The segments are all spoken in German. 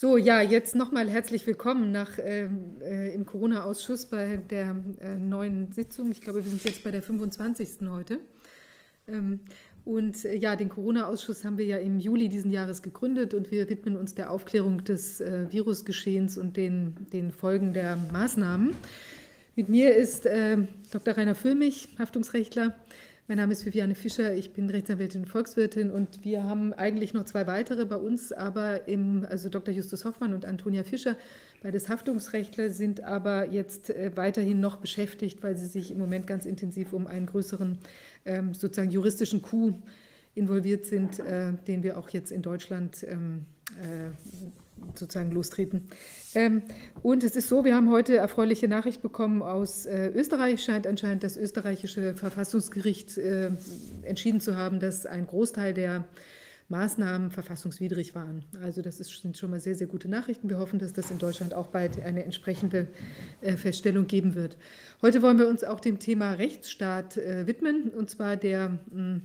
So, ja, jetzt nochmal herzlich willkommen nach, ähm, äh, im Corona-Ausschuss bei der äh, neuen Sitzung. Ich glaube, wir sind jetzt bei der 25. heute. Ähm, und äh, ja, den Corona-Ausschuss haben wir ja im Juli diesen Jahres gegründet und wir widmen uns der Aufklärung des äh, Virusgeschehens und den, den Folgen der Maßnahmen. Mit mir ist äh, Dr. Rainer Füllmich, Haftungsrechtler, mein Name ist Viviane Fischer, ich bin Rechtsanwältin und Volkswirtin und wir haben eigentlich noch zwei weitere bei uns, aber im, also Dr. Justus Hoffmann und Antonia Fischer, beides Haftungsrechtler, sind aber jetzt äh, weiterhin noch beschäftigt, weil sie sich im Moment ganz intensiv um einen größeren ähm, sozusagen juristischen Coup involviert sind, äh, den wir auch jetzt in Deutschland ähm, äh, sozusagen lostreten. Ähm, und es ist so, wir haben heute erfreuliche Nachricht bekommen aus äh, Österreich. Scheint anscheinend das österreichische Verfassungsgericht äh, entschieden zu haben, dass ein Großteil der Maßnahmen verfassungswidrig waren. Also das ist, sind schon mal sehr, sehr gute Nachrichten. Wir hoffen, dass das in Deutschland auch bald eine entsprechende äh, Feststellung geben wird. Heute wollen wir uns auch dem Thema Rechtsstaat äh, widmen, und zwar der mh, hm,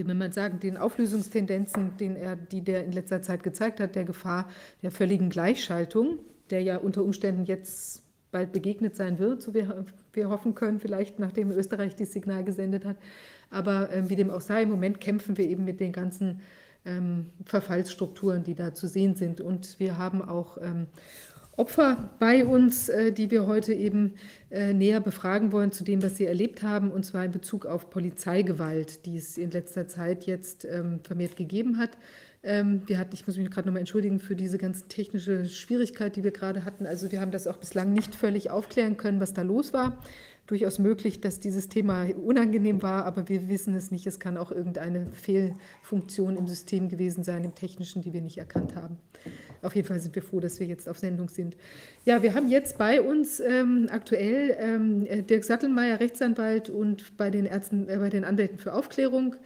wie will man sagen, den Auflösungstendenzen, den er, die der in letzter Zeit gezeigt hat, der Gefahr der völligen Gleichschaltung, der ja unter Umständen jetzt bald begegnet sein wird, so wir, wir hoffen können, vielleicht nachdem Österreich dieses Signal gesendet hat. Aber äh, wie dem auch sei, im Moment kämpfen wir eben mit den ganzen ähm, Verfallsstrukturen, die da zu sehen sind. Und wir haben auch ähm, Opfer bei uns, äh, die wir heute eben äh, näher befragen wollen zu dem, was sie erlebt haben, und zwar in Bezug auf Polizeigewalt, die es in letzter Zeit jetzt ähm, vermehrt gegeben hat. Ähm, wir hatten, ich muss mich gerade nochmal entschuldigen für diese ganze technische Schwierigkeit, die wir gerade hatten. Also wir haben das auch bislang nicht völlig aufklären können, was da los war. Durchaus möglich, dass dieses Thema unangenehm war, aber wir wissen es nicht. Es kann auch irgendeine Fehlfunktion im System gewesen sein, im technischen, die wir nicht erkannt haben. Auf jeden Fall sind wir froh, dass wir jetzt auf Sendung sind. Ja, wir haben jetzt bei uns ähm, aktuell ähm, Dirk Sattelmeier, Rechtsanwalt und bei den Ärzten, äh, bei den Anwälten für Aufklärung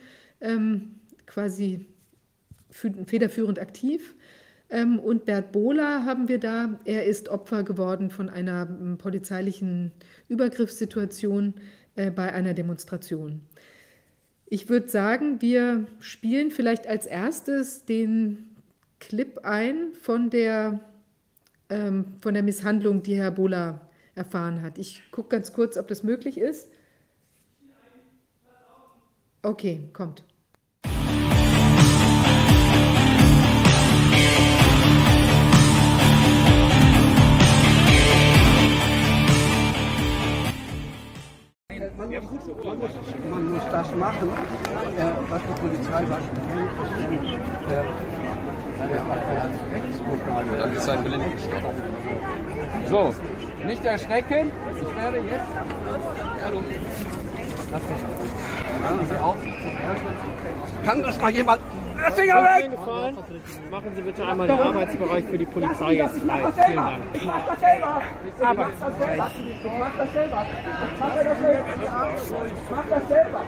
ähm, quasi federführend aktiv. Ähm, und Bert Bohler haben wir da. Er ist Opfer geworden von einer ähm, polizeilichen Übergriffssituation äh, bei einer Demonstration. Ich würde sagen, wir spielen vielleicht als erstes den Clip ein von der, ähm, von der Misshandlung, die Herr Bola erfahren hat. Ich gucke ganz kurz, ob das möglich ist. Okay, kommt. Man muss das machen, was die Polizei sagt. Dann ist sein gestoppt. So, nicht erschrecken. Ich werde jetzt. Hallo. Lassen Sie auf. Kann das mal jemand. Finger weg! Machen Sie bitte einmal den Arbeitsbereich für die Polizei jetzt frei. Vielen Dank. Mach das selber! Aber ich mach das selber! Ich mach das selber! Ich mach das selber!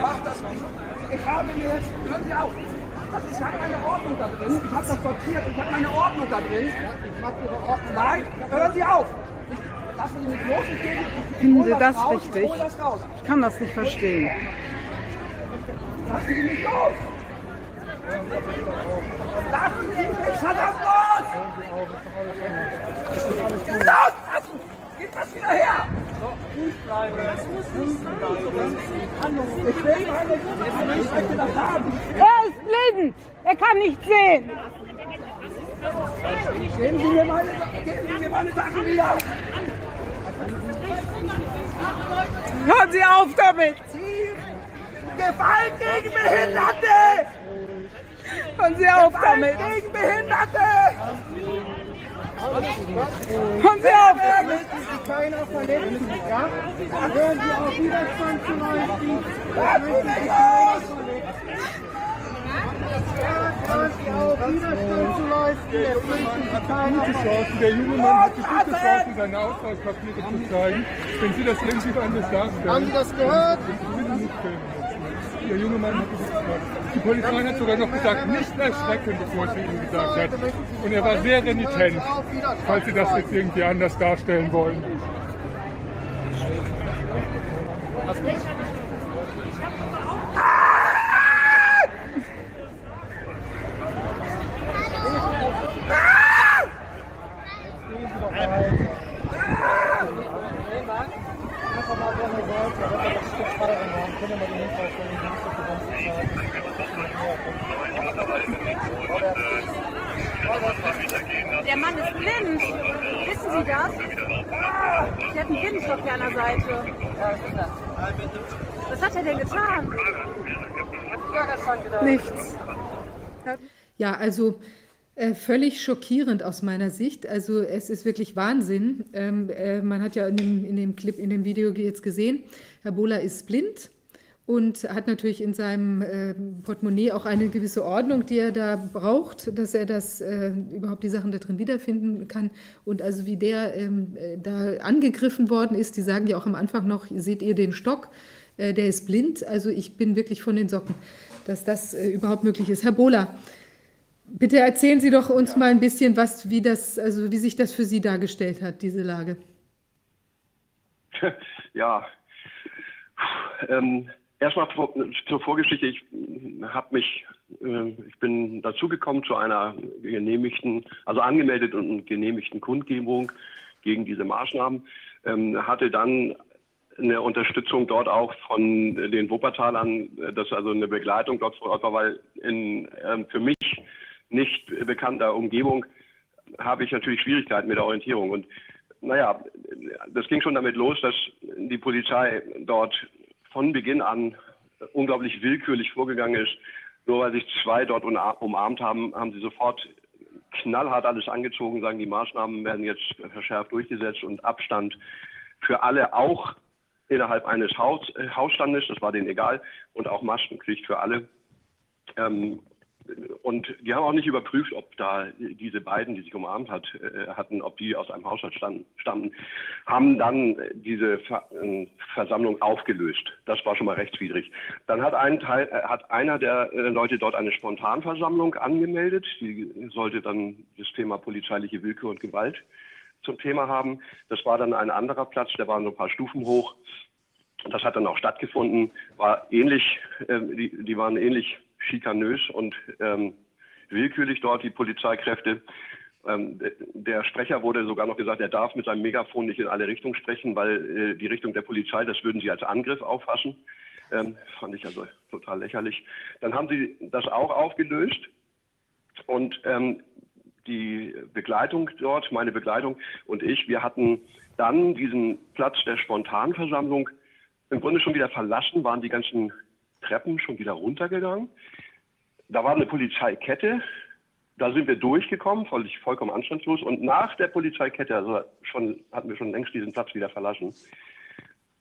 Mach das Ich habe mir jetzt. Hören Sie auf! Ich habe meine Ordnung da drin. Ich habe das sortiert. Ich habe meine Ordnung da drin. Ich mache Ihre Ordnung. Nein, hören Sie auf! Lassen Sie mich los. Ich gehe. Finden Sie das raus. richtig? Ich das raus. Ich kann das nicht verstehen. Lassen Sie mich los! Lassen Sie mich verdammt los! Los! Lassen! Gib das wieder her! Ich will meine Ich möchte das haben! Er ist blind! Er kann nicht sehen! Geben Sie mir meine, geben Sie mir meine Sachen wieder! Hören Sie auf damit! Gewalt gegen Behinderte! Hören Sie auf damit! Gewalt gegen Behinderte! Hören Sie auf keiner verletzen, ja? Hören Sie auf, Widerstand zu leisten. Das möchte keiner verletzen. Hören Sie auf, Widerstand zu leisten. Das möchte ich keiner gute Chancen. Der junge Mann hat die gute Chance, seine Ausweispapiere zu zeigen. Wenn Sie das links anders darstellen, Haben Sie das gehört? Der junge Mann hat das gesagt. Die Polizei hat sogar noch gesagt, nicht erschrecken, bevor sie ihm gesagt hat. Und er war sehr renitent, falls Sie das jetzt irgendwie anders darstellen wollen. Mann ist blind. Wissen Sie das? Der hat einen Blindenstock hier an der Seite. Was hat er denn getan? Nichts. Ja, also äh, völlig schockierend aus meiner Sicht. Also es ist wirklich Wahnsinn. Ähm, äh, man hat ja in dem, in dem Clip, in dem Video jetzt gesehen, Herr Bohler ist blind und hat natürlich in seinem äh, Portemonnaie auch eine gewisse Ordnung, die er da braucht, dass er das äh, überhaupt die Sachen da drin wiederfinden kann. Und also wie der ähm, äh, da angegriffen worden ist, die sagen ja auch am Anfang noch, seht ihr den Stock, äh, der ist blind. Also ich bin wirklich von den Socken, dass das äh, überhaupt möglich ist. Herr Bohler, bitte erzählen Sie doch uns mal ein bisschen, was, wie das, also wie sich das für Sie dargestellt hat, diese Lage. Ja, ähm, erstmal zur Vorgeschichte. Ich habe mich, äh, ich bin dazugekommen zu einer genehmigten, also angemeldet und genehmigten Kundgebung gegen diese Maßnahmen. Ähm, hatte dann eine Unterstützung dort auch von den Wuppertalern, dass also eine Begleitung dort vor Ort war, weil in ähm, für mich nicht bekannter Umgebung habe ich natürlich Schwierigkeiten mit der Orientierung. Und naja, das ging schon damit los, dass die Polizei dort von Beginn an unglaublich willkürlich vorgegangen ist. Nur weil sich zwei dort umarmt haben, haben sie sofort knallhart alles angezogen, sagen, die Maßnahmen werden jetzt verschärft durchgesetzt und Abstand für alle auch innerhalb eines Haus, äh, Hausstandes, das war denen egal, und auch Maskenpflicht für alle. Ähm, und die haben auch nicht überprüft, ob da diese beiden, die sich umarmt hat, äh, hatten, ob die aus einem Haushalt standen, stammten, haben dann diese Ver äh, Versammlung aufgelöst. Das war schon mal rechtswidrig. Dann hat, ein Teil, äh, hat einer der äh, Leute dort eine Spontanversammlung angemeldet. Die sollte dann das Thema polizeiliche Willkür und Gewalt zum Thema haben. Das war dann ein anderer Platz, der war nur ein paar Stufen hoch. Das hat dann auch stattgefunden, war ähnlich, äh, die, die waren ähnlich schikanös und ähm, willkürlich dort, die Polizeikräfte. Ähm, der Sprecher wurde sogar noch gesagt, er darf mit seinem Megafon nicht in alle Richtungen sprechen, weil äh, die Richtung der Polizei, das würden sie als Angriff auffassen. Ähm, fand ich also total lächerlich. Dann haben sie das auch aufgelöst und ähm, die Begleitung dort, meine Begleitung und ich, wir hatten dann diesen Platz der Spontanversammlung im Grunde schon wieder verlassen, waren die ganzen Treppen schon wieder runtergegangen. Da war eine Polizeikette, da sind wir durchgekommen, völlig vollkommen anstandslos. Und nach der Polizeikette, also schon, hatten wir schon längst diesen Platz wieder verlassen,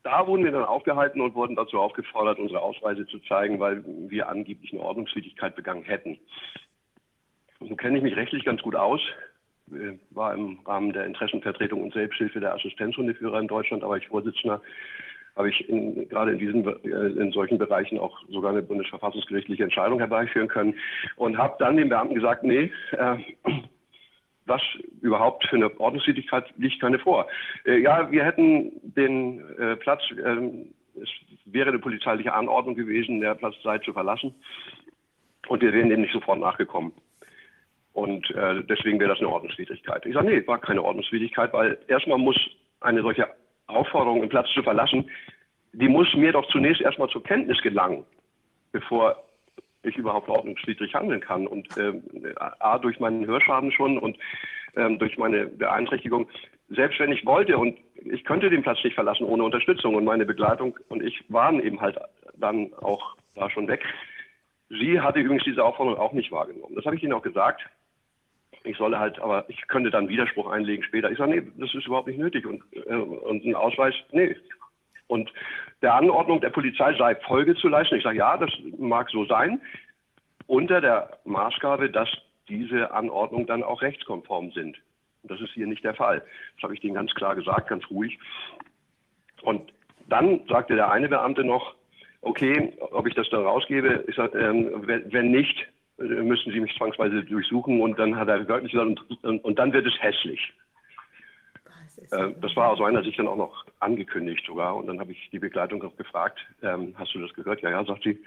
da wurden wir dann aufgehalten und wurden dazu aufgefordert, unsere Ausweise zu zeigen, weil wir angeblich eine Ordnungswidrigkeit begangen hätten. Nun kenne ich mich rechtlich ganz gut aus, war im Rahmen der Interessenvertretung und Selbsthilfe der Assistenzhundeführer in Deutschland, aber ich Vorsitzender habe ich in, gerade in diesen äh, in solchen Bereichen auch sogar eine bundesverfassungsgerichtliche Entscheidung herbeiführen können und habe dann den Beamten gesagt, nee, äh, was überhaupt für eine Ordnungswidrigkeit liegt keine vor. Äh, ja, wir hätten den äh, Platz, ähm, es wäre eine polizeiliche Anordnung gewesen, der Platz sei zu verlassen und wir wären dem nicht sofort nachgekommen. Und äh, deswegen wäre das eine Ordnungswidrigkeit. Ich sage, nee, war keine Ordnungswidrigkeit, weil erstmal muss eine solche Aufforderung, den Platz zu verlassen, die muss mir doch zunächst erstmal zur Kenntnis gelangen, bevor ich überhaupt ordnungswidrig handeln kann. Und ähm, A, durch meinen Hörschaden schon und ähm, durch meine Beeinträchtigung, selbst wenn ich wollte und ich könnte den Platz nicht verlassen ohne Unterstützung und meine Begleitung und ich waren eben halt dann auch da schon weg. Sie hatte übrigens diese Aufforderung auch nicht wahrgenommen. Das habe ich Ihnen auch gesagt. Ich solle halt, aber ich könnte dann Widerspruch einlegen später. Ich sage, nee, das ist überhaupt nicht nötig. Und, äh, und ein Ausweis, nee. Und der Anordnung der Polizei sei Folge zu leisten. Ich sage, ja, das mag so sein, unter der Maßgabe, dass diese Anordnungen dann auch rechtskonform sind. Und das ist hier nicht der Fall. Das habe ich Ihnen ganz klar gesagt, ganz ruhig. Und dann sagte der eine Beamte noch, okay, ob ich das dann rausgebe, ich sag, ähm, wenn nicht, äh, müssen Sie mich zwangsweise durchsuchen und dann hat er wörtlich gesagt, und, und, und dann wird es hässlich. Äh, das war aus meiner Sicht dann auch noch angekündigt sogar. Und dann habe ich die Begleitung auch gefragt, ähm, hast du das gehört? Ja, ja, sagt sie.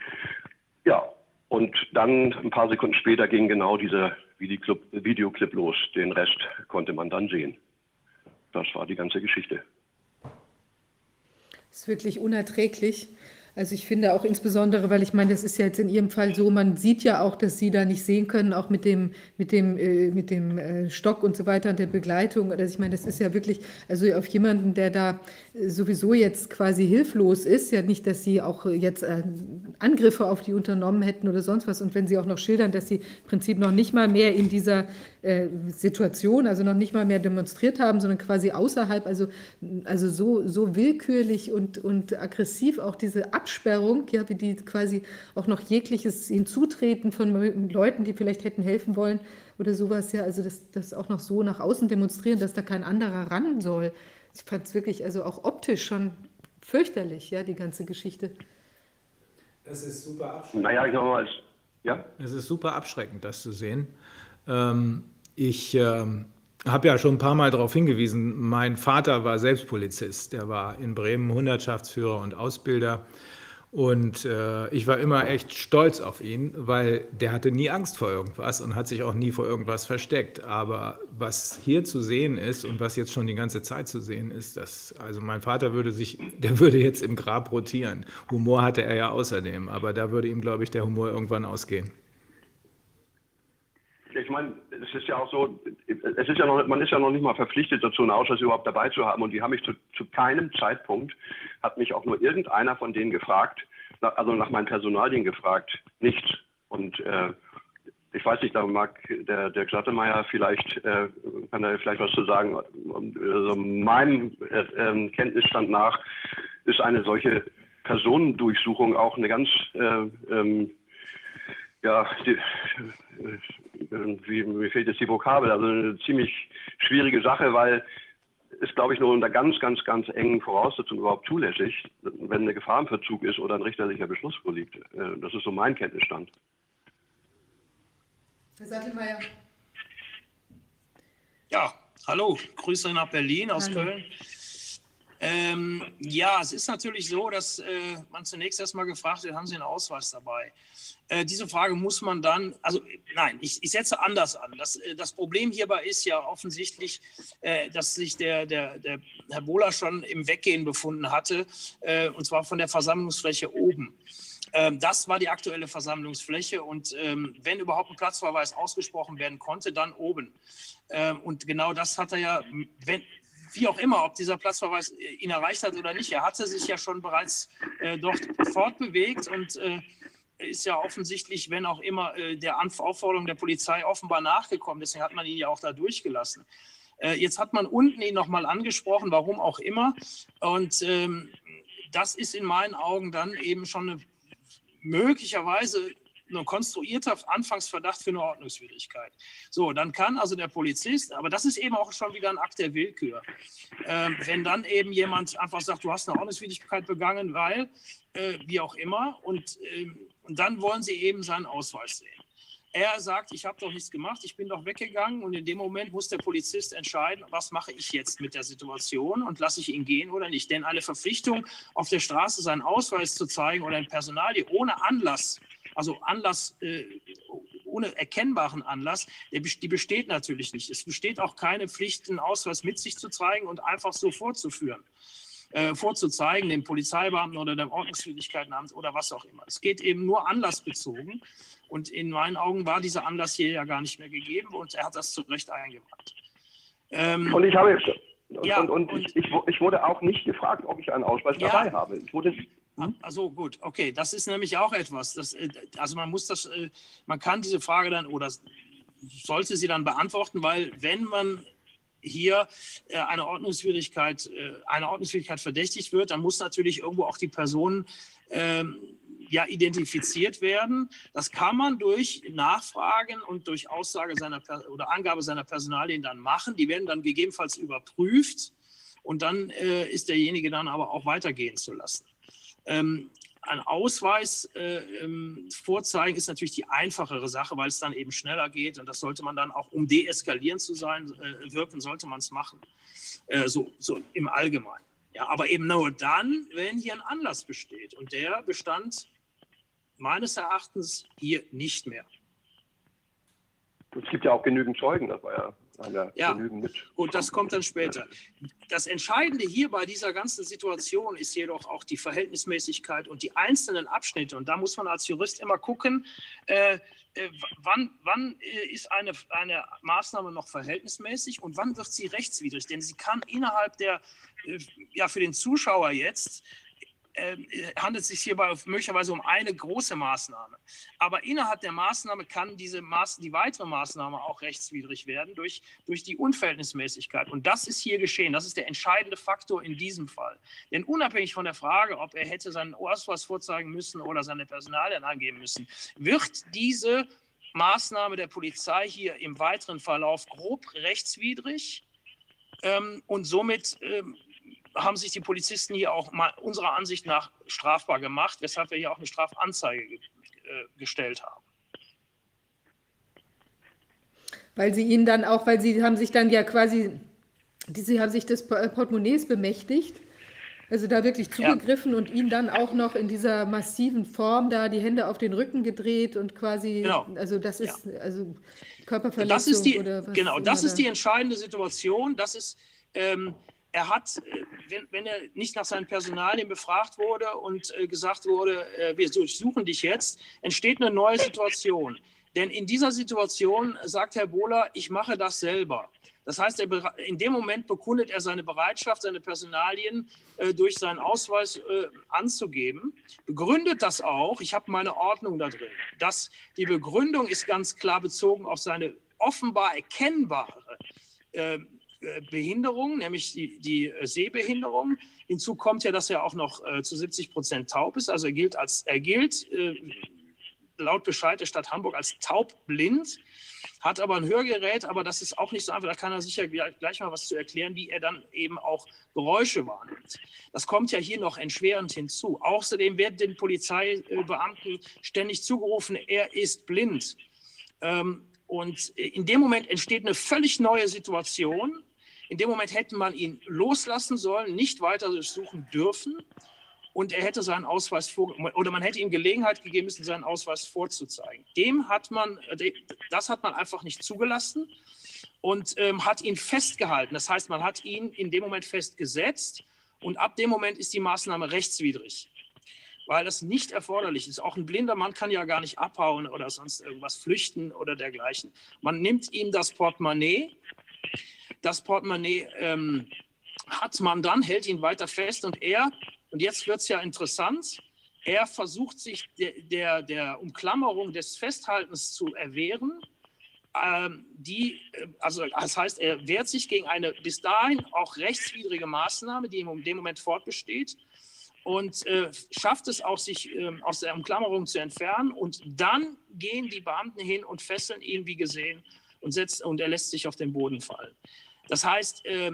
Ja. Und dann ein paar Sekunden später ging genau dieser Videoclip, Videoclip los. Den Rest konnte man dann sehen. Das war die ganze Geschichte. Das ist wirklich unerträglich. Also ich finde auch insbesondere, weil ich meine, das ist ja jetzt in Ihrem Fall so, man sieht ja auch, dass Sie da nicht sehen können, auch mit dem, mit dem, äh, mit dem äh, Stock und so weiter und der Begleitung. Also ich meine, das ist ja wirklich, also auf jemanden, der da äh, sowieso jetzt quasi hilflos ist, ja nicht, dass Sie auch jetzt äh, Angriffe auf die unternommen hätten oder sonst was. Und wenn Sie auch noch schildern, dass Sie im Prinzip noch nicht mal mehr in dieser äh, Situation, also noch nicht mal mehr demonstriert haben, sondern quasi außerhalb, also, also so, so willkürlich und, und aggressiv auch diese Absperrung, ja, wie die quasi auch noch jegliches Hinzutreten von Leuten, die vielleicht hätten helfen wollen oder sowas, ja, also das, das auch noch so nach außen demonstrieren, dass da kein anderer ran soll. Ich fand es wirklich, also auch optisch schon fürchterlich, ja, die ganze Geschichte. Das ist super abschreckend. Naja, ich sag mal, ja. Es ist super abschreckend, das zu sehen. Ähm, ich ähm, habe ja schon ein paar Mal darauf hingewiesen, mein Vater war selbst Polizist. Der war in Bremen Hundertschaftsführer und Ausbilder. Und äh, ich war immer echt stolz auf ihn, weil der hatte nie Angst vor irgendwas und hat sich auch nie vor irgendwas versteckt. Aber was hier zu sehen ist und was jetzt schon die ganze Zeit zu sehen ist, dass, also mein Vater würde sich, der würde jetzt im Grab rotieren. Humor hatte er ja außerdem, aber da würde ihm, glaube ich, der Humor irgendwann ausgehen. Es ist ja auch so, es ist ja noch, man ist ja noch nicht mal verpflichtet dazu, einen Ausschuss überhaupt dabei zu haben. Und die haben mich zu, zu keinem Zeitpunkt, hat mich auch nur irgendeiner von denen gefragt, also nach meinen Personalien gefragt, nichts. Und äh, ich weiß nicht, da mag der, der Glattemeyer vielleicht, äh, kann er vielleicht was zu sagen. Also meinem äh, ähm, Kenntnisstand nach ist eine solche Personendurchsuchung auch eine ganz äh, ähm, ja, die, wie, mir fehlt jetzt die Vokabel, also eine ziemlich schwierige Sache, weil ist, glaube ich, nur unter ganz, ganz, ganz engen Voraussetzungen überhaupt zulässig, wenn eine Gefahr im Verzug ist oder ein richterlicher Beschluss vorliegt. Äh, das ist so mein Kenntnisstand. Herr Sattelmeier. Ja, hallo, Grüße nach Berlin aus Hallo. Köln. Ähm, ja, es ist natürlich so, dass äh, man zunächst erstmal gefragt wird, haben Sie einen Ausweis dabei? Äh, diese Frage muss man dann, also nein, ich, ich setze anders an. Das, äh, das Problem hierbei ist ja offensichtlich, äh, dass sich der, der, der Herr Bohler schon im Weggehen befunden hatte, äh, und zwar von der Versammlungsfläche oben. Ähm, Das war die aktuelle Versammlungsfläche und ähm, wenn überhaupt ein Platzverweis ausgesprochen werden konnte, dann oben. Ähm, Und genau das hat er ja, wenn, wie auch immer, ob dieser Platzverweis äh, ihn erreicht hat oder nicht, er hatte sich ja schon bereits dort fortbewegt und ist ja offensichtlich, wenn auch immer, äh, der Aufforderung der Polizei offenbar nachgekommen. Deswegen hat man ihn ja auch da durchgelassen. Äh, Jetzt hat man unten ihn nochmal angesprochen, warum auch immer. Und ähm, das ist in meinen Augen dann eben schon eine möglicherweise ein konstruierter Anfangsverdacht für eine Ordnungswidrigkeit. So, dann kann also der Polizist, aber das ist eben auch schon wieder ein Akt der Willkür. Ähm, wenn dann eben jemand einfach sagt, du hast eine Ordnungswidrigkeit begangen, weil, äh, wie auch immer, und, ähm, und dann wollen sie eben seinen Ausweis sehen. Er sagt, ich habe doch nichts gemacht, ich bin doch weggegangen und in dem Moment muss der Polizist entscheiden, was mache ich jetzt mit der Situation und lasse ich ihn gehen oder nicht. Denn eine Verpflichtung, auf der Straße seinen Ausweis zu zeigen oder ein Personalie ohne Anlass, also Anlass, äh, ohne erkennbaren Anlass, die besteht natürlich nicht. Es besteht auch keine Pflicht, einen Ausweis mit sich zu zeigen und einfach so vorzuführen äh, vorzuzeigen, dem Polizeibeamten oder dem Ordnungswidrigkeitenamt oder was auch immer. Es geht eben nur anlassbezogen. Und in meinen Augen war dieser Anlass hier ja gar nicht mehr gegeben und er hat das zu Recht eingebracht. Ähm, Und ich habe und, Ja, und, und, ich, ich, ich wurde auch nicht gefragt, ob ich einen Ausweis Ja. dabei habe. Ich wurde, Also gut, okay, das ist nämlich auch etwas. Das, äh, also man muss das, äh, man kann diese Frage dann oder sollte sie dann beantworten, weil wenn man hier äh, eine Ordnungswidrigkeit, äh, eine Ordnungswidrigkeit verdächtigt wird, dann muss natürlich irgendwo auch die Person ähm, ja identifiziert werden. Das kann man durch Nachfragen und durch Aussage seiner oder Angabe seiner Personalien dann machen. Die werden dann gegebenenfalls überprüft und dann äh, ist derjenige dann aber auch weitergehen zu lassen. Ähm, ein Ausweis äh, ähm, vorzeigen ist natürlich die einfachere Sache, weil es dann eben schneller geht und das sollte man dann auch, um deeskalierend zu sein, äh, wirken, sollte man es machen. Äh, so, so im Allgemeinen. Ja, aber eben nur dann, wenn hier ein Anlass besteht und der bestand meines Erachtens hier nicht mehr. es gibt ja auch genügend Zeugen, das war ja, haben ja, genügend mit. Gut, das kommt dann später. Das Entscheidende hier bei dieser ganzen Situation ist jedoch auch die Verhältnismäßigkeit und die einzelnen Abschnitte. Und da muss man als Jurist immer gucken, äh, äh, wann, wann äh, ist eine, eine Maßnahme noch verhältnismäßig und wann wird sie rechtswidrig? Denn sie kann innerhalb der, äh, ja für den Zuschauer jetzt, äh, handelt es sich hierbei möglicherweise um eine große Maßnahme. Aber innerhalb der Maßnahme kann diese Maß, die weitere Maßnahme auch rechtswidrig werden durch, durch die Unverhältnismäßigkeit. Und das ist hier geschehen. Das ist der entscheidende Faktor in diesem Fall. Denn unabhängig von der Frage, ob er hätte seinen Ausweis vorzeigen müssen oder seine Personalien angeben müssen, wird diese Maßnahme der Polizei hier im weiteren Verlauf grob rechtswidrig ähm, und somit ähm, haben sich die Polizisten hier auch mal unserer Ansicht nach strafbar gemacht, weshalb wir hier auch eine Strafanzeige ge äh, gestellt haben. Weil sie ihn dann auch, weil sie haben sich dann ja quasi, die, sie haben sich des Po- Portemonnaies bemächtigt, also da wirklich zugegriffen und ihn dann auch noch in dieser massiven Form da die Hände auf den Rücken gedreht und quasi, Genau. also das ist also Körperverletzung Das ist die, oder was genau, das ist die entscheidende Situation. Das ist, ähm, er hat, äh, wenn, wenn er nicht nach seinen Personalien befragt wurde und äh, gesagt wurde, äh, wir durchsuchen dich jetzt, entsteht eine neue Situation. Denn in dieser Situation sagt Herr Bohler, ich mache das selber. Das heißt, er, in dem Moment bekundet er seine Bereitschaft, seine Personalien äh, durch seinen Ausweis äh, anzugeben, begründet das auch. Ich habe meine Ordnung da drin. Das, die Begründung ist ganz klar bezogen auf seine offenbar erkennbare äh, Behinderung, nämlich die, die äh, Sehbehinderung. Hinzu kommt ja, dass er auch noch äh, zu 70 Prozent taub ist. Also er gilt, als, er gilt äh, laut Bescheid der Stadt Hamburg als taubblind, hat aber ein Hörgerät, aber das ist auch nicht so einfach. Da kann er sicher gleich mal was zu erklären, wie er dann eben auch Geräusche wahrnimmt. Das kommt ja hier noch entschwerend hinzu. Außerdem wird den Polizeibeamten ständig zugerufen, er ist blind. Ähm, und in dem Moment entsteht eine völlig neue Situation. In dem Moment hätte man ihn loslassen sollen, nicht weiter durchsuchen dürfen. Und er hätte seinen Ausweis vor, oder man hätte ihm Gelegenheit gegeben müssen, seinen Ausweis vorzuzeigen. Dem hat man, äh, das hat man einfach nicht zugelassen und ähm, hat ihn festgehalten. Das heißt, man hat ihn in dem Moment festgesetzt und ab dem Moment ist die Maßnahme rechtswidrig, weil das nicht erforderlich ist. Auch ein blinder Mann kann ja gar nicht abhauen oder sonst irgendwas flüchten oder dergleichen. Man nimmt ihm das Portemonnaie. Das Portemonnaie ähm, hat man dann, hält ihn weiter fest und er, und jetzt wird es ja interessant, er versucht sich der, der, der Umklammerung des Festhaltens zu erwehren. Ähm, die, äh, also das heißt, er wehrt sich gegen eine bis dahin auch rechtswidrige Maßnahme, die in dem Moment fortbesteht und äh, schafft es auch, sich äh, aus der Umklammerung zu entfernen. Und dann gehen die Beamten hin und fesseln ihn, wie gesehen, und, setzt, und er lässt sich auf den Boden fallen. Das heißt, äh,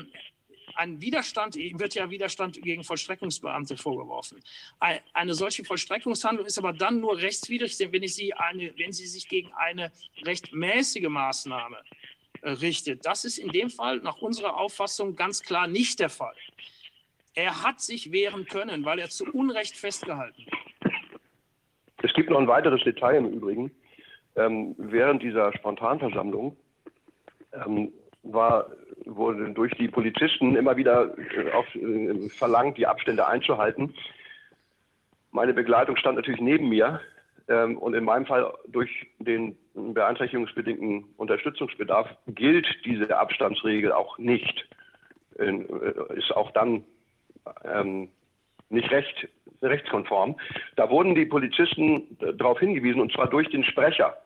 ein Widerstand, wird ja Widerstand gegen Vollstreckungsbeamte vorgeworfen. Ein- Eine solche Vollstreckungshandlung ist aber dann nur rechtswidrig, wenn, ich sie eine, wenn sie sich gegen eine rechtmäßige Maßnahme äh, richtet. Das ist in dem Fall nach unserer Auffassung ganz klar nicht der Fall. Er hat sich wehren können, weil er zu Unrecht festgehalten wird. Es gibt noch ein weiteres Detail im Übrigen. Ähm, während dieser Spontanversammlung ähm, war, wurde durch die Polizisten immer wieder äh, auf, äh, verlangt, die Abstände einzuhalten. Meine Begleitung stand natürlich neben mir ähm, und in meinem Fall durch den beeinträchtigungsbedingten Unterstützungsbedarf gilt diese Abstandsregel auch nicht. Äh, ist auch dann ähm, nicht recht, rechtskonform. Da wurden die Polizisten äh, darauf hingewiesen, und zwar durch den Sprecher.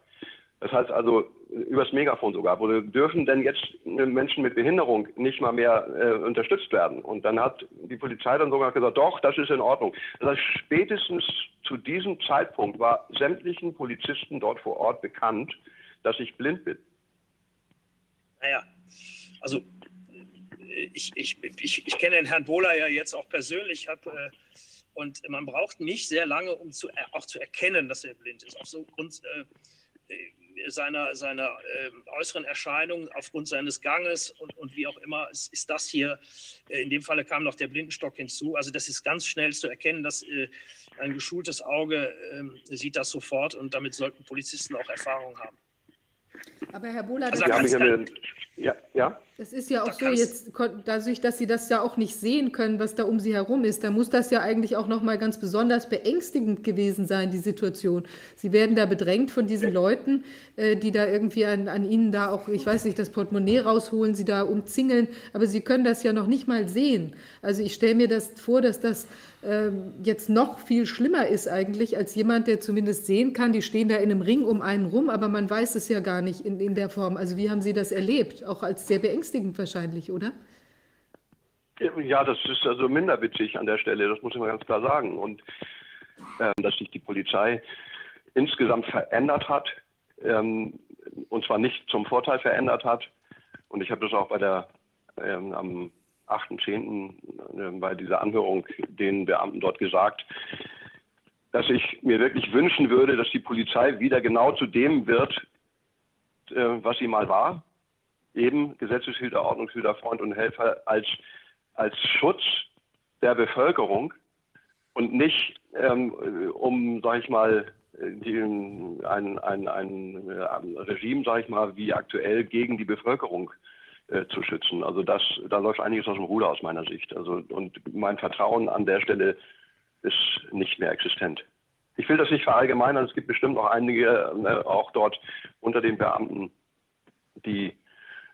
Das heißt also übers Megafon sogar, wurde, dürfen denn jetzt äh, Menschen mit Behinderung nicht mal mehr äh, unterstützt werden? Und dann hat die Polizei dann sogar gesagt, doch, das ist in Ordnung. Das heißt, spätestens zu diesem Zeitpunkt war sämtlichen Polizisten dort vor Ort bekannt, dass ich blind bin. Naja, also äh, ich, ich, ich, ich kenne den Herrn Bohler ja jetzt auch persönlich hab, äh, und man braucht nicht sehr lange, um zu, er- auch zu erkennen, dass er blind ist. Aufgrund äh, äh, seiner, seiner äh, äußeren Erscheinung, aufgrund seines Ganges und, und wie auch immer, ist, ist das hier, äh, in dem Falle kam noch der Blindenstock hinzu. Also das ist ganz schnell zu erkennen, dass äh, ein geschultes Auge ähm, sieht das sofort und damit sollten Polizisten auch Erfahrung haben. Aber Herr Bohler, das, haben hier eine, ja, ja? das ist ja auch so, jetzt dadurch, dass Sie das ja auch nicht sehen können, was da um Sie herum ist, da muss das ja eigentlich auch nochmal ganz besonders beängstigend gewesen sein, die Situation. Sie werden da bedrängt von diesen Leuten, äh, die da irgendwie an, an Ihnen da auch, ich weiß nicht, das Portemonnaie rausholen, Sie da umzingeln, aber Sie können das ja noch nicht mal sehen. Also ich stelle mir das vor, dass das ähm, jetzt noch viel schlimmer ist eigentlich als jemand, der zumindest sehen kann, die stehen da in einem Ring um einen rum, aber man weiß es ja gar nicht in, in der Form. Also wie haben Sie das erlebt? Auch als sehr beängstigend wahrscheinlich, oder? Ja, das ist also minder witzig an der Stelle, das muss ich mal ganz klar sagen. Und ähm, dass sich die Polizei insgesamt verändert hat, ähm, und zwar nicht zum Vorteil verändert hat. Und ich habe das auch bei der ähm, am 8.10. Äh, bei dieser Anhörung den Beamten dort gesagt, dass ich mir wirklich wünschen würde, dass die Polizei wieder genau zu dem wird, äh, was sie mal war, eben Gesetzeshüter, Ordnungshüter, Freund und Helfer als, als Schutz der Bevölkerung und nicht ähm, um, sage ich mal, die, ein, ein, ein äh, Regime, sage ich mal, wie aktuell gegen die Bevölkerung äh, zu schützen. Also das, da läuft einiges aus dem Ruder aus meiner Sicht. Also und mein Vertrauen an der Stelle ist nicht mehr existent. Ich will das nicht verallgemeinern. Es gibt bestimmt noch einige, äh, auch dort unter den Beamten, die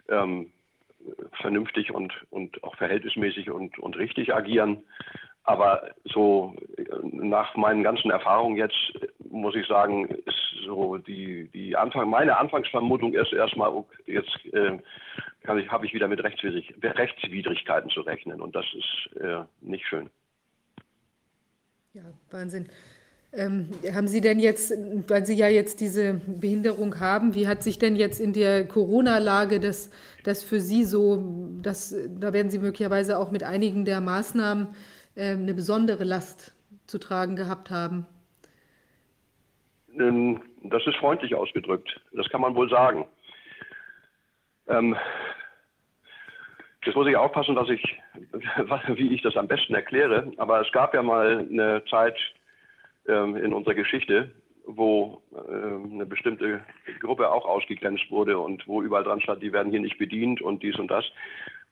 ähm, vernünftig und, und auch verhältnismäßig und, und richtig agieren. Aber so äh, nach meinen ganzen Erfahrungen jetzt äh, muss ich sagen, ist so die, die Anfang, meine Anfangsvermutung ist erstmal, jetzt äh, habe ich wieder mit Rechtswidrig, Rechtswidrigkeiten zu rechnen und das ist äh, nicht schön. Ja, Wahnsinn. Ähm, haben Sie denn jetzt, weil Sie ja jetzt diese Behinderung haben, wie hat sich denn jetzt in der Corona-Lage das, das für Sie so, das, da werden Sie möglicherweise auch mit einigen der Maßnahmen ähm, eine besondere Last zu tragen gehabt haben? Das ist freundlich ausgedrückt. Das kann man wohl sagen. Ähm, jetzt muss ich aufpassen, dass ich, wie ich das am besten erkläre. Aber es gab ja mal eine Zeit in unserer Geschichte, wo ähm, eine bestimmte Gruppe auch ausgegrenzt wurde und wo überall dran stand, die werden hier nicht bedient und dies und das.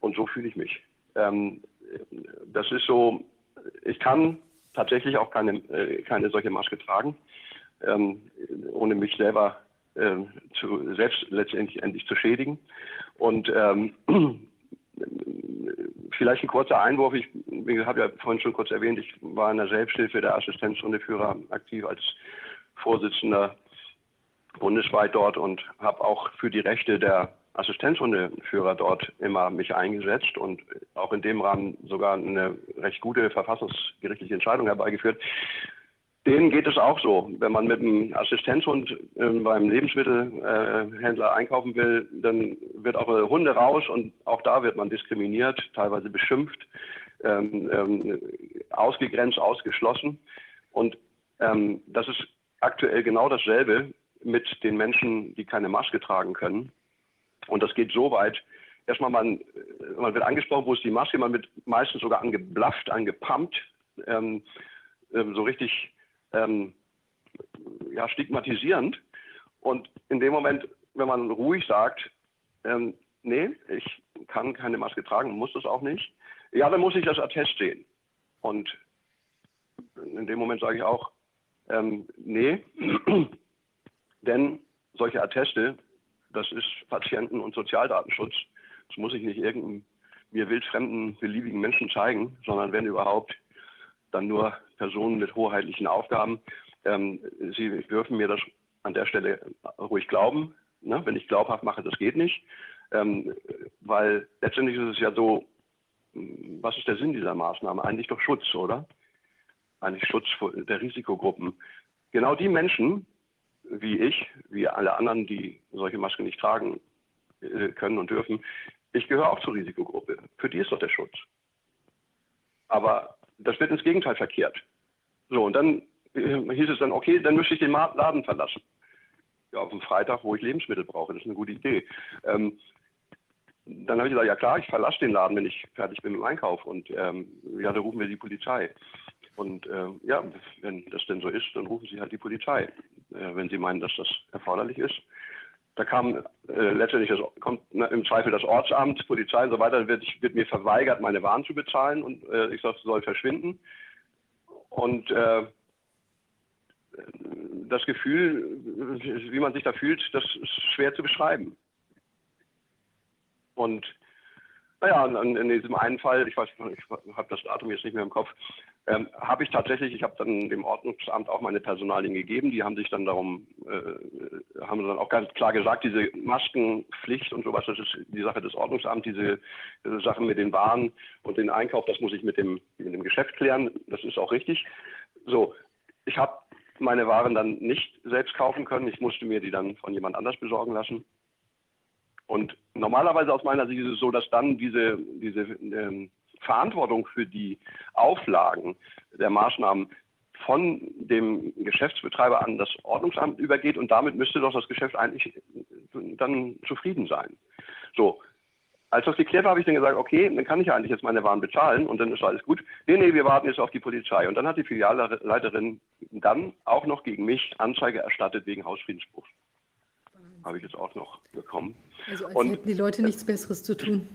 Und so fühle ich mich. Ähm, das ist so, ich kann tatsächlich auch keine, äh, keine solche Maske tragen, ähm, ohne mich selber ähm, zu, selbst letztendlich endlich zu schädigen. Und ähm, vielleicht ein kurzer Einwurf. Ich, habe ja vorhin schon kurz erwähnt, ich war in der Selbsthilfe der Assistenzhundeführer aktiv als Vorsitzender bundesweit dort und habe auch für die Rechte der Assistenzhundeführer dort immer mich eingesetzt und auch in dem Rahmen sogar eine recht gute verfassungsgerichtliche Entscheidung herbeigeführt. Denen geht es auch so. Wenn man mit einem Assistenzhund äh, beim Lebensmittelhändler äh, einkaufen will, dann wird auch Hunde raus und auch da wird man diskriminiert, teilweise beschimpft, ähm, ähm, ausgegrenzt, ausgeschlossen. Und ähm, das ist aktuell genau dasselbe mit den Menschen, die keine Maske tragen können. Und das geht so weit, erstmal man, man wird angesprochen, wo ist die Maske, man wird meistens sogar angeblafft, angepumpt, ähm, ähm, so richtig ähm, ja, stigmatisierend. Und in dem Moment, wenn man ruhig sagt, ähm, nee, ich kann keine Maske tragen, muss das auch nicht, ja, dann muss ich das Attest sehen. Und in dem Moment sage ich auch, ähm, nee, denn solche Atteste, das ist Patienten- und Sozialdatenschutz. Das muss ich nicht irgendeinem mir wildfremden, beliebigen Menschen zeigen, sondern wenn überhaupt, dann nur Personen mit hoheitlichen Aufgaben. Ähm, Sie dürfen mir das an der Stelle ruhig glauben. Ne? Wenn ich glaubhaft mache, das geht nicht. Ähm, weil letztendlich ist es ja so, was ist der Sinn dieser Maßnahme? Eigentlich doch Schutz, oder? Eigentlich Schutz der Risikogruppen. Genau die Menschen, wie ich, wie alle anderen, die solche Masken nicht tragen äh, können und dürfen, ich gehöre auch zur Risikogruppe. Für die ist doch der Schutz. Aber das wird ins Gegenteil verkehrt. So, und dann äh, hieß es dann, okay, dann müsste ich den Laden verlassen. Ja, auf dem Freitag, wo ich Lebensmittel brauche, das ist eine gute Idee. Ähm, dann habe ich gesagt, ja klar, ich verlasse den Laden, wenn ich fertig bin mit dem Einkauf. Und ähm, ja, dann rufen wir die Polizei. Und äh, ja, wenn das denn so ist, dann rufen Sie halt die Polizei, äh, wenn Sie meinen, dass das erforderlich ist. Da kam äh, letztendlich das, kommt ne, im Zweifel das Ortsamt, Polizei und so weiter, wird, wird mir verweigert, meine Waren zu bezahlen und äh, ich sage, soll verschwinden. Und äh, das Gefühl, wie man sich da fühlt, das ist schwer zu beschreiben. Und naja, in, in diesem einen Fall, ich weiß, ich habe das Datum jetzt nicht mehr im Kopf, ähm, habe ich tatsächlich, ich habe dann dem Ordnungsamt auch meine Personalien gegeben. Die haben sich dann darum, äh, haben dann auch ganz klar gesagt, diese Maskenpflicht und sowas, das ist die Sache des Ordnungsamts, diese, diese Sachen mit den Waren und den Einkauf, das muss ich mit dem, mit dem Geschäft klären. Das ist auch richtig. So, ich habe meine Waren dann nicht selbst kaufen können. Ich musste mir die dann von jemand anders besorgen lassen. Und normalerweise aus meiner Sicht ist es so, dass dann diese, diese ähm, Verantwortung für die Auflagen der Maßnahmen von dem Geschäftsbetreiber an das Ordnungsamt übergeht und damit müsste doch das Geschäft eigentlich dann zufrieden sein. So, als das geklärt war, habe ich dann gesagt, okay, dann kann ich eigentlich jetzt meine Waren bezahlen und dann ist alles gut. Nee, nee, wir warten jetzt auf die Polizei. Und dann hat die Filialleiterin dann auch noch gegen mich Anzeige erstattet wegen Hausfriedensbruchs. Habe ich jetzt auch noch bekommen. Also als und, hätten die Leute nichts Besseres zu tun.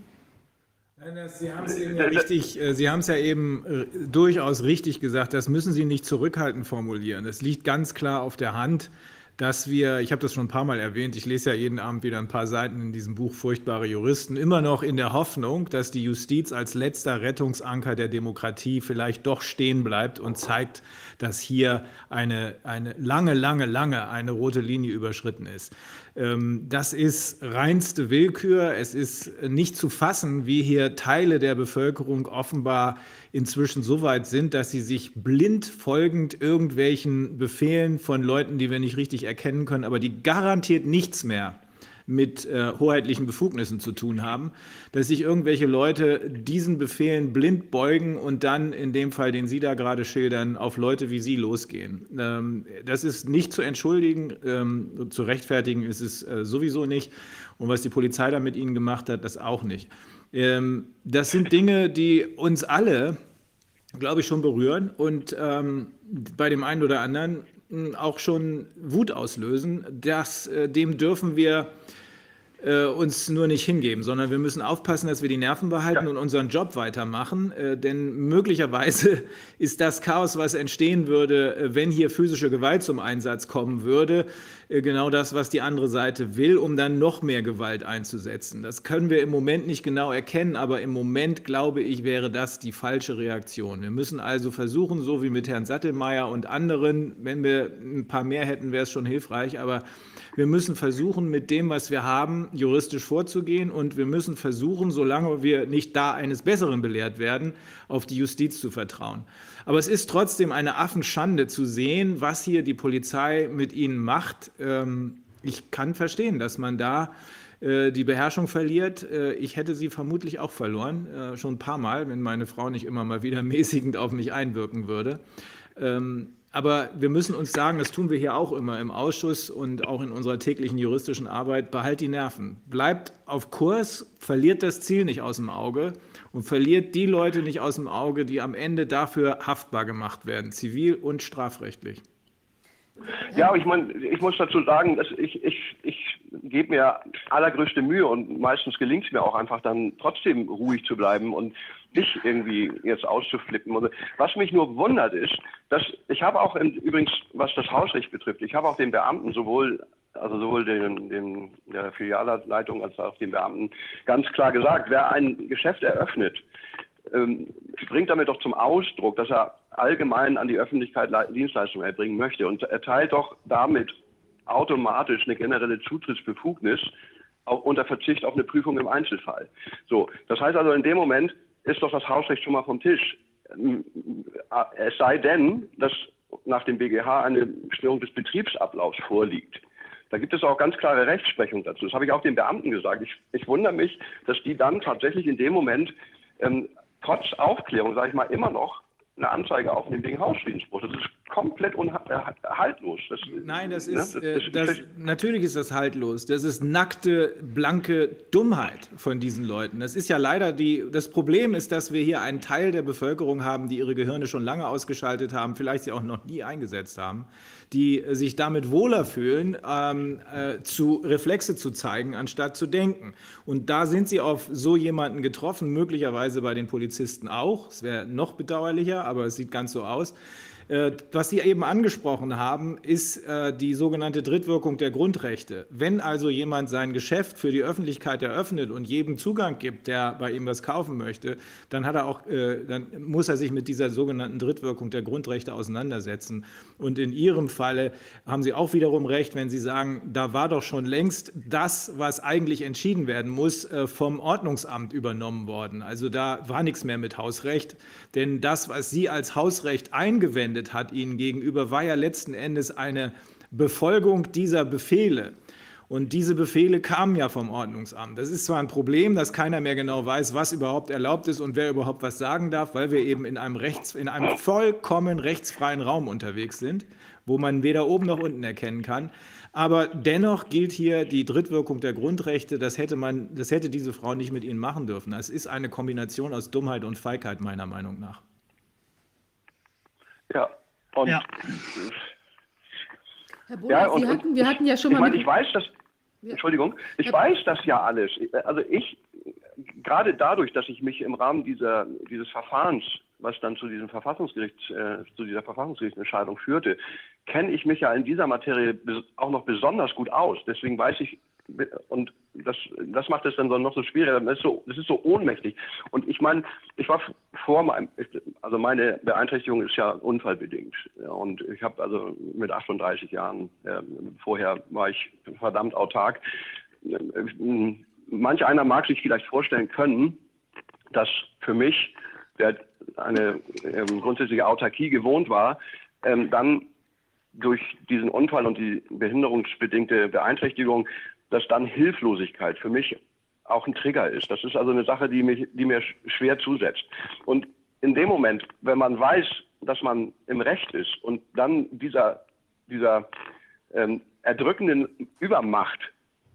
Sie haben es eben ja richtig, äh, Sie haben es ja eben äh, durchaus richtig gesagt, das müssen Sie nicht zurückhaltend formulieren. Es liegt ganz klar auf der Hand, dass wir, ich habe das schon ein paar Mal erwähnt, ich lese ja jeden Abend wieder ein paar Seiten in diesem Buch Furchtbare Juristen, immer noch in der Hoffnung, dass die Justiz als letzter Rettungsanker der Demokratie vielleicht doch stehen bleibt und zeigt, dass hier eine, eine lange, lange, lange eine rote Linie überschritten ist. Ähm, das ist reinste Willkür. Es ist nicht zu fassen, wie hier Teile der Bevölkerung offenbar inzwischen so weit sind, dass sie sich blind folgend irgendwelchen Befehlen von Leuten, die wir nicht richtig erkennen können, aber die garantiert nichts mehr mit äh, hoheitlichen Befugnissen zu tun haben, dass sich irgendwelche Leute diesen Befehlen blind beugen und dann in dem Fall, den Sie da gerade schildern, auf Leute wie Sie losgehen. Ähm, das ist nicht zu entschuldigen, ähm, zu rechtfertigen ist es äh, sowieso nicht. Und was die Polizei da mit Ihnen gemacht hat, das auch nicht. Ähm, das sind Dinge, die uns alle, glaube ich, schon berühren und ähm, bei dem einen oder anderen hm, auch schon Wut auslösen. Das, äh, dem dürfen wir äh, uns nur nicht hingeben, sondern wir müssen aufpassen, dass wir die Nerven behalten ja. und unseren Job weitermachen. Äh, denn möglicherweise ist das Chaos, was entstehen würde, äh, wenn hier physische Gewalt zum Einsatz kommen würde, äh, genau das, was die andere Seite will, um dann noch mehr Gewalt einzusetzen. Das können wir im Moment nicht genau erkennen, aber im Moment glaube ich, wäre das die falsche Reaktion. Wir müssen also versuchen, so wie mit Herrn Sattelmeier und anderen, wenn wir ein paar mehr hätten, wäre es schon hilfreich, aber wir müssen versuchen, mit dem, was wir haben, juristisch vorzugehen und wir müssen versuchen, solange wir nicht da eines Besseren belehrt werden, auf die Justiz zu vertrauen. Aber es ist trotzdem eine Affenschande zu sehen, was hier die Polizei mit ihnen macht. Ähm, ich kann verstehen, dass man da äh, die Beherrschung verliert. Äh, ich hätte sie vermutlich auch verloren, äh, schon ein paar Mal, wenn meine Frau nicht immer mal wieder mäßigend auf mich einwirken würde. Ähm, aber wir müssen uns sagen, das tun wir hier auch immer im Ausschuss und auch in unserer täglichen juristischen Arbeit, behalt die Nerven. Bleibt auf Kurs, verliert das Ziel nicht aus dem Auge und verliert die Leute nicht aus dem Auge, die am Ende dafür haftbar gemacht werden, zivil und strafrechtlich. Ja, ich meine, ich muss dazu sagen, dass ich, ich, ich gebe mir allergrößte Mühe und meistens gelingt es mir auch einfach dann trotzdem ruhig zu bleiben und nicht irgendwie jetzt auszuflippen. Was mich nur wundert ist, dass ich habe auch im, übrigens, was das Hausrecht betrifft, ich habe auch den Beamten sowohl also sowohl den, den, der Filialleitung als auch den Beamten ganz klar gesagt, wer ein Geschäft eröffnet, ähm, bringt damit doch zum Ausdruck, dass er allgemein an die Öffentlichkeit Dienstleistungen erbringen möchte und erteilt doch damit automatisch eine generelle Zutrittsbefugnis unter Verzicht auf eine Prüfung im Einzelfall. So, das heißt also in dem Moment ist doch das Hausrecht schon mal vom Tisch. Es sei denn, dass nach dem BGH eine Störung des Betriebsablaufs vorliegt. Da gibt es auch ganz klare Rechtsprechung dazu. Das habe ich auch den Beamten gesagt. Ich, ich wundere mich, dass die dann tatsächlich in dem Moment ähm, trotz Aufklärung, sage ich mal, immer noch eine Anzeige aufnehmen wegen Hausfriedensbruch. Das ist komplett haltlos. Das, Nein, das ist, ne, das, das, das, natürlich ist das haltlos. Das ist nackte, blanke Dummheit von diesen Leuten. Das ist ja leider die, das Problem ist, dass wir hier einen Teil der Bevölkerung haben, die ihre Gehirne schon lange ausgeschaltet haben, vielleicht sie auch noch nie eingesetzt haben, die sich damit wohler fühlen, ähm, äh, zu Reflexe zu zeigen, anstatt zu denken. Und da sind sie auf so jemanden getroffen, möglicherweise bei den Polizisten auch. Es wäre noch bedauerlicher, aber es sieht ganz so aus. Äh, was Sie eben angesprochen haben, ist äh, die sogenannte Drittwirkung der Grundrechte. Wenn also jemand sein Geschäft für die Öffentlichkeit eröffnet und jedem Zugang gibt, der bei ihm was kaufen möchte, dann, hat er auch, äh, dann muss er sich mit dieser sogenannten Drittwirkung der Grundrechte auseinandersetzen. Und in Ihrem Falle haben Sie auch wiederum recht, wenn Sie sagen, da war doch schon längst das, was eigentlich entschieden werden muss, vom Ordnungsamt übernommen worden. Also da war nichts mehr mit Hausrecht, denn das, was Sie als Hausrecht eingewendet hat ihnen gegenüber, war ja letzten Endes eine Befolgung dieser Befehle. Und diese Befehle kamen ja vom Ordnungsamt. Das ist zwar ein Problem, dass keiner mehr genau weiß, was überhaupt erlaubt ist und wer überhaupt was sagen darf, weil wir eben in einem, rechts, in einem vollkommen rechtsfreien Raum unterwegs sind, wo man weder oben noch unten erkennen kann. Aber dennoch gilt hier die Drittwirkung der Grundrechte. Das hätte, man, das hätte diese Frau nicht mit ihnen machen dürfen. Es ist eine Kombination aus Dummheit und Feigheit, meiner Meinung nach. Ja, und. Ja. Herr Bohler, ja, und, wir, hatten, wir hatten ja schon mal. Ich, meine, ich weiß das. Entschuldigung, ich Herr weiß das ja alles. Also ich, gerade dadurch, dass ich mich im Rahmen dieser, dieses Verfahrens, was dann zu diesem Verfassungsgericht, äh, zu dieser Verfassungsgerichtsentscheidung führte, kenne ich mich ja in dieser Materie auch noch besonders gut aus. Deswegen weiß ich und das, das macht es dann noch so schwieriger. Das ist so, das ist so ohnmächtig. Und ich meine, ich war vor meinem, also meine Beeinträchtigung ist ja unfallbedingt. Und ich habe also mit 38 Jahren, äh, vorher war ich verdammt autark. Manch einer mag sich vielleicht vorstellen können, dass für mich, der eine ähm, grundsätzliche Autarkie gewohnt war, ähm, dann durch diesen Unfall und die behinderungsbedingte Beeinträchtigung dass dann Hilflosigkeit für mich auch ein Trigger ist. Das ist also eine Sache, die, mich, die mir schwer zusetzt. Und in dem Moment, wenn man weiß, dass man im Recht ist und dann dieser, dieser ähm, erdrückenden Übermacht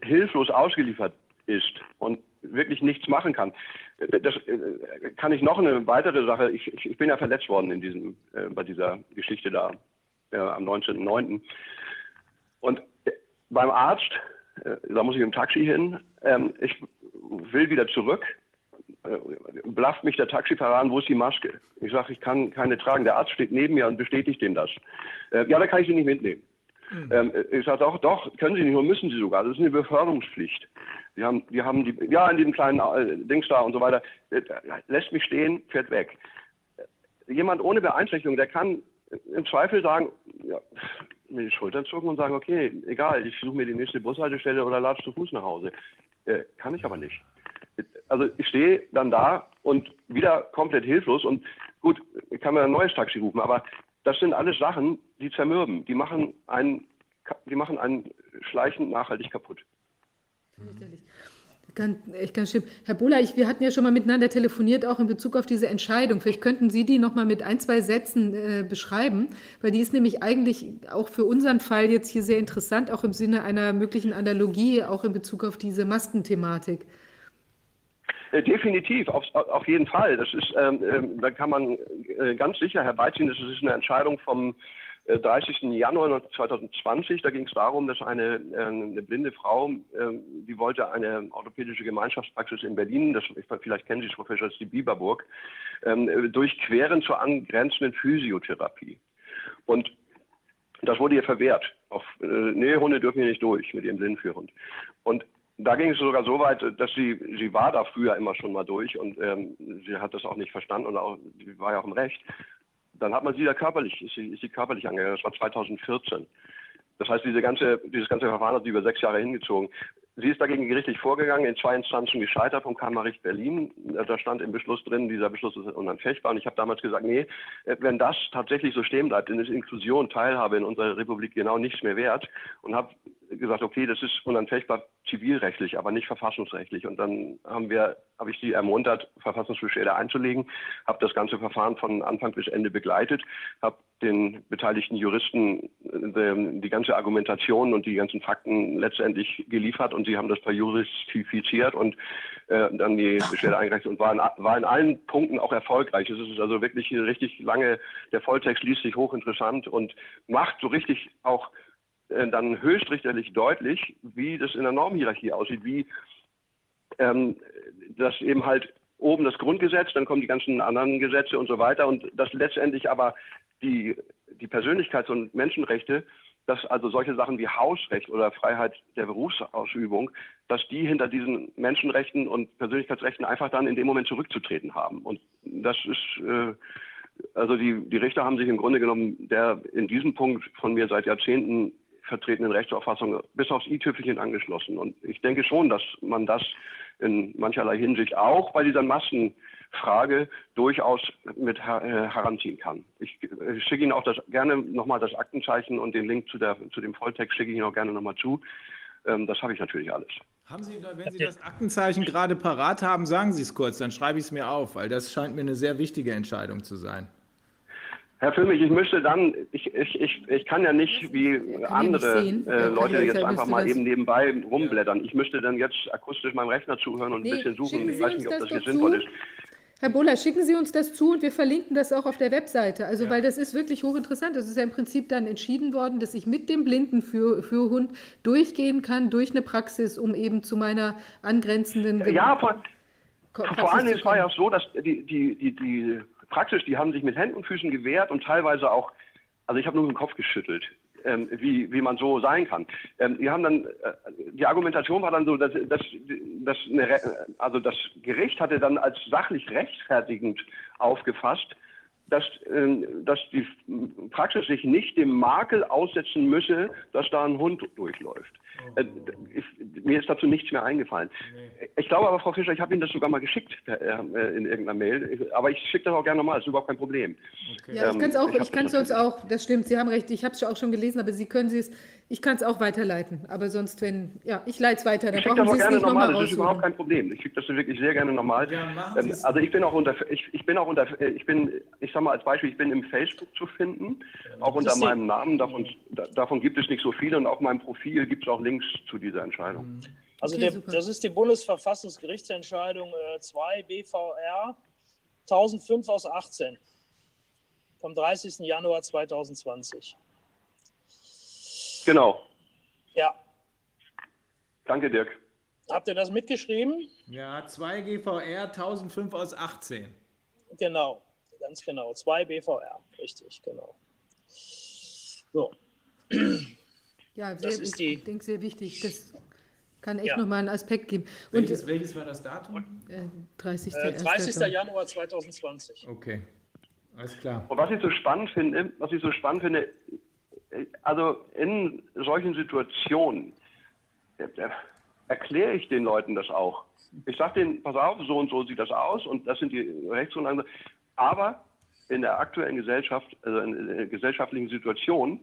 hilflos ausgeliefert ist und wirklich nichts machen kann. Das äh, kann ich noch eine weitere Sache. Ich, ich bin ja verletzt worden in diesem, äh, bei dieser Geschichte da äh, am 19.09. Und beim Arzt äh, da muss ich im Taxi hin. Ähm, ich will wieder zurück. Äh, blafft mich der Taxifahrer an, wo ist die Maske? Ich sage, ich kann keine tragen. Der Arzt steht neben mir und bestätigt ihm das. Äh, ja, da kann ich sie nicht mitnehmen. Mhm. Ähm, ich sage doch, doch, können Sie nicht, nur müssen Sie sogar. Das ist eine Beförderungspflicht. Die haben, die haben die, ja, in diesem kleinen äh, Dings da und so weiter, äh, lässt mich stehen, fährt weg. Jemand ohne Beeinträchtigung, der kann im Zweifel sagen, ja, mir die Schultern zucken und sagen, okay, egal, ich suche mir die nächste Bushaltestelle oder latsch zu Fuß nach Hause. Äh, kann ich aber nicht. Also ich stehe dann da und wieder komplett hilflos und gut, ich kann mir ein neues Taxi rufen, aber das sind alles Sachen, die zermürben, die machen einen, die machen einen schleichend nachhaltig kaputt. Fürchterlich. Ganz, echt ganz schlimm. Herr Bohler, ich, wir hatten ja schon mal miteinander telefoniert, auch in Bezug auf diese Entscheidung. Vielleicht könnten Sie die noch mal mit ein, zwei Sätzen äh, beschreiben, weil die ist nämlich eigentlich auch für unseren Fall jetzt hier sehr interessant, auch im Sinne einer möglichen Analogie, auch in Bezug auf diese Maskenthematik. Äh, definitiv, auf, auf jeden Fall. Das ist, ähm, ähm da kann man äh, ganz sicher herbeiziehen, das ist eine Entscheidung vom 30. Äh, Januar 2020. Da ging es darum, dass eine, äh, eine blinde Frau, äh, die wollte eine orthopädische Gemeinschaftspraxis in Berlin, das, vielleicht kennen Sie es, Professor die Bieberburg, ähm, durchqueren zur angrenzenden Physiotherapie. Und das wurde ihr verwehrt. Auf, nee, Hunde dürfen hier nicht durch mit ihrem Sinnführend. Und da ging es sogar so weit, dass sie, sie war da früher immer schon mal durch und ähm, sie hat das auch nicht verstanden und auch, sie war ja auch im Recht dann hat man sie ja körperlich, ist sie, ist sie körperlich angegangen. Das war 2014. Das heißt, diese ganze, dieses ganze Verfahren hat sie über sechs Jahre hingezogen. Sie ist dagegen gerichtlich vorgegangen, in zwei Instanzen gescheitert vom Kammergericht Berlin. Da stand im Beschluss drin, dieser Beschluss ist unanfechtbar. Und ich habe damals gesagt, nee, wenn das tatsächlich so stehen bleibt, dann ist Inklusion, Teilhabe in unserer Republik genau nichts mehr wert. Und habe gesagt, okay, das ist unanfechtbar zivilrechtlich, aber nicht verfassungsrechtlich. Und dann haben wir, habe ich sie ermuntert, Verfassungsbeschwerde einzulegen, habe das ganze Verfahren von Anfang bis Ende begleitet, habe den beteiligten Juristen äh, die ganze Argumentation und die ganzen Fakten letztendlich geliefert und sie haben das verjuristifiziert und äh, dann die Beschwerde eingereicht und war in, war in allen Punkten auch erfolgreich. Es ist also wirklich richtig lange, der Volltext liest sich hochinteressant und macht so richtig auch äh, dann höchstrichterlich deutlich, wie das in der Normhierarchie aussieht, wie ähm, das eben halt oben das Grundgesetz, dann kommen die ganzen anderen Gesetze und so weiter und dass letztendlich aber die, die Persönlichkeits- und Menschenrechte, dass also solche Sachen wie Hausrecht oder Freiheit der Berufsausübung, dass die hinter diesen Menschenrechten und Persönlichkeitsrechten einfach dann in dem Moment zurückzutreten haben. Und das ist, äh, also die, die Richter haben sich im Grunde genommen der in diesem Punkt von mir seit Jahrzehnten vertretenen Rechtsauffassung bis aufs i-Tüpfelchen angeschlossen. Und ich denke schon, dass man das in mancherlei Hinsicht auch bei dieser Massenfrage durchaus mit äh, heranziehen kann. Ich äh, schicke Ihnen auch das, gerne nochmal das Aktenzeichen und den Link zu, der, zu dem Volltext schicke ich Ihnen auch gerne nochmal zu. Ähm, das habe ich natürlich alles. Haben Sie, wenn Sie das Aktenzeichen gerade parat haben, sagen Sie es kurz, dann schreibe ich es mir auf, weil das scheint mir eine sehr wichtige Entscheidung zu sein. Herr Füllmich, ich müsste dann, ich, ich, ich, ich kann ja nicht wie andere äh, Leute jetzt einfach mal eben nebenbei rumblättern. Ich müsste dann jetzt akustisch meinem Rechner zuhören und Nee, ein bisschen suchen. Ich weiß nicht, ob das das sinnvoll zu. ist. Herr Bohler, schicken Sie uns das zu und wir verlinken das auch auf der Webseite. Also, weil das ist wirklich hochinteressant. Das ist ja im Prinzip dann entschieden worden, dass ich mit dem Blindenführhund durchgehen kann durch eine Praxis, um eben zu meiner angrenzenden Ja, vor, Ko- vor Praxis allem es war ja so, dass die, die, die, die Praxis, die haben sich mit Händen und Füßen gewehrt und teilweise auch, also ich habe nur den Kopf geschüttelt. Ähm, wie, wie man so sein kann. Ähm, die haben dann, äh, die Argumentation war dann so, dass, dass, dass eine, also das Gericht hatte dann als sachlich rechtfertigend aufgefasst, dass, ähm, dass die Praxis sich nicht dem Makel aussetzen müsse, dass da ein Hund durchläuft. Äh, ich, mir ist dazu nichts mehr eingefallen. Ich glaube aber, Frau Fischer, ich habe Ihnen das sogar mal geschickt per, äh, in irgendeiner Mail. Aber ich schicke das auch gerne nochmal, das ist überhaupt kein Problem. Ja, ich Ähm, kann es auch, ich kann es das sonst auch, das stimmt, Sie haben recht, ich habe es auch schon gelesen, aber Sie können es, ich kann es auch weiterleiten. Aber sonst, wenn, ja, ich leite es weiter, dann Ich schicke brauchen das auch Sie es gerne nicht nochmal, das ist überhaupt kein Problem. Ich schicke das wirklich sehr gerne nochmal. machen ähm, also ich bin auch unter, ich, ich bin auch unter, äh, ich bin, ich sag mal als Beispiel, ich bin im Facebook zu finden, auch unter meinem Namen. Davon, da, davon gibt es nicht so viele und auf meinem Profil gibt es auch Links zu dieser Entscheidung. Also Okay, der, das ist die Bundesverfassungsgerichtsentscheidung äh, 2 BVR 1005 aus 18 vom 30. Januar 2020. Genau. Ja, Danke, Dirk. habt ihr das mitgeschrieben? Ja, 2 GVR 1005 aus 18. Genau, ganz genau. 2 BVR, richtig, genau. So, Ja, Das sehr, ist ich die- denke, sehr wichtig. Das kann echt Ja. nochmal einen Aspekt geben. Und Welches, welches war das Datum? äh, 30. äh, 30. Januar 2020. Okay, alles klar. Und was ich so spannend finde, was ich so spannend finde, äh, also in solchen Situationen äh, äh, erkläre ich den Leuten das auch. Ich sage denen, pass auf, so und so sieht das aus und das sind die Rechtsgrundlagen. Aber in der aktuellen Gesellschaft, also in der gesellschaftlichen Situation,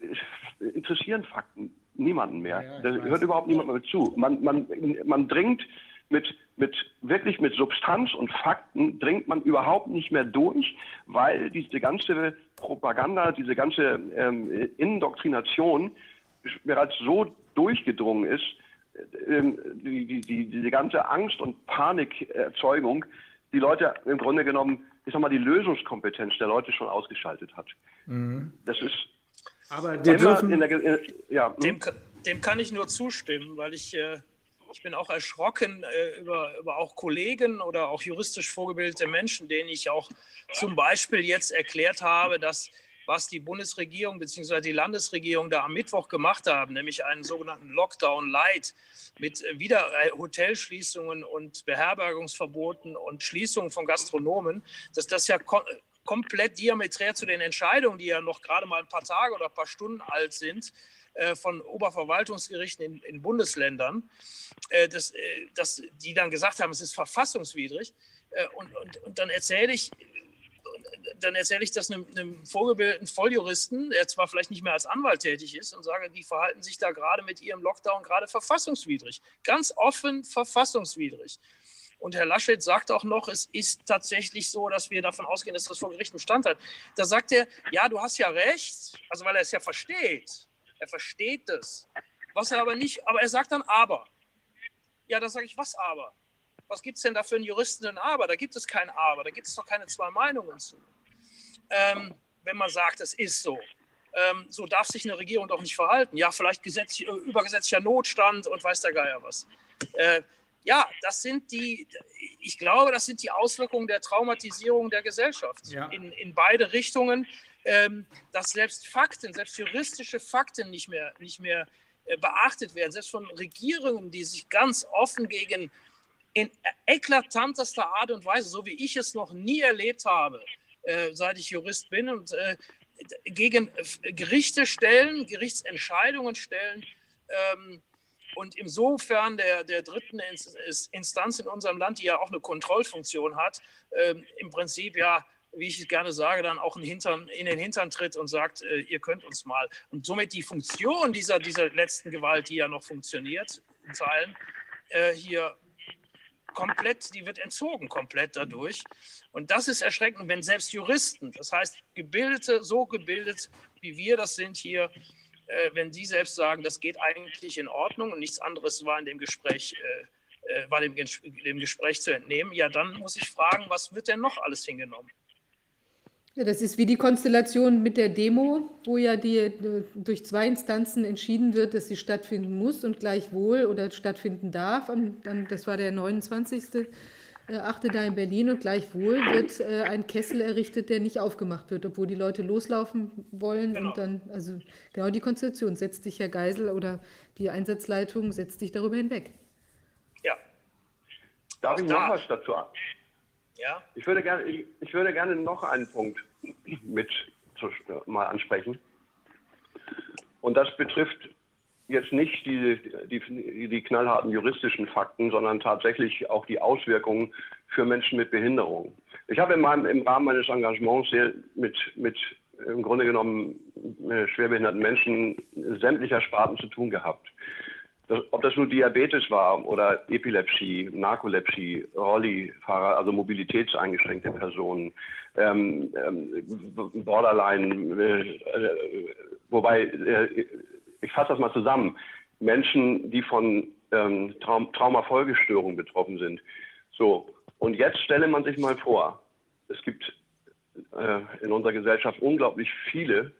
äh, interessieren Fakten niemanden mehr. Ja, da hört überhaupt niemand mehr zu. Man, man, man dringt mit, mit wirklich mit Substanz und Fakten dringt man überhaupt nicht mehr durch, weil diese ganze Propaganda, diese ganze ähm, Indoktrination bereits so durchgedrungen ist, ähm, die, die, die, diese ganze Angst- und Panikerzeugung, die Leute im Grunde genommen, ich sag mal, die Lösungskompetenz der Leute schon ausgeschaltet hat. Das ist Aber wir immer dürfen, in der, Ge- äh, ja, hm? Dem, ka- dem kann ich nur zustimmen, weil ich, äh, ich bin auch erschrocken äh, über, über auch Kollegen oder auch juristisch vorgebildete Menschen, denen ich auch zum Beispiel jetzt erklärt habe, dass was die Bundesregierung bzw. die Landesregierung da am Mittwoch gemacht haben, nämlich einen sogenannten Lockdown Light mit äh, wieder äh, Hotelschließungen und Beherbergungsverboten und Schließungen von Gastronomen, dass das ja ko komplett diameträr zu den Entscheidungen, die ja noch gerade mal ein paar Tage oder ein paar Stunden alt sind, äh, von Oberverwaltungsgerichten in, in Bundesländern, dass, dass die dann gesagt haben, es ist verfassungswidrig. Und, und, und dann erzähle ich, dann erzähle ich das einem, einem vorgebildeten Volljuristen, der zwar vielleicht nicht mehr als Anwalt tätig ist, und sage, die verhalten sich da gerade mit ihrem Lockdown gerade verfassungswidrig. Ganz offen verfassungswidrig. Und Herr Laschet sagt auch noch, es ist tatsächlich so, dass wir davon ausgehen, dass das vor Gericht Bestand hat. Da sagt er, ja, du hast ja recht, also weil er es ja versteht. Er versteht es. Was er aber nicht, aber er sagt dann aber. Ja, da sage ich, was aber? Was gibt es denn da für einen Juristen ein Aber? Da gibt es kein Aber, da gibt es doch keine zwei Meinungen zu. Ähm, wenn man sagt, es ist so. Ähm, so darf sich eine Regierung doch nicht verhalten. Ja, vielleicht Gesetz, übergesetzlicher Notstand und weiß der Geier was. Äh, ja, das sind die, ich glaube, das sind die Auswirkungen der Traumatisierung der Gesellschaft ja. in, in beide Richtungen, ähm, dass selbst Fakten, selbst juristische Fakten nicht mehr, nicht mehr äh, beachtet werden, selbst von Regierungen, die sich ganz offen gegen in eklatantester Art und Weise, so wie ich es noch nie erlebt habe, äh, seit ich Jurist bin und äh, gegen Gerichte stellen, Gerichtsentscheidungen stellen, ähm, und insofern der, der dritten Instanz in unserem Land, die ja auch eine Kontrollfunktion hat, ähm, im Prinzip ja, wie ich es gerne sage, dann auch in, Hintern, in den Hintern tritt und sagt, äh, ihr könnt uns mal. Und somit die Funktion dieser, dieser letzten Gewalt, die ja noch funktioniert, in Teilen, äh, hier komplett, die wird entzogen komplett dadurch. Und das ist erschreckend, wenn selbst Juristen, das heißt Gebildete, so gebildet wie wir das sind hier, äh, wenn Sie selbst sagen, das geht eigentlich in Ordnung und nichts anderes war in dem Gespräch, äh, äh, war dem, dem Gespräch zu entnehmen, ja, dann muss ich fragen, was wird denn noch alles hingenommen? Ja, das ist wie die Konstellation mit der Demo, wo ja die durch zwei Instanzen entschieden wird, dass sie stattfinden muss und gleichwohl oder stattfinden darf. Das war der 29. Äh, achte da in Berlin und gleichwohl wird äh, ein Kessel errichtet, der nicht aufgemacht wird, obwohl die Leute loslaufen wollen genau. und dann, also genau die Konstellation, setzt sich Herr Geisel oder die Einsatzleitung, setzt sich darüber hinweg. Ja. Darf ich noch was dazu an? Ja. Ich würde gerne, ich, würde gerne noch einen Punkt mit mal ansprechen. Und das betrifft jetzt nicht die, die, die knallharten juristischen Fakten, sondern tatsächlich auch die Auswirkungen für Menschen mit Behinderung. Ich habe in meinem, im Rahmen meines Engagements mit, mit im Grunde genommen äh, schwerbehinderten Menschen sämtlicher Sparten zu tun gehabt. Ob das nur Diabetes war oder Epilepsie, Narkolepsie, Rollifahrer, also mobilitätseingeschränkte Personen, ähm, ähm, Borderline, äh, wobei äh, ich fasse das mal zusammen, Menschen, die von ähm, Traum Traumafolgestörungen betroffen sind. So, und jetzt stelle man sich mal vor, es gibt äh, in unserer Gesellschaft unglaublich viele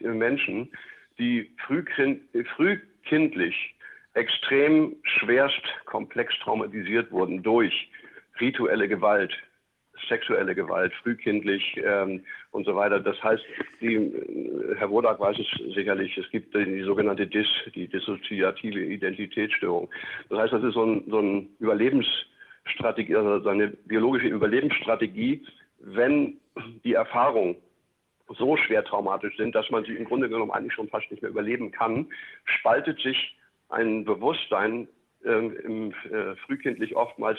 Menschen, die frühkind frühkindlich extrem schwerst komplex traumatisiert wurden durch rituelle Gewalt, sexuelle Gewalt, frühkindlich ähm, und so weiter. Das heißt, die, äh, Herr Wodak weiß es sicherlich, es gibt die, sogenannte DIS, die dissoziative Identitätsstörung. Das heißt, das ist so, ein, so ein Überlebensstrategie, also so eine biologische Überlebensstrategie, wenn die Erfahrungen so schwer traumatisch sind, dass man sie im Grunde genommen eigentlich schon fast nicht mehr überleben kann, spaltet sich ein Bewusstsein ähm, im, äh, frühkindlich oftmals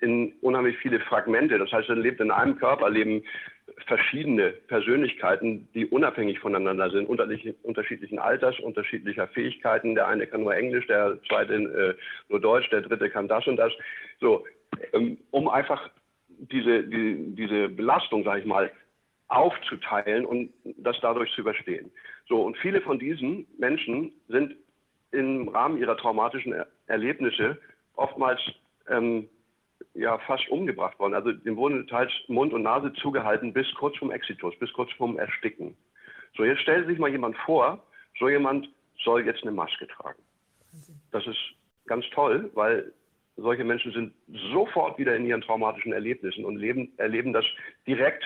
in unheimlich viele Fragmente. Das heißt, er lebt in einem Körper, leben verschiedene Persönlichkeiten, die unabhängig voneinander sind, unterschiedlichen Alters, unterschiedlicher Fähigkeiten. Der eine kann nur Englisch, der zweite äh, nur Deutsch, der dritte kann das und das. So, ähm, um einfach diese, die, diese Belastung, sage ich mal, aufzuteilen und das dadurch zu überstehen. So, und viele von diesen Menschen sind im Rahmen ihrer traumatischen er Erlebnisse oftmals ähm, ja fast umgebracht worden. Also dem wurden teils Mund und Nase zugehalten bis kurz vorm Exitus, bis kurz vorm Ersticken. So, jetzt stellt sich mal jemand vor, so jemand soll jetzt eine Maske tragen. Das ist ganz toll, weil solche Menschen sind sofort wieder in ihren traumatischen Erlebnissen und leben, erleben das direkt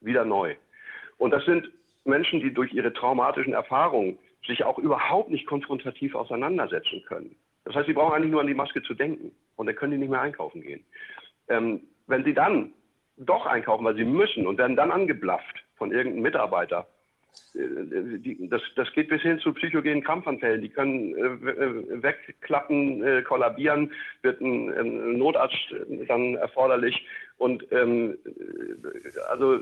wieder neu. Und das sind Menschen, die durch ihre traumatischen Erfahrungen sich auch überhaupt nicht konfrontativ auseinandersetzen können. Das heißt, sie brauchen eigentlich nur an die Maske zu denken und dann können die nicht mehr einkaufen gehen. Ähm, wenn sie dann doch einkaufen, weil sie müssen und werden dann angeblafft von irgendeinem Mitarbeiter, äh, die, das, das geht bis hin zu psychogenen Krampfanfällen. Die können äh, wegklappen, äh, kollabieren, wird ein, Notarzt dann erforderlich. Und ähm, also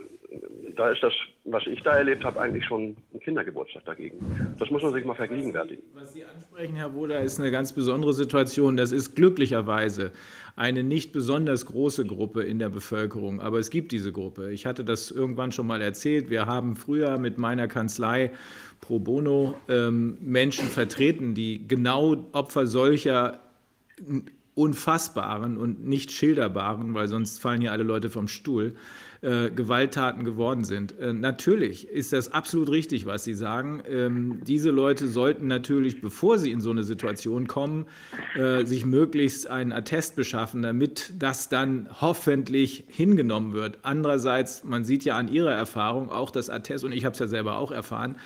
da ist das, was ich da erlebt habe, eigentlich schon ein Kindergeburtstag dagegen. Das muss man sich mal vergegenwärtigen. Was Sie ansprechen, Herr Woder, ist eine ganz besondere Situation. Das ist glücklicherweise eine nicht besonders große Gruppe in der Bevölkerung, aber es gibt diese Gruppe. Ich hatte das irgendwann schon mal erzählt. Wir haben früher mit meiner Kanzlei pro bono ähm, Menschen vertreten, die genau Opfer solcher unfassbaren und nicht schilderbaren, weil sonst fallen hier alle Leute vom Stuhl, äh, Gewalttaten geworden sind. Äh, natürlich ist das absolut richtig, was Sie sagen. Ähm, diese Leute sollten natürlich, bevor sie in so eine Situation kommen, äh, sich möglichst einen Attest beschaffen, damit das dann hoffentlich hingenommen wird. Andererseits, man sieht ja an Ihrer Erfahrung auch das Attest, und ich habe es ja selber auch erfahren,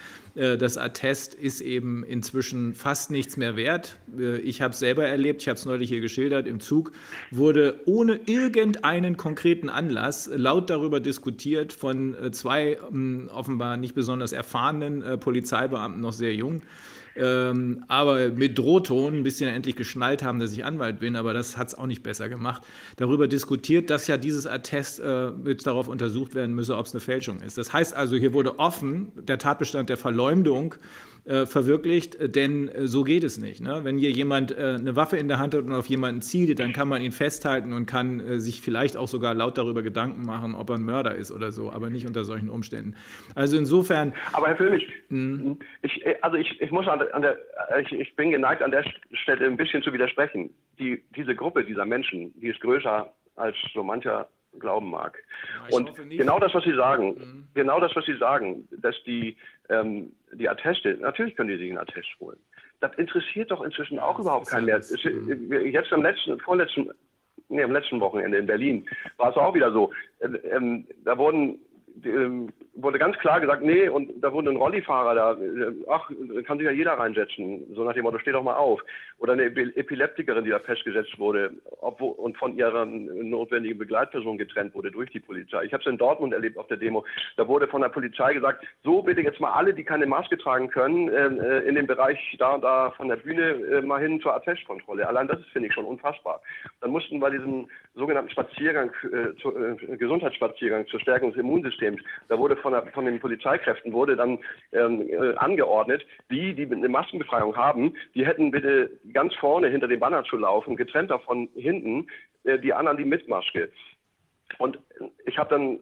das Attest ist eben inzwischen fast nichts mehr wert. Äh, ich habe es selber erlebt, ich habe es neulich hier geschildert, im Zug wurde ohne irgendeinen konkreten Anlass laut darüber diskutiert von äh, zwei hm, offenbar nicht besonders erfahrenen Polizeibeamten, noch sehr jung, ähm, aber mit Drohton ein bisschen endlich geschnallt haben, dass ich Anwalt bin, aber das hat es auch nicht besser gemacht, darüber diskutiert, dass ja dieses Attest äh, mit darauf untersucht werden müsse, ob es eine Fälschung ist. Das heißt also, hier wurde offen der Tatbestand der Verleumdung äh, verwirklicht, denn äh, so geht es nicht. Ne? Wenn hier jemand äh, eine Waffe in der Hand hat und auf jemanden zielt, dann kann man ihn festhalten und kann sich vielleicht auch sogar laut darüber Gedanken machen, ob er ein Mörder ist oder so, aber nicht unter solchen Umständen. Also insofern. Aber Herr Föhlich, hm? ich, also ich, ich muss an der, ich, ich bin geneigt an der Stelle ein bisschen zu widersprechen. Die, diese Gruppe dieser Menschen, die ist größer als so mancher glauben mag. Ja, und genau das, was Sie sagen, mhm. genau das, was Sie sagen, dass die, ähm, die Atteste, natürlich können die sich einen Attest holen. Das interessiert doch inzwischen auch überhaupt keinen mehr. Mhm. Jetzt am letzten, vorletzten, nee, am letzten Wochenende in Berlin war es auch wieder so. Äh, ähm, da wurden ähm, wurde ganz klar gesagt, nee, und da wurde ein Rollifahrer da, äh, ach, kann sich ja jeder reinsetzen, so nach dem Motto, steh doch mal auf. Oder eine Epileptikerin, die da festgesetzt wurde obwohl, und von ihrer notwendigen Begleitperson getrennt wurde durch die Polizei. Ich habe es in Dortmund erlebt auf der Demo. Da wurde von der Polizei gesagt, so bitte jetzt mal alle, die keine Maske tragen können, ähm, äh, in dem Bereich da und da von der Bühne äh, mal hin zur Attestkontrolle. Allein das finde ich schon unfassbar. Dann mussten bei diesem sogenannten Spaziergang, äh, zu, äh, Gesundheitsspaziergang zur Stärkung des Immunsystems, da wurde von, der, von den Polizeikräften wurde dann ähm, äh, angeordnet, die, die eine Maskenbefreiung haben, die hätten bitte ganz vorne hinter dem Banner zu laufen, getrennt davon hinten, äh, die anderen die mit Maske. Und ich habe dann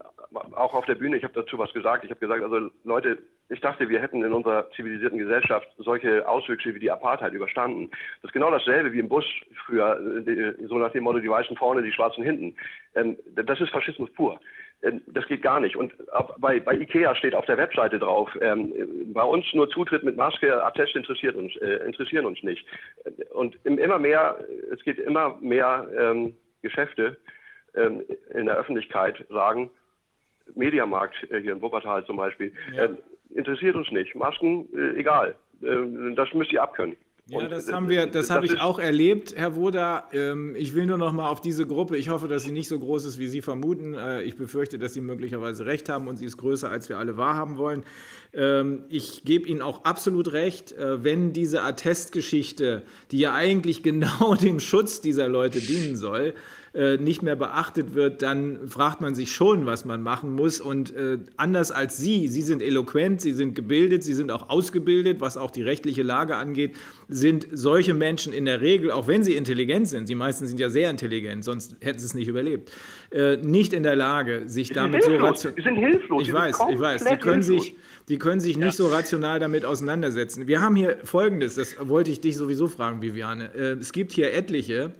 auch auf der Bühne, ich habe dazu was gesagt. Ich habe gesagt, also Leute, ich dachte, wir hätten in unserer zivilisierten Gesellschaft solche Auswüchse wie die Apartheid überstanden. Das ist genau dasselbe wie im Bus früher, äh, so nach dem Motto, die Weißen vorne, die Schwarzen hinten. Ähm, das ist Faschismus pur. Ähm, das geht gar nicht. Und bei, bei IKEA steht auf der Webseite drauf, ähm, bei uns nur Zutritt mit Maske, Attest interessiert uns, äh, interessieren uns nicht. Und immer mehr, es geht immer mehr ähm, Geschäfte ähm, in der Öffentlichkeit sagen, Mediamarkt äh, hier in Wuppertal zum Beispiel, ja. äh, interessiert uns nicht. Masken, äh, egal. Äh, das müsst ihr abkönnen. Ja, das haben wir, das, das habe ich auch erlebt, Herr Woda. Ähm, ich will nur noch mal auf diese Gruppe. Ich hoffe, dass sie nicht so groß ist, wie Sie vermuten. Äh, ich befürchte, dass Sie möglicherweise recht haben und sie ist größer, als wir alle wahrhaben wollen. Ähm, ich gebe Ihnen auch absolut recht, äh, wenn diese Attestgeschichte, die ja eigentlich genau dem Schutz dieser Leute dienen soll, äh, nicht mehr beachtet wird, dann fragt man sich schon, was man machen muss. Und äh, anders als Sie, Sie sind eloquent, Sie sind gebildet, Sie sind auch ausgebildet, was auch die rechtliche Lage angeht, sind solche Menschen in der Regel, auch wenn sie intelligent sind, Sie meisten sind ja sehr intelligent, sonst hätten sie es nicht überlebt, äh, nicht in der Lage, sich damit so rational. Sie sind hilflos. Ich weiß, ich weiß. Sie können sich, die können sich nicht ja. so rational damit auseinandersetzen. Wir haben hier Folgendes, das wollte ich dich sowieso fragen, Viviane. Äh, es gibt hier etliche,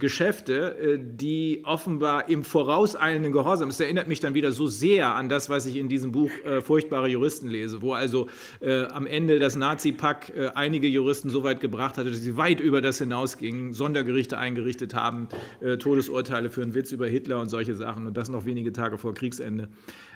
Geschäfte, äh, die offenbar im vorauseilenden Gehorsam, es erinnert mich dann wieder so sehr an das, was ich in diesem Buch äh, Furchtbare Juristen lese, wo also äh, am Ende das Nazi-Pack äh, einige Juristen so weit gebracht hatte, dass sie weit über das hinausgingen, Sondergerichte eingerichtet haben, äh, Todesurteile für einen Witz über Hitler und solche Sachen und das noch wenige Tage vor Kriegsende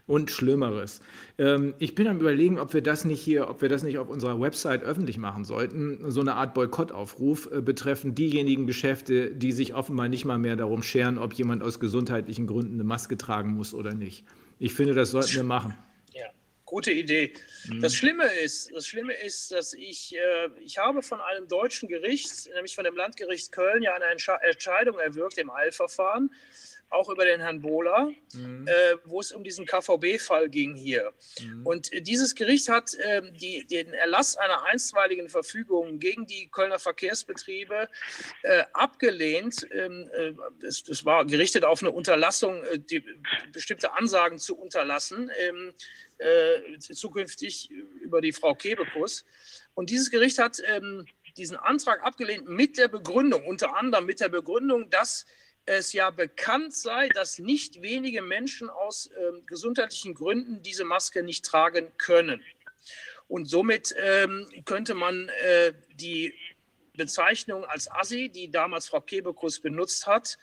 und Schlimmeres. Ähm, ich bin am überlegen, ob wir das nicht hier, ob wir das nicht auf unserer Website öffentlich machen sollten, so eine Art Boykottaufruf äh, betreffend diejenigen Geschäfte, die sich offenbar nicht mal mehr darum scheren, ob jemand aus gesundheitlichen Gründen eine Maske tragen muss oder nicht. Ich finde, das sollten wir machen. Ja, Gute Idee. Das Schlimme ist, das Schlimme ist, dass ich, äh, ich habe von einem deutschen Gericht, nämlich von dem Landgericht Köln, ja eine Entsche Entscheidung erwirkt im Eilverfahren, auch über den Herrn Bohler, Mhm. äh, wo es um diesen KVB-Fall ging hier. Mhm. Und äh, dieses Gericht hat ähm, die, den Erlass einer einstweiligen Verfügung gegen die Kölner Verkehrsbetriebe äh, abgelehnt. Ähm, äh, es, es war gerichtet auf eine Unterlassung, äh, die, bestimmte Ansagen zu unterlassen, ähm, äh, zukünftig über die Frau Kebekus. Und dieses Gericht hat ähm, diesen Antrag abgelehnt mit der Begründung, unter anderem mit der Begründung, dass es ja bekannt sei, dass nicht wenige Menschen aus ähm, gesundheitlichen Gründen diese Maske nicht tragen können. Und somit ähm, könnte man äh, die Bezeichnung als Assi, die damals Frau Kebekus benutzt hat,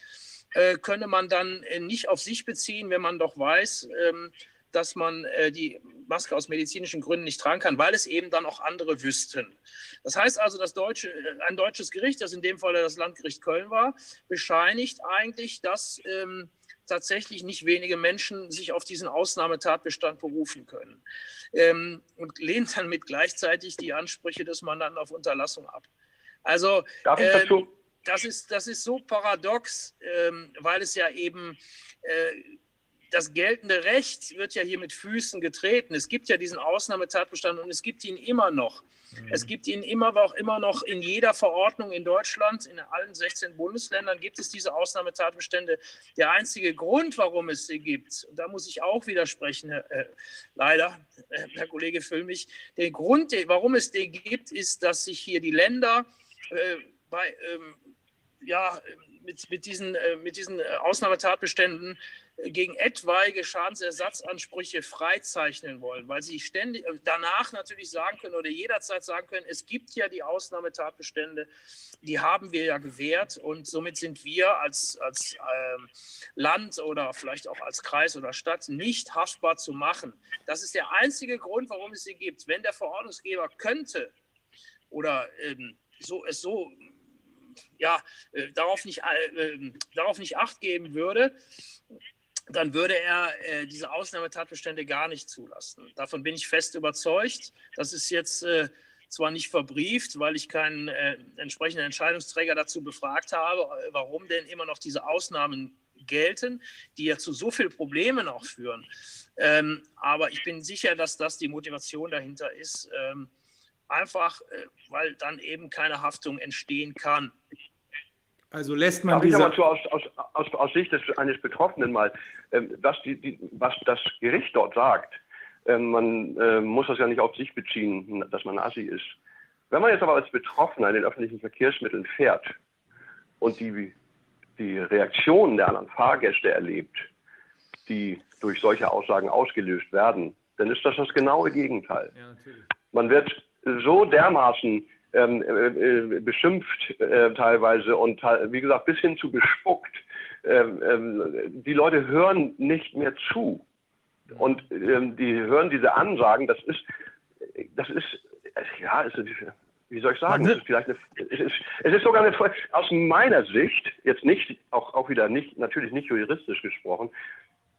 äh, könne man dann äh, nicht auf sich beziehen, wenn man doch weiß, ähm, dass man äh, die Maske aus medizinischen Gründen nicht tragen kann, weil es eben dann auch andere wüssten. Das heißt also, das deutsche, äh, ein deutsches Gericht, das in dem Fall das Landgericht Köln war, bescheinigt eigentlich, dass ähm, tatsächlich nicht wenige Menschen sich auf diesen Ausnahmetatbestand berufen können ähm, und lehnt dann mit gleichzeitig die Ansprüche des Mandanten auf Unterlassung ab. Also Darf ich ähm, dazu? das ist, das ist so paradox, ähm, weil es ja eben äh, das geltende Recht wird ja hier mit Füßen getreten. Es gibt ja diesen Ausnahmetatbestand und es gibt ihn immer noch. Es gibt ihn immer, aber auch immer noch in jeder Verordnung in Deutschland, in allen 16 Bundesländern gibt es diese Ausnahmetatbestände. Der einzige Grund, warum es sie gibt, und da muss ich auch widersprechen, äh, leider, äh, Herr Kollege Füllmich, der Grund, warum es den gibt, ist, dass sich hier die Länder äh, bei, ähm, ja, mit, mit diesen, äh, mit diesen äh, Ausnahmetatbeständen äh, gegen etwaige Schadensersatzansprüche freizeichnen wollen, weil sie ständig danach natürlich sagen können oder jederzeit sagen können, es gibt ja die Ausnahmetatbestände, die haben wir ja gewährt und somit sind wir als, als ähm, Land oder vielleicht auch als Kreis oder Stadt nicht haftbar zu machen. Das ist der einzige Grund, warum es sie gibt. Wenn der Verordnungsgeber könnte oder ähm, so, es so ja, äh, darauf, nicht, äh, äh, darauf nicht acht geben würde, dann würde er äh, diese Ausnahmetatbestände gar nicht zulassen. Davon bin ich fest überzeugt. Das ist jetzt äh, zwar nicht verbrieft, weil ich keinen äh, entsprechenden Entscheidungsträger dazu befragt habe, äh, warum denn immer noch diese Ausnahmen gelten, die ja zu so vielen Problemen auch führen. Ähm, aber ich bin sicher, dass das die Motivation dahinter ist. Ähm, einfach, äh, weil dann eben keine Haftung entstehen kann. Also lässt man Darf ich diese. aber zu, aus, aus, aus, aus Sicht des, eines Betroffenen mal, ähm, was, die, die, was das Gericht dort sagt, ähm, man äh, muss das ja nicht auf sich beziehen, dass man Assi ist. Wenn man jetzt aber als Betroffener in den öffentlichen Verkehrsmitteln fährt und die, die Reaktionen der anderen Fahrgäste erlebt, die durch solche Aussagen ausgelöst werden, dann ist das das genaue Gegenteil. Ja, natürlich. Man wird so dermaßen ähm, äh, äh, beschimpft äh, teilweise und wie gesagt bis hin zu bespuckt. Ähm, ähm, die Leute hören nicht mehr zu und ähm, die hören diese Ansagen. Das ist, das ist, ja, ist, wie soll ich sagen? Es ist vielleicht eine, es ist, es ist sogar eine, aus meiner Sicht jetzt nicht, auch auch wieder nicht, natürlich nicht juristisch gesprochen,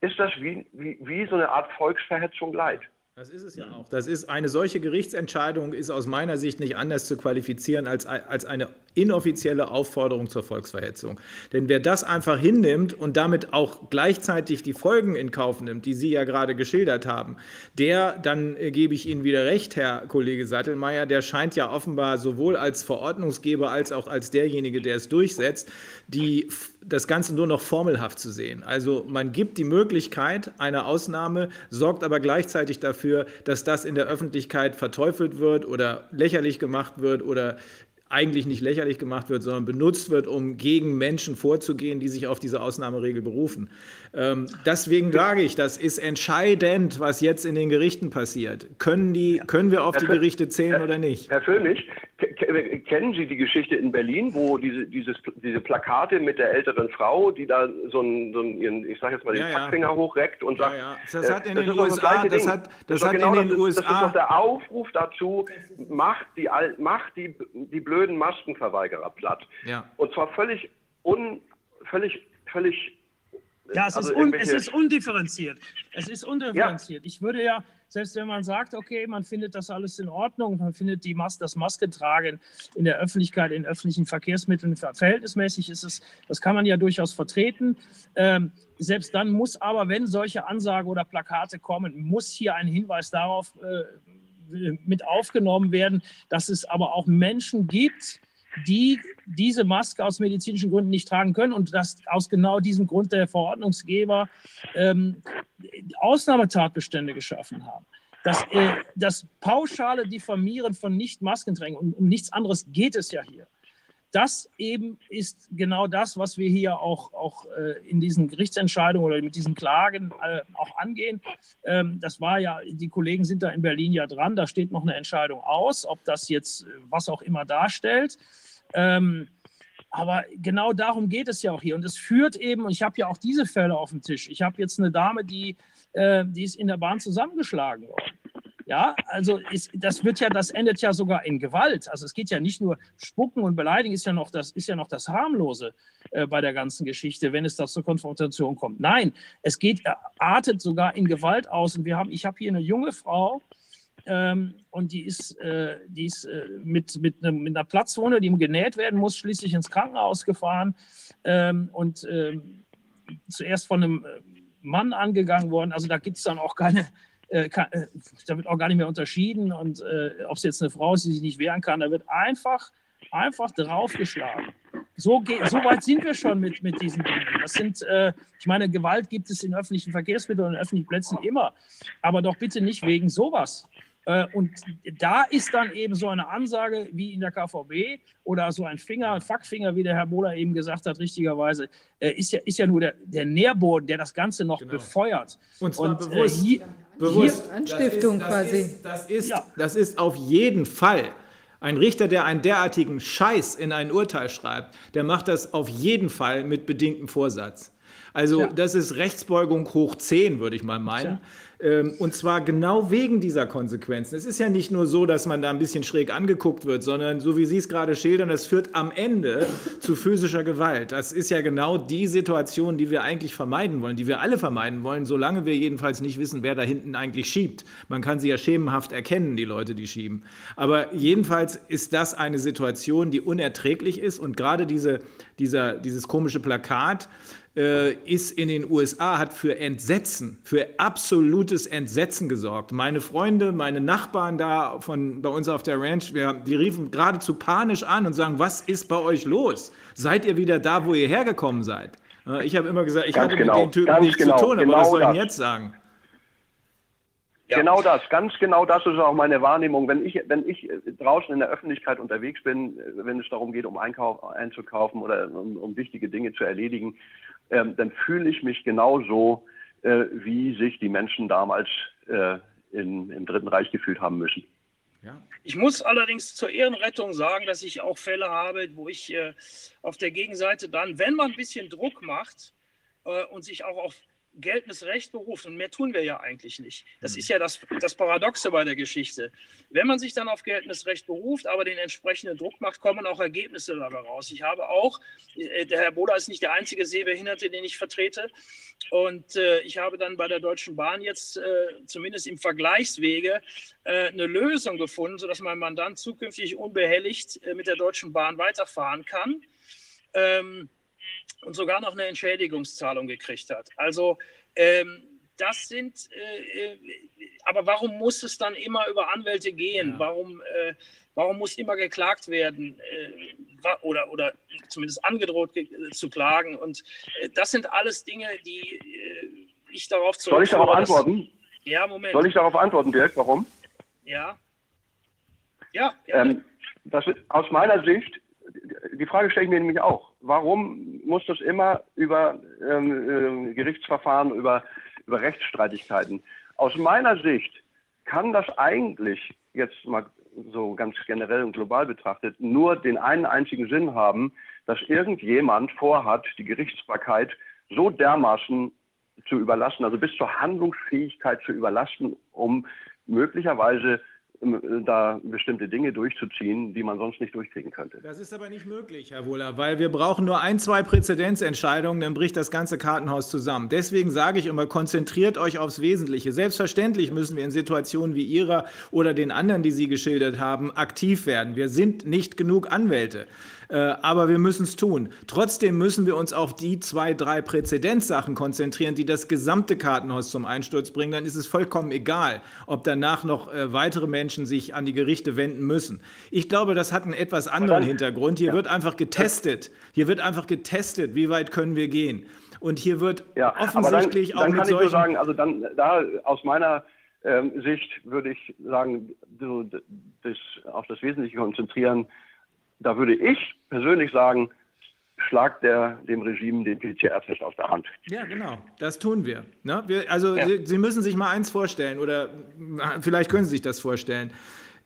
ist das wie wie, wie so eine Art Volksverhetzung leid. Das ist es ja auch. Das ist eine solche Gerichtsentscheidung ist aus meiner Sicht nicht anders zu qualifizieren als, als eine inoffizielle Aufforderung zur Volksverhetzung. Denn wer das einfach hinnimmt und damit auch gleichzeitig die Folgen in Kauf nimmt, die Sie ja gerade geschildert haben, der, dann gebe ich Ihnen wieder recht, Herr Kollege Sattelmeier, der scheint ja offenbar sowohl als Verordnungsgeber als auch als derjenige, der es durchsetzt, die, das Ganze nur noch formelhaft zu sehen. Also man gibt die Möglichkeit einer Ausnahme, sorgt aber gleichzeitig dafür, dass das in der Öffentlichkeit verteufelt wird oder lächerlich gemacht wird oder eigentlich nicht lächerlich gemacht wird, sondern benutzt wird, um gegen Menschen vorzugehen, die sich auf diese Ausnahmeregel berufen. Ähm, deswegen sage ich, das ist entscheidend, was jetzt in den Gerichten passiert. Können, die, können wir auf die Gerichte zählen oder nicht? Herr kennen Sie die Geschichte in Berlin, wo diese, dieses, diese Plakate mit der älteren Frau, die da so einen, so einen ihren, ich sage jetzt mal, den Ja, ja. Finger hochreckt und sagt, ja. Das hat in äh, den ist doch das USA gleiche das hat- das in genau den das, ist- Das USA ist doch der Aufruf dazu, macht die, macht die, die blöden Maskenverweigerer platt. Ja. Und zwar völlig un, völlig, völlig Ja, es, also ist, un, es ist undifferenziert. Es ist undifferenziert. Ich würde ja selbst wenn man sagt, okay, man findet das alles in Ordnung, man findet die Mas das Maskentragen in der Öffentlichkeit, in öffentlichen Verkehrsmitteln verhältnismäßig ist es, das kann man ja durchaus vertreten. Ähm, selbst dann muss aber, wenn solche Ansagen oder Plakate kommen, muss hier ein Hinweis darauf äh, mit aufgenommen werden, dass es aber auch Menschen gibt, die diese Maske aus medizinischen Gründen nicht tragen können und dass aus genau diesem Grund der Verordnungsgeber ähm, Ausnahmetatbestände geschaffen haben. Das, äh, das pauschale Diffamieren von Nicht-Maskenträgern, und um nichts anderes geht es ja hier. Das eben ist genau das, was wir hier auch, auch äh, in diesen Gerichtsentscheidungen oder mit diesen Klagen äh, auch angehen. Ähm, das war ja, die Kollegen sind da in Berlin ja dran, da steht noch eine Entscheidung aus, ob das jetzt äh, was auch immer darstellt. Ähm, aber genau darum geht es ja auch hier. Und es führt eben, und ich habe ja auch diese Fälle auf dem Tisch. Ich habe jetzt eine Dame, die, äh, die ist in der Bahn zusammengeschlagen worden. Ja, also ist, das wird ja, das endet ja sogar in Gewalt. Also es geht ja nicht nur Spucken und Beleidigen ist ja noch das, ist ja noch das harmlose äh, bei der ganzen Geschichte, wenn es da zur Konfrontation kommt. Nein, es geht, artet sogar in Gewalt aus. Und wir haben, ich habe hier eine junge Frau, ähm, und die ist, äh, die ist äh, mit, mit, ne, mit, einer Platzwunde, die genäht werden muss, schließlich ins Krankenhaus gefahren ähm, und ähm, zuerst von einem äh, Mann angegangen worden. Also da gibt es dann auch keine, äh, kann, äh, da wird auch gar nicht mehr unterschieden und äh, ob es jetzt eine Frau ist, die sich nicht wehren kann, da wird einfach, einfach draufgeschlagen. So, so weit sind wir schon mit, mit diesen Dingen. Das sind, ich meine, Gewalt gibt es in öffentlichen Verkehrsmitteln und öffentlichen Plätzen immer, aber doch bitte nicht wegen sowas. Äh, und da ist dann eben so eine Ansage wie in der KVB oder so ein Finger, ein Fackfinger, wie der Herr Bohler eben gesagt hat, richtigerweise, äh, ist ja, ist ja nur der, der Nährboden, der das Ganze noch genau. befeuert. Und zwar und, bewusst. Äh, hier, bewusst. Hier, Anstiftung das ist, das quasi. Ist, das, ist, ja. das ist auf jeden Fall. Ein Richter, der einen derartigen Scheiß in ein Urteil schreibt, der macht das auf jeden Fall mit bedingtem Vorsatz. Also ja. das ist Rechtsbeugung hoch 10, würde ich mal meinen. Ähm, und zwar genau wegen dieser Konsequenzen. Es ist ja nicht nur so, dass man da ein bisschen schräg angeguckt wird, sondern so wie Sie es gerade schildern, es führt am Ende zu physischer Gewalt. Das ist ja genau die Situation, die wir eigentlich vermeiden wollen, die wir alle vermeiden wollen, solange wir jedenfalls nicht wissen, wer da hinten eigentlich schiebt. Man kann sie ja schemenhaft erkennen, die Leute, die schieben. Aber jedenfalls ist das eine Situation, die unerträglich ist und gerade diese, dieser, dieses komische Plakat, ist in den USA, hat für Entsetzen, für absolutes Entsetzen gesorgt. Meine Freunde, meine Nachbarn da von bei uns auf der Ranch, wir, die riefen geradezu panisch an und sagen, was ist bei euch los? Seid ihr wieder da, wo ihr hergekommen seid? Äh, ich habe immer gesagt, ich ganz hatte genau, mit den Typen nichts genau, zu tun, aber genau was soll ich denn jetzt sagen? Ja. Genau das, ganz genau das ist auch meine Wahrnehmung. Wenn ich, wenn ich draußen in der Öffentlichkeit unterwegs bin, wenn es darum geht, um Einkauf einzukaufen oder um, um wichtige Dinge zu erledigen, ähm, dann fühle ich mich genauso, äh, wie sich die Menschen damals äh, in, im Dritten Reich gefühlt haben müssen. Ja. Ich muss allerdings zur Ehrenrettung sagen, dass ich auch Fälle habe, wo ich äh, auf der Gegenseite dann, wenn man ein bisschen Druck macht äh, und sich auch auf geltendes Recht beruft, und mehr tun wir ja eigentlich nicht. Das mhm. ist ja das, das Paradoxe bei der Geschichte. Wenn man sich dann auf geltendes Recht beruft, aber den entsprechenden Druck macht, kommen auch Ergebnisse dabei raus. Ich habe auch, äh, der Herr Bohler ist nicht der einzige Sehbehinderte, den ich vertrete. Und äh, ich habe dann bei der Deutschen Bahn jetzt äh, zumindest im Vergleichswege äh, eine Lösung gefunden, sodass mein Mandant zukünftig unbehelligt mit der Deutschen Bahn weiterfahren kann. Ähm, und sogar noch eine Entschädigungszahlung gekriegt hat. Also ähm, das sind, äh, äh, aber warum muss es dann immer über Anwälte gehen? Ja. Warum, äh, warum muss immer geklagt werden äh, oder, oder zumindest angedroht ge zu klagen? Und äh, das sind alles Dinge, die äh, ich darauf zurück. Soll ich darauf antworten? ja, Moment. Soll ich darauf antworten, Dirk? Warum? Ja. Ja, ähm, das ist, aus meiner Sicht die Frage stelle ich mir nämlich auch. Warum muss das immer über ähm, äh, Gerichtsverfahren, über, über Rechtsstreitigkeiten? Aus meiner Sicht kann das eigentlich jetzt mal so ganz generell und global betrachtet nur den einen einzigen Sinn haben, dass irgendjemand vorhat, die Gerichtsbarkeit so dermaßen zu überlassen, also bis zur Handlungsfähigkeit zu überlassen, um möglicherweise ähm, da bestimmte Dinge durchzuziehen, die man sonst nicht durchkriegen könnte. Das ist aber nicht möglich, Herr Wohler, weil wir brauchen nur ein, zwei Präzedenzentscheidungen, dann bricht das ganze Kartenhaus zusammen. Deswegen sage ich immer, konzentriert euch aufs Wesentliche. Selbstverständlich müssen wir in Situationen wie Ihrer oder den anderen, die Sie geschildert haben, aktiv werden. Wir sind nicht genug Anwälte. Äh, aber wir müssen es tun. Trotzdem müssen wir uns auf die zwei, drei Präzedenzsachen konzentrieren, die das gesamte Kartenhaus zum Einsturz bringen. Dann ist es vollkommen egal, ob danach noch äh, weitere Menschen sich an die Gerichte wenden müssen. Ich glaube, das hat einen etwas anderen Hintergrund. Hier wird einfach getestet. Hier wird einfach getestet, wie weit können wir gehen. Und hier wird ja, offensichtlich dann, auch dann mit kann ich nur solchen sagen, also dann da aus meiner ähm, Sicht würde ich sagen, so, das, auf das Wesentliche konzentrieren, da würde ich persönlich sagen, schlagt der dem Regime den PCR-Test aus der Hand. Ja, genau. Das tun wir. Ne? wir also Ja. Sie, Sie müssen sich mal eins vorstellen oder äh, vielleicht können Sie sich das vorstellen.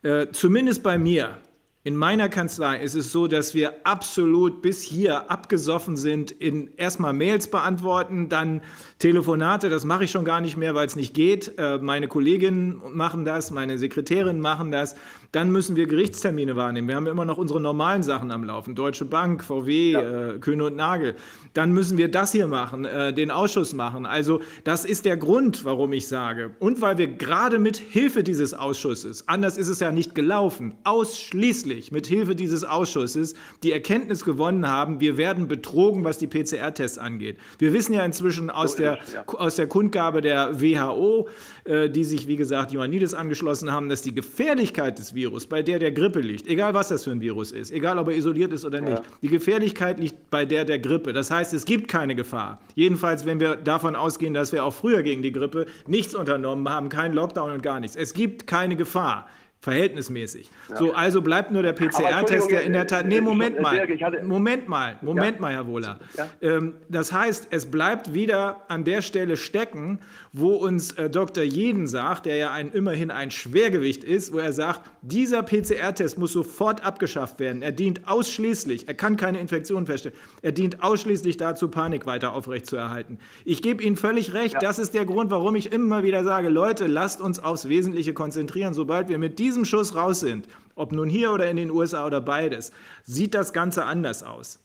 Äh, zumindest bei mir. In meiner Kanzlei ist es so, dass wir absolut bis hier abgesoffen sind in erstmal Mails beantworten, dann Telefonate, das mache ich schon gar nicht mehr, weil es nicht geht. Äh, Meine Kolleginnen machen das, meine Sekretärinnen machen das. Dann müssen wir Gerichtstermine wahrnehmen. Wir haben immer noch unsere normalen Sachen am Laufen. Deutsche Bank, VW, äh, Kühne und Nagel. Dann müssen wir das hier machen, äh, den Ausschuss machen. Also das ist der Grund, warum ich sage. Und weil wir gerade mit Hilfe dieses Ausschusses, anders ist es ja nicht gelaufen, ausschließlich mit Hilfe dieses Ausschusses die Erkenntnis gewonnen haben, wir werden betrogen, was die PCR-Tests angeht. Wir wissen ja inzwischen aus, ist der, ja. aus der Kundgabe der WHO, die sich, wie gesagt, Ioannidis angeschlossen haben, dass die Gefährlichkeit des Virus bei der der Grippe liegt, egal was das für ein Virus ist, egal ob er isoliert ist oder nicht, die Gefährlichkeit liegt bei der der Grippe. Das heißt, es gibt keine Gefahr. Jedenfalls, wenn wir davon ausgehen, dass wir auch früher gegen die Grippe nichts unternommen haben, keinen Lockdown und gar nichts. Es gibt keine Gefahr. Verhältnismäßig. So, also bleibt nur der PCR-Test, der in der Tat. Nee, äh, Moment äh, mal. Moment mal. Moment mal, Herr Wohler. Ja. Ähm, das heißt, es bleibt wieder an der Stelle stecken, wo uns äh, Dr. Jeden sagt, der ja ein, immerhin ein Schwergewicht ist, wo er sagt, dieser PCR-Test muss sofort abgeschafft werden. Er dient ausschließlich, er kann keine Infektion feststellen, er dient ausschließlich dazu, Panik weiter aufrechtzuerhalten. Ich gebe Ihnen völlig recht, das ist der Grund, warum ich immer wieder sage, Leute, lasst uns aufs Wesentliche konzentrieren. Sobald wir mit diesem Schuss raus sind, ob nun hier oder in den USA oder beides, sieht das Ganze anders aus.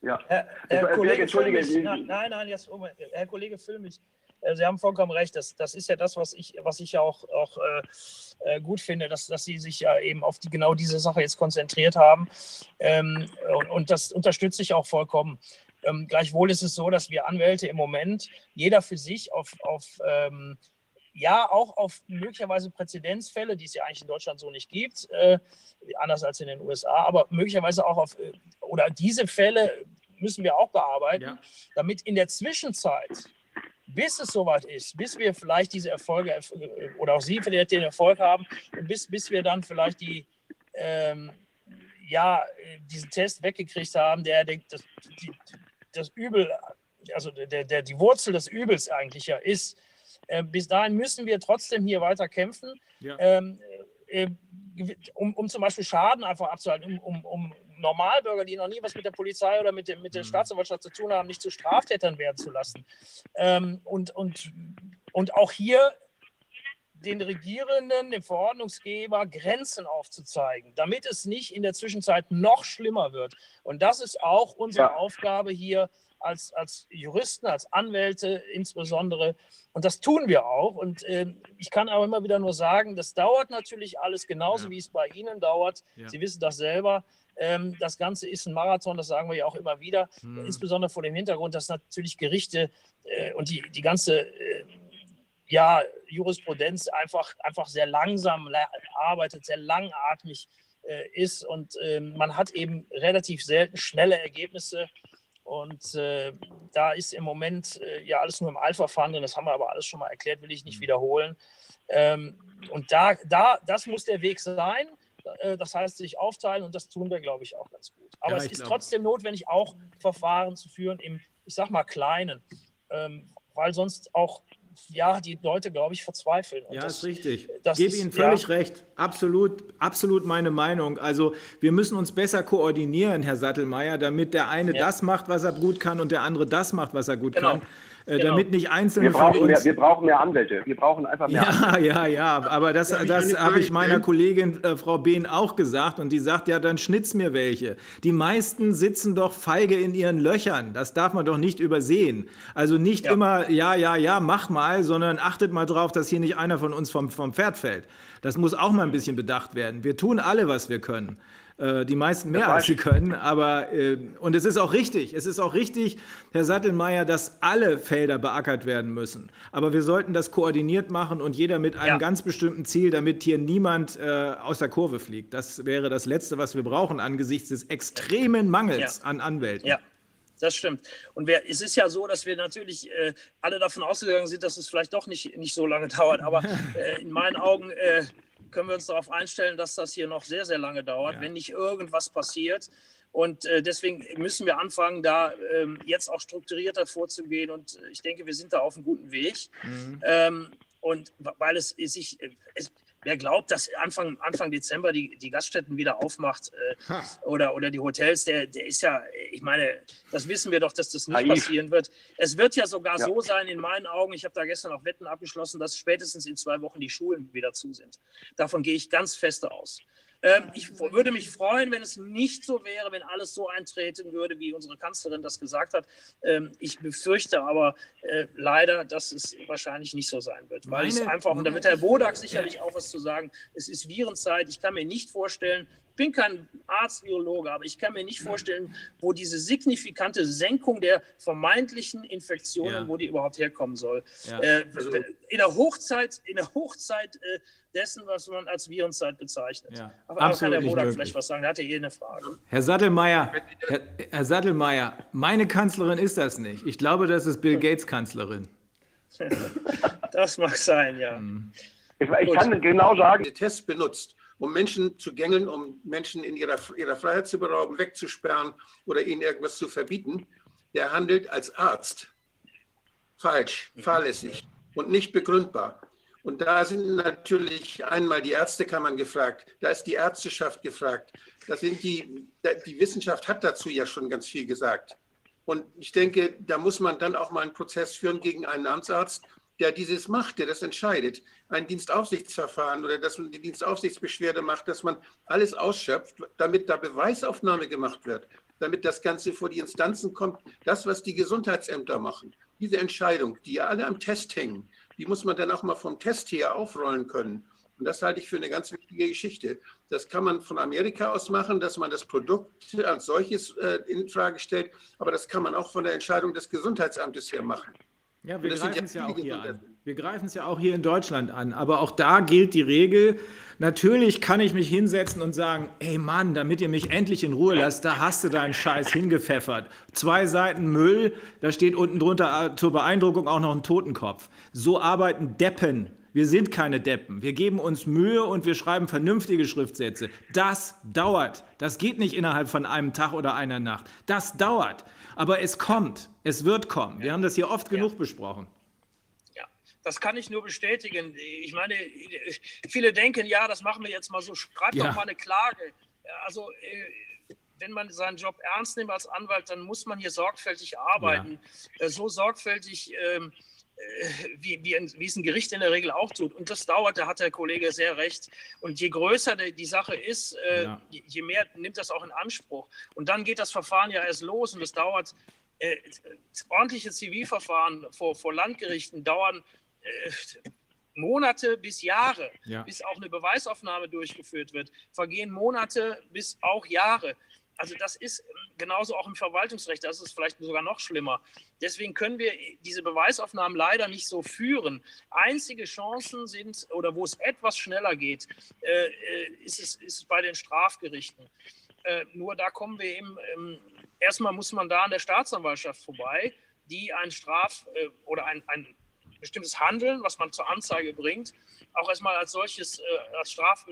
Ja. Herr, Herr Kollege Entschuldige, nein, nein, nein, jetzt, um, Herr Kollege Füllmich, Sie haben vollkommen recht. Das, das ist ja das, was ich, was ich ja auch, auch äh, äh, gut finde, dass, dass Sie sich ja eben auf die, genau diese Sache jetzt konzentriert haben. Ähm, und, und das unterstütze ich auch vollkommen. Ähm, gleichwohl ist es so, dass wir Anwälte im Moment jeder für sich auf, auf ähm, ja, auch auf möglicherweise Präzedenzfälle, die es ja eigentlich in Deutschland so nicht gibt, äh, anders als in den USA, aber möglicherweise auch auf, äh, oder diese Fälle müssen wir auch bearbeiten, Ja. damit in der Zwischenzeit, bis es soweit ist, bis wir vielleicht diese Erfolge äh, oder auch Sie vielleicht den Erfolg haben, und bis, bis wir dann vielleicht die, ähm, ja, diesen Test weggekriegt haben, der, der das, die, das Übel, also der, der, die Wurzel des Übels eigentlich ja ist. Äh, bis dahin müssen wir trotzdem hier weiter kämpfen, Ja. ähm, äh, um, um zum Beispiel Schaden einfach abzuhalten, um, um, um Normalbürger, die noch nie was mit der Polizei oder mit, dem, mit der Mhm. Staatsanwaltschaft zu tun haben, nicht zu Straftätern werden zu lassen. Ähm, und, und, und auch hier den Regierenden, dem Verordnungsgeber Grenzen aufzuzeigen, damit es nicht in der Zwischenzeit noch schlimmer wird. Und das ist auch unsere Ja. Aufgabe hier als, als Juristen, als Anwälte insbesondere. Und das tun wir auch. Und ähm, ich kann aber immer wieder nur sagen, das dauert natürlich alles genauso, Ja. wie es bei Ihnen dauert. Ja. Sie wissen das selber. Ähm, das Ganze ist ein Marathon, das sagen wir ja auch immer wieder, Hm. insbesondere vor dem Hintergrund, dass natürlich Gerichte äh, und die, die ganze äh, ja, Jurisprudenz einfach, einfach sehr langsam la- arbeitet, sehr langatmig äh, ist und ähm, man hat eben relativ selten schnelle Ergebnisse. Und äh, da ist im Moment äh, ja alles nur im Eilverfahren drin, das haben wir aber alles schon mal erklärt, will ich nicht wiederholen. Ähm, und da, da, das muss der Weg sein. Äh, Das heißt, sich aufteilen und das tun wir, glaube ich, auch ganz gut. Aber Ja, es ist glaube- trotzdem notwendig, auch Verfahren zu führen im, ich sag mal, Kleinen, ähm, weil sonst auch ja, die Leute, glaube ich, verzweifeln. Und Ja, das- ist richtig. das Ich gebe ist- Ihnen völlig ja. recht. Absolut, absolut meine Meinung. Also wir müssen uns besser koordinieren, Herr Sattelmeier, damit der eine Ja. das macht, was er gut kann und der andere das macht, was er gut Genau. kann. Äh, Genau. damit nicht einzelne Wir brauchen, mehr, wir brauchen mehr Anwälte. Wir brauchen einfach mehr Anwälte. Ja, ja, ja, aber das, ich das habe ich meiner stellen? Kollegin äh, Frau Behn auch gesagt und die sagt, ja, dann schnitz mir welche. Die meisten sitzen doch feige in ihren Löchern. Das darf man doch nicht übersehen. Also nicht Ja. immer, ja, ja, ja, mach mal, sondern achtet mal drauf, dass hier nicht einer von uns vom, vom Pferd fällt. Das muss auch mal ein bisschen bedacht werden. Wir tun alle, was wir können. Äh, Die meisten mehr, als sie können, aber äh, und es ist auch richtig. Es ist auch richtig, Herr Sattelmeier, dass alle Felder beackert werden müssen. Aber wir sollten das koordiniert machen und jeder mit einem Ja. ganz bestimmten Ziel, damit hier niemand äh, aus der Kurve fliegt. Das wäre das Letzte, was wir brauchen angesichts des extremen Mangels Ja. an Anwälten. Ja, das stimmt. Und wir, es ist ja so, dass wir natürlich äh, alle davon ausgegangen sind, dass es vielleicht doch nicht, nicht so lange dauert. Aber äh, in meinen Augen äh, können wir uns darauf einstellen, dass das hier noch sehr, sehr lange dauert, Ja. wenn nicht irgendwas passiert. Und äh, deswegen müssen wir anfangen, da ähm, jetzt auch strukturierter vorzugehen. Und äh, ich denke, wir sind da auf einem guten Weg. Mhm. Ähm, und weil es sich, äh, es, wer glaubt, dass Anfang, Anfang Dezember die, die Gaststätten wieder aufmacht äh, oder, oder die Hotels, der, der ist ja, ich meine, das wissen wir doch, dass das nicht Naiv. passieren wird. Es wird ja sogar Ja. so sein, in meinen Augen, ich habe da gestern auch Wetten abgeschlossen, dass spätestens in zwei Wochen die Schulen wieder zu sind. Davon gehe ich ganz fest aus. Ähm, ich würde mich freuen, wenn es nicht so wäre, wenn alles so eintreten würde, wie unsere Kanzlerin das gesagt hat. Ähm, ich befürchte aber äh, leider, dass es wahrscheinlich nicht so sein wird. Weil es Meine- einfach, und da wird Herr Wodak sicherlich auch was zu sagen, es ist Virenzeit. Ich kann mir nicht vorstellen, ich bin kein Arzt, Virologe, aber ich kann mir nicht vorstellen, wo diese signifikante Senkung der vermeintlichen Infektionen, Ja. wo die überhaupt herkommen soll. Ja. Äh, Also- in der Hochzeit, in der Hochzeit äh, dessen, was man als Virenzeit bezeichnet. Ja, Aber, aber kann der möglich. vielleicht was sagen? Da hatte hier eine Frage. Herr Sattelmeier, Herr, Herr Sattelmeier, meine Kanzlerin ist das nicht. Ich glaube, das ist Bill Gates Kanzlerin. Das mag sein, ja. Ich, ich kann genau sagen, den Test benutzt, um Menschen zu gängeln, um Menschen in ihrer, ihrer Freiheit zu berauben, wegzusperren oder ihnen irgendwas zu verbieten, der handelt als Arzt. Falsch, fahrlässig und nicht begründbar. Und da sind natürlich einmal die Ärztekammern gefragt, da ist die Ärzteschaft gefragt, da sind die, die Wissenschaft hat dazu ja schon ganz viel gesagt. Und ich denke, da muss man dann auch mal einen Prozess führen gegen einen Amtsarzt, der dieses macht, der das entscheidet. Ein Dienstaufsichtsverfahren oder dass man die Dienstaufsichtsbeschwerde macht, dass man alles ausschöpft, damit da Beweisaufnahme gemacht wird, damit das Ganze vor die Instanzen kommt. Das, was die Gesundheitsämter machen, diese Entscheidung, die alle am Test hängen, die muss man dann auch mal vom Test her aufrollen können. Und das halte ich für eine ganz wichtige Geschichte. Das kann man von Amerika aus machen, dass man das Produkt als solches äh, in Frage stellt, aber das kann man auch von der Entscheidung des Gesundheitsamtes her machen. Ja, wir greifen es ja viele auch hier an. Wir greifen es ja auch hier in Deutschland an. Aber auch da gilt die Regel. Natürlich kann ich mich hinsetzen und sagen, ey Mann, damit ihr mich endlich in Ruhe lasst, da hast du deinen Scheiß hingepfeffert. Zwei Seiten Müll, da steht unten drunter äh, zur Beeindruckung auch noch ein Totenkopf. So arbeiten Deppen. Wir sind keine Deppen. Wir geben uns Mühe und wir schreiben vernünftige Schriftsätze. Das dauert. Das geht nicht innerhalb von einem Tag oder einer Nacht. Das dauert. Aber es kommt. Es wird kommen. Wir haben das hier oft genug besprochen. Ja, das kann ich nur bestätigen. Ich meine, viele denken, ja, das machen wir jetzt mal so, schreibt Ja. doch mal eine Klage. Also, äh, wenn man seinen Job ernst nimmt als Anwalt, dann muss man hier sorgfältig arbeiten. Äh, So sorgfältig, ähm, äh, wie, wie, ein, wie es ein Gericht in der Regel auch tut. Und das dauert, da hat der Kollege sehr recht. Und je größer die, die Sache ist, äh, Ja. je, je mehr nimmt das auch in Anspruch. Und dann geht das Verfahren ja erst los und es dauert äh, ordentliche Zivilverfahren vor, vor Landgerichten dauern äh, Monate bis Jahre, Ja. bis auch eine Beweisaufnahme durchgeführt wird. Vergehen Monate bis auch Jahre. Also das ist ähm, genauso auch im Verwaltungsrecht, das ist vielleicht sogar noch schlimmer. Deswegen können wir diese Beweisaufnahmen leider nicht so führen. Einzige Chancen sind, oder wo es etwas schneller geht, äh, äh, ist es ist bei den Strafgerichten. Äh, nur da kommen wir eben, ähm, erstmal muss man da an der Staatsanwaltschaft vorbei, die ein Straf- oder ein, ein bestimmtes Handeln, was man zur Anzeige bringt, auch erstmal als solches, als Straf,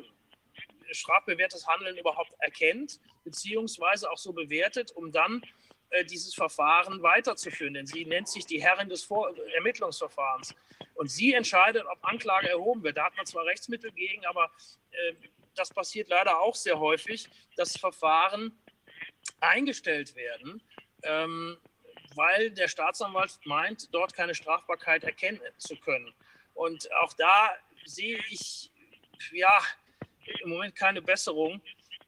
strafbewährtes Handeln überhaupt erkennt, beziehungsweise auch so bewertet, um dann äh, dieses Verfahren weiterzuführen. Denn sie nennt sich die Herrin des Vor Ermittlungsverfahrens. Und sie entscheidet, ob Anklage erhoben wird. Da hat man zwar Rechtsmittel gegen, aber äh, das passiert leider auch sehr häufig, dass Verfahren eingestellt werden, ähm, weil der Staatsanwalt meint, dort keine Strafbarkeit erkennen zu können. Und auch da sehe ich ja im Moment keine Besserung.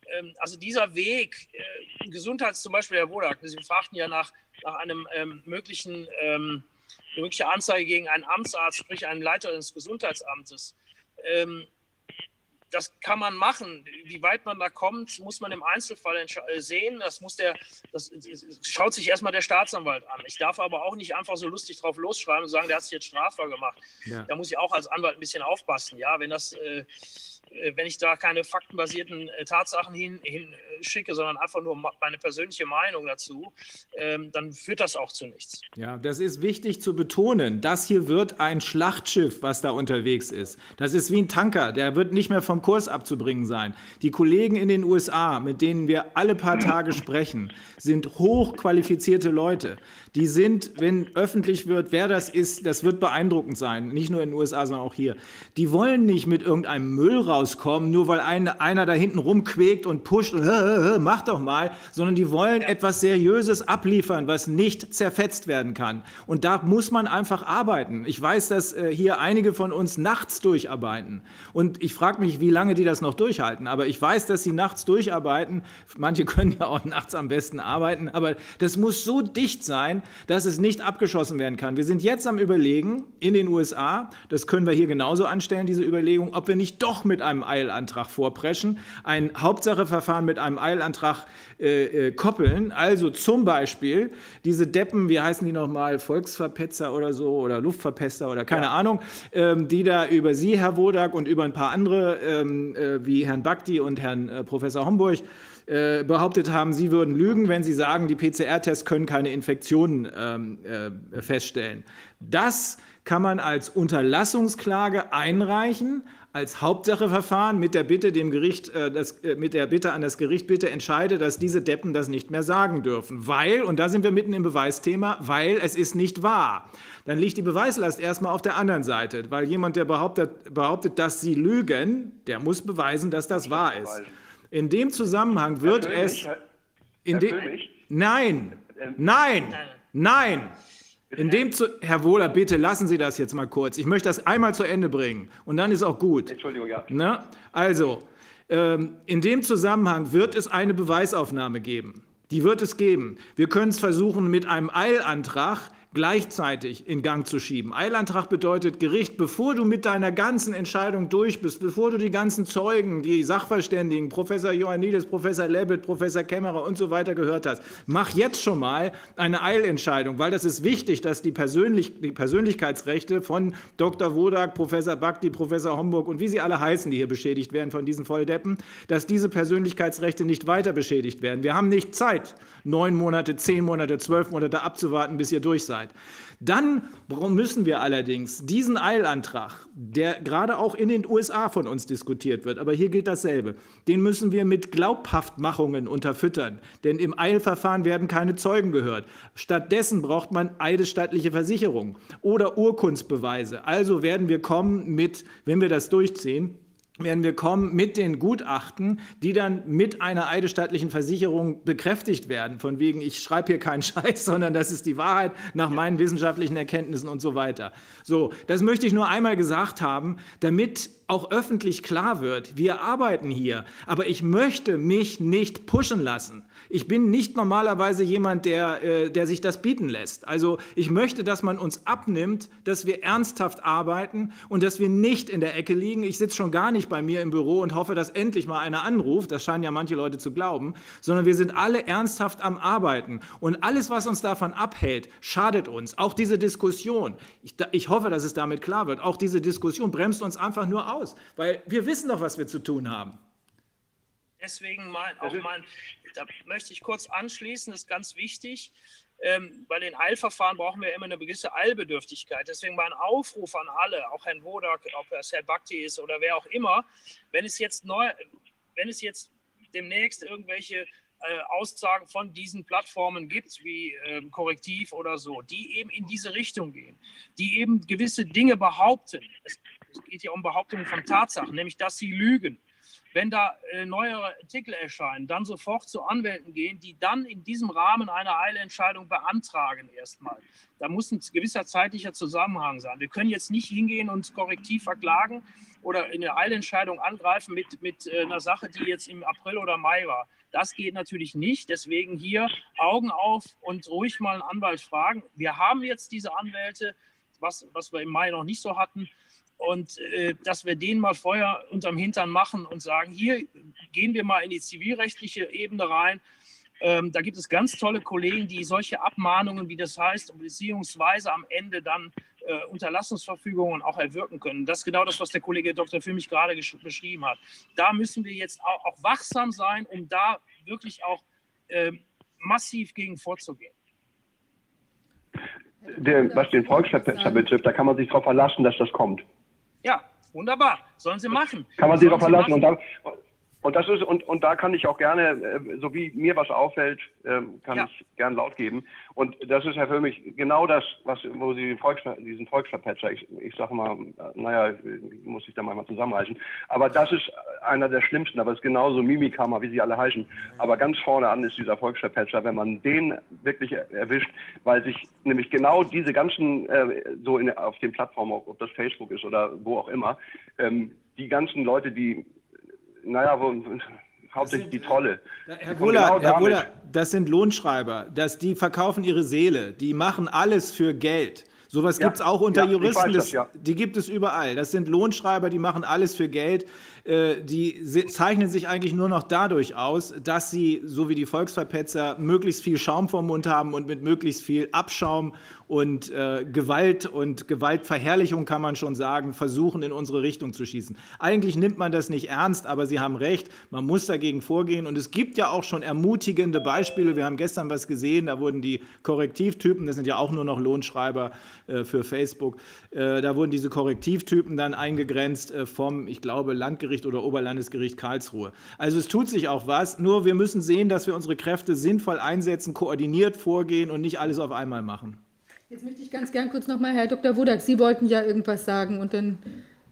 Ähm, also dieser Weg, äh, Gesundheits zum Beispiel, Herr Wodak, Sie fragten ja nach, nach einem ähm, möglichen, ähm, mögliche Anzeige gegen einen Amtsarzt, sprich einen Leiter des Gesundheitsamtes. Ähm, das kann man machen. Wie weit man da kommt, muss man im Einzelfall äh, sehen. Das muss der, das, schaut sich erstmal der Staatsanwalt an. Ich darf aber auch nicht einfach so lustig drauf losschreiben und sagen, der hat sich jetzt strafbar gemacht. Ja. Da muss ich auch als Anwalt ein bisschen aufpassen. Ja, wenn das äh, wenn ich da keine faktenbasierten äh, Tatsachen hinschicke, hin sondern einfach nur meine persönliche Meinung dazu, ähm, dann führt das auch zu nichts. Ja, das ist wichtig zu betonen. Das hier wird ein Schlachtschiff, was da unterwegs ist. Das ist wie ein Tanker, der wird nicht mehr vom Kurs abzubringen sein. Die Kollegen in den USA, mit denen wir alle paar Tage sprechen, sind hochqualifizierte Leute die sind, wenn öffentlich wird, wer das ist, das wird beeindruckend sein. Nicht nur in den USA, sondern auch hier. Die wollen nicht mit irgendeinem Müll rauskommen, nur weil ein, einer da hinten rumquäkt und pusht und mach doch mal, sondern die wollen etwas Seriöses abliefern, was nicht zerfetzt werden kann. Und da muss man einfach arbeiten. Ich weiß, dass äh, hier einige von uns nachts durcharbeiten. Und ich frage mich, wie lange die das noch durchhalten. Aber ich weiß, dass sie nachts durcharbeiten. Manche können ja auch nachts am besten arbeiten. Aber das muss so dicht sein, dass es nicht abgeschossen werden kann. Wir sind jetzt am Überlegen in den USA, das können wir hier genauso anstellen, diese Überlegung, ob wir nicht doch mit einem Eilantrag vorpreschen, ein Hauptsacheverfahren mit einem Eilantrag äh, äh, koppeln. Also zum Beispiel diese Deppen, wie heißen die nochmal, Volksverpetzer oder so oder Luftverpester oder keine ja. Ahnung, ähm, die da über Sie, Herr Wodak, und über ein paar andere ähm, äh, wie Herrn Bakti und Herrn äh, Professor Homburg äh, behauptet haben, sie würden lügen, wenn sie sagen, die PCR-Tests können keine Infektionen ähm, äh, feststellen. Das kann man als Unterlassungsklage einreichen, als Hauptsacheverfahren mit der Bitte dem Gericht, äh, das, äh, mit der Bitte an das Gericht, bitte entscheide, dass diese Deppen das nicht mehr sagen dürfen. Weil, und da sind wir mitten im Beweisthema, weil es ist nicht wahr. Dann liegt die Beweislast erstmal auf der anderen Seite, weil jemand, der behauptet, behauptet, dass sie lügen, der muss beweisen, dass das wahr ist. In dem Zusammenhang wird es. Herr, in nein, ähm, nein, nein. In dem zu Herr Wohler, bitte lassen Sie das jetzt mal kurz. Ich möchte das einmal zu Ende bringen und dann ist auch gut. Entschuldigung, ja. Ne? Also, ähm, in dem Zusammenhang wird es eine Beweisaufnahme geben. Die wird es geben. Wir können es versuchen mit einem Eilantrag gleichzeitig in Gang zu schieben. Eilantrag bedeutet Gericht, bevor du mit deiner ganzen Entscheidung durch bist, bevor du die ganzen Zeugen, die Sachverständigen, Professor Ioannidis, Professor Lebbet, Professor Kämmerer und so weiter gehört hast, mach jetzt schon mal eine Eilentscheidung, weil das ist wichtig, dass die, Persönlich die Persönlichkeitsrechte von Dr. Wodak, Professor Bakti, Professor Homburg und wie sie alle heißen, die hier beschädigt werden von diesen Volldeppen, dass diese Persönlichkeitsrechte nicht weiter beschädigt werden. Wir haben nicht Zeit, neun Monate, zehn Monate, zwölf Monate abzuwarten, bis ihr durch seid. Dann müssen wir allerdings diesen Eilantrag, der gerade auch in den USA von uns diskutiert wird, aber hier gilt dasselbe, den müssen wir mit Glaubhaftmachungen unterfüttern. Denn im Eilverfahren werden keine Zeugen gehört. Stattdessen braucht man eidesstattliche Versicherung oder Urkundsbeweise. Also werden wir kommen mit, wenn wir das durchziehen, werden wir kommen mit den Gutachten, die dann mit einer eidesstattlichen Versicherung bekräftigt werden, von wegen, ich schreibe hier keinen Scheiß, sondern das ist die Wahrheit nach meinen wissenschaftlichen Erkenntnissen und so weiter. So, das möchte ich nur einmal gesagt haben, damit auch öffentlich klar wird, wir arbeiten hier, aber ich möchte mich nicht pushen lassen. Ich bin nicht normalerweise jemand, der, äh, der sich das bieten lässt. Also ich möchte, dass man uns abnimmt, dass wir ernsthaft arbeiten und dass wir nicht in der Ecke liegen. Ich sitze schon gar nicht bei mir im Büro und hoffe, dass endlich mal einer anruft. Das scheinen ja manche Leute zu glauben. Sondern wir sind alle ernsthaft am Arbeiten. Und alles, was uns davon abhält, schadet uns. Auch diese Diskussion. Ich, ich hoffe, dass es damit klar wird. Auch diese Diskussion bremst uns einfach nur aus. Weil wir wissen doch, was wir zu tun haben. Deswegen mein, auch mein, da möchte ich kurz anschließen, das ist ganz wichtig. Ähm, bei den Eilverfahren brauchen wir immer eine gewisse Eilbedürftigkeit. Deswegen mein Aufruf an alle, auch Herrn Wodak, ob es Herr Bakti ist oder wer auch immer, wenn es jetzt neu, wenn es jetzt demnächst irgendwelche äh, Aussagen von diesen Plattformen gibt, wie ähm, Korrektiv oder so, die eben in diese Richtung gehen, die eben gewisse Dinge behaupten. Es, es geht ja um Behauptungen von Tatsachen, nämlich dass sie lügen wenn da äh, neuere Artikel erscheinen, dann sofort zu Anwälten gehen, die dann in diesem Rahmen eine Eilentscheidung beantragen erstmal. Da muss ein gewisser zeitlicher Zusammenhang sein. Wir können jetzt nicht hingehen und korrektiv verklagen oder in eine Eilentscheidung angreifen mit, mit äh, einer Sache, die jetzt im April oder Mai war. Das geht natürlich nicht. Deswegen hier Augen auf und ruhig mal einen Anwalt fragen. Wir haben jetzt diese Anwälte, was, was wir im Mai noch nicht so hatten und äh, dass wir den mal vorher unterm Hintern machen und sagen, hier gehen wir mal in die zivilrechtliche Ebene rein. Ähm, da gibt es ganz tolle Kollegen, die solche Abmahnungen, wie das heißt, beziehungsweise am Ende dann äh, Unterlassungsverfügungen auch erwirken können. Das ist genau das, was der Kollege Dr. Fümmich gerade beschrieben hat. Da müssen wir jetzt auch, auch, wachsam sein, um da wirklich auch äh, massiv gegen vorzugehen. Der, was den Volksverpetzer betrifft, da kann man sich darauf verlassen, dass das kommt. Ja, wunderbar. Sollen sie machen. Kann man sich darauf verlassen. Und, da, und, das ist, und, und da kann ich auch gerne, äh, so wie mir was auffällt, ähm, kann ja. ich gern laut geben. Und das ist ja für mich genau das, was, wo Sie Volks, diesen Volksverpetzer, ich, ich sage mal, naja, muss ich da mal zusammenreißen, aber das ist einer der schlimmsten, aber es ist genauso Mimikama, wie sie alle heißen. Aber ganz vorne an ist dieser Volksverpetzer, wenn man den wirklich erwischt, weil sich nämlich genau diese ganzen, äh, so in, auf den Plattformen, ob das Facebook ist oder wo auch immer, ähm, die ganzen Leute, die naja, wo, hauptsächlich die Trolle. Herr Buller, genau Herr Buller, das sind Lohnschreiber, das, die verkaufen ihre Seele, die machen alles für Geld. Sowas ja, gibt es auch unter ja, Juristen, das, das, ja. die gibt es überall. Das sind Lohnschreiber, die machen alles für Geld. Äh, die zeichnen sich eigentlich nur noch dadurch aus, dass sie, so wie die Volksverpetzer, möglichst viel Schaum vom Mund haben und mit möglichst viel Abschaum und äh, Gewalt und Gewaltverherrlichung, kann man schon sagen, versuchen, in unsere Richtung zu schießen. Eigentlich nimmt man das nicht ernst, aber Sie haben recht, man muss dagegen vorgehen. Und es gibt ja auch schon ermutigende Beispiele. Wir haben gestern was gesehen, da wurden die Korrektivtypen, das sind ja auch nur noch Lohnschreiber äh, für Facebook, äh, da wurden diese Korrektivtypen dann eingegrenzt äh, vom, ich glaube, Landgericht oder Oberlandesgericht Karlsruhe. Also es tut sich auch was, nur wir müssen sehen, dass wir unsere Kräfte sinnvoll einsetzen, koordiniert vorgehen und nicht alles auf einmal machen. Jetzt möchte ich ganz gern kurz nochmal, Herr Dr. Wodak, Sie wollten ja irgendwas sagen und dann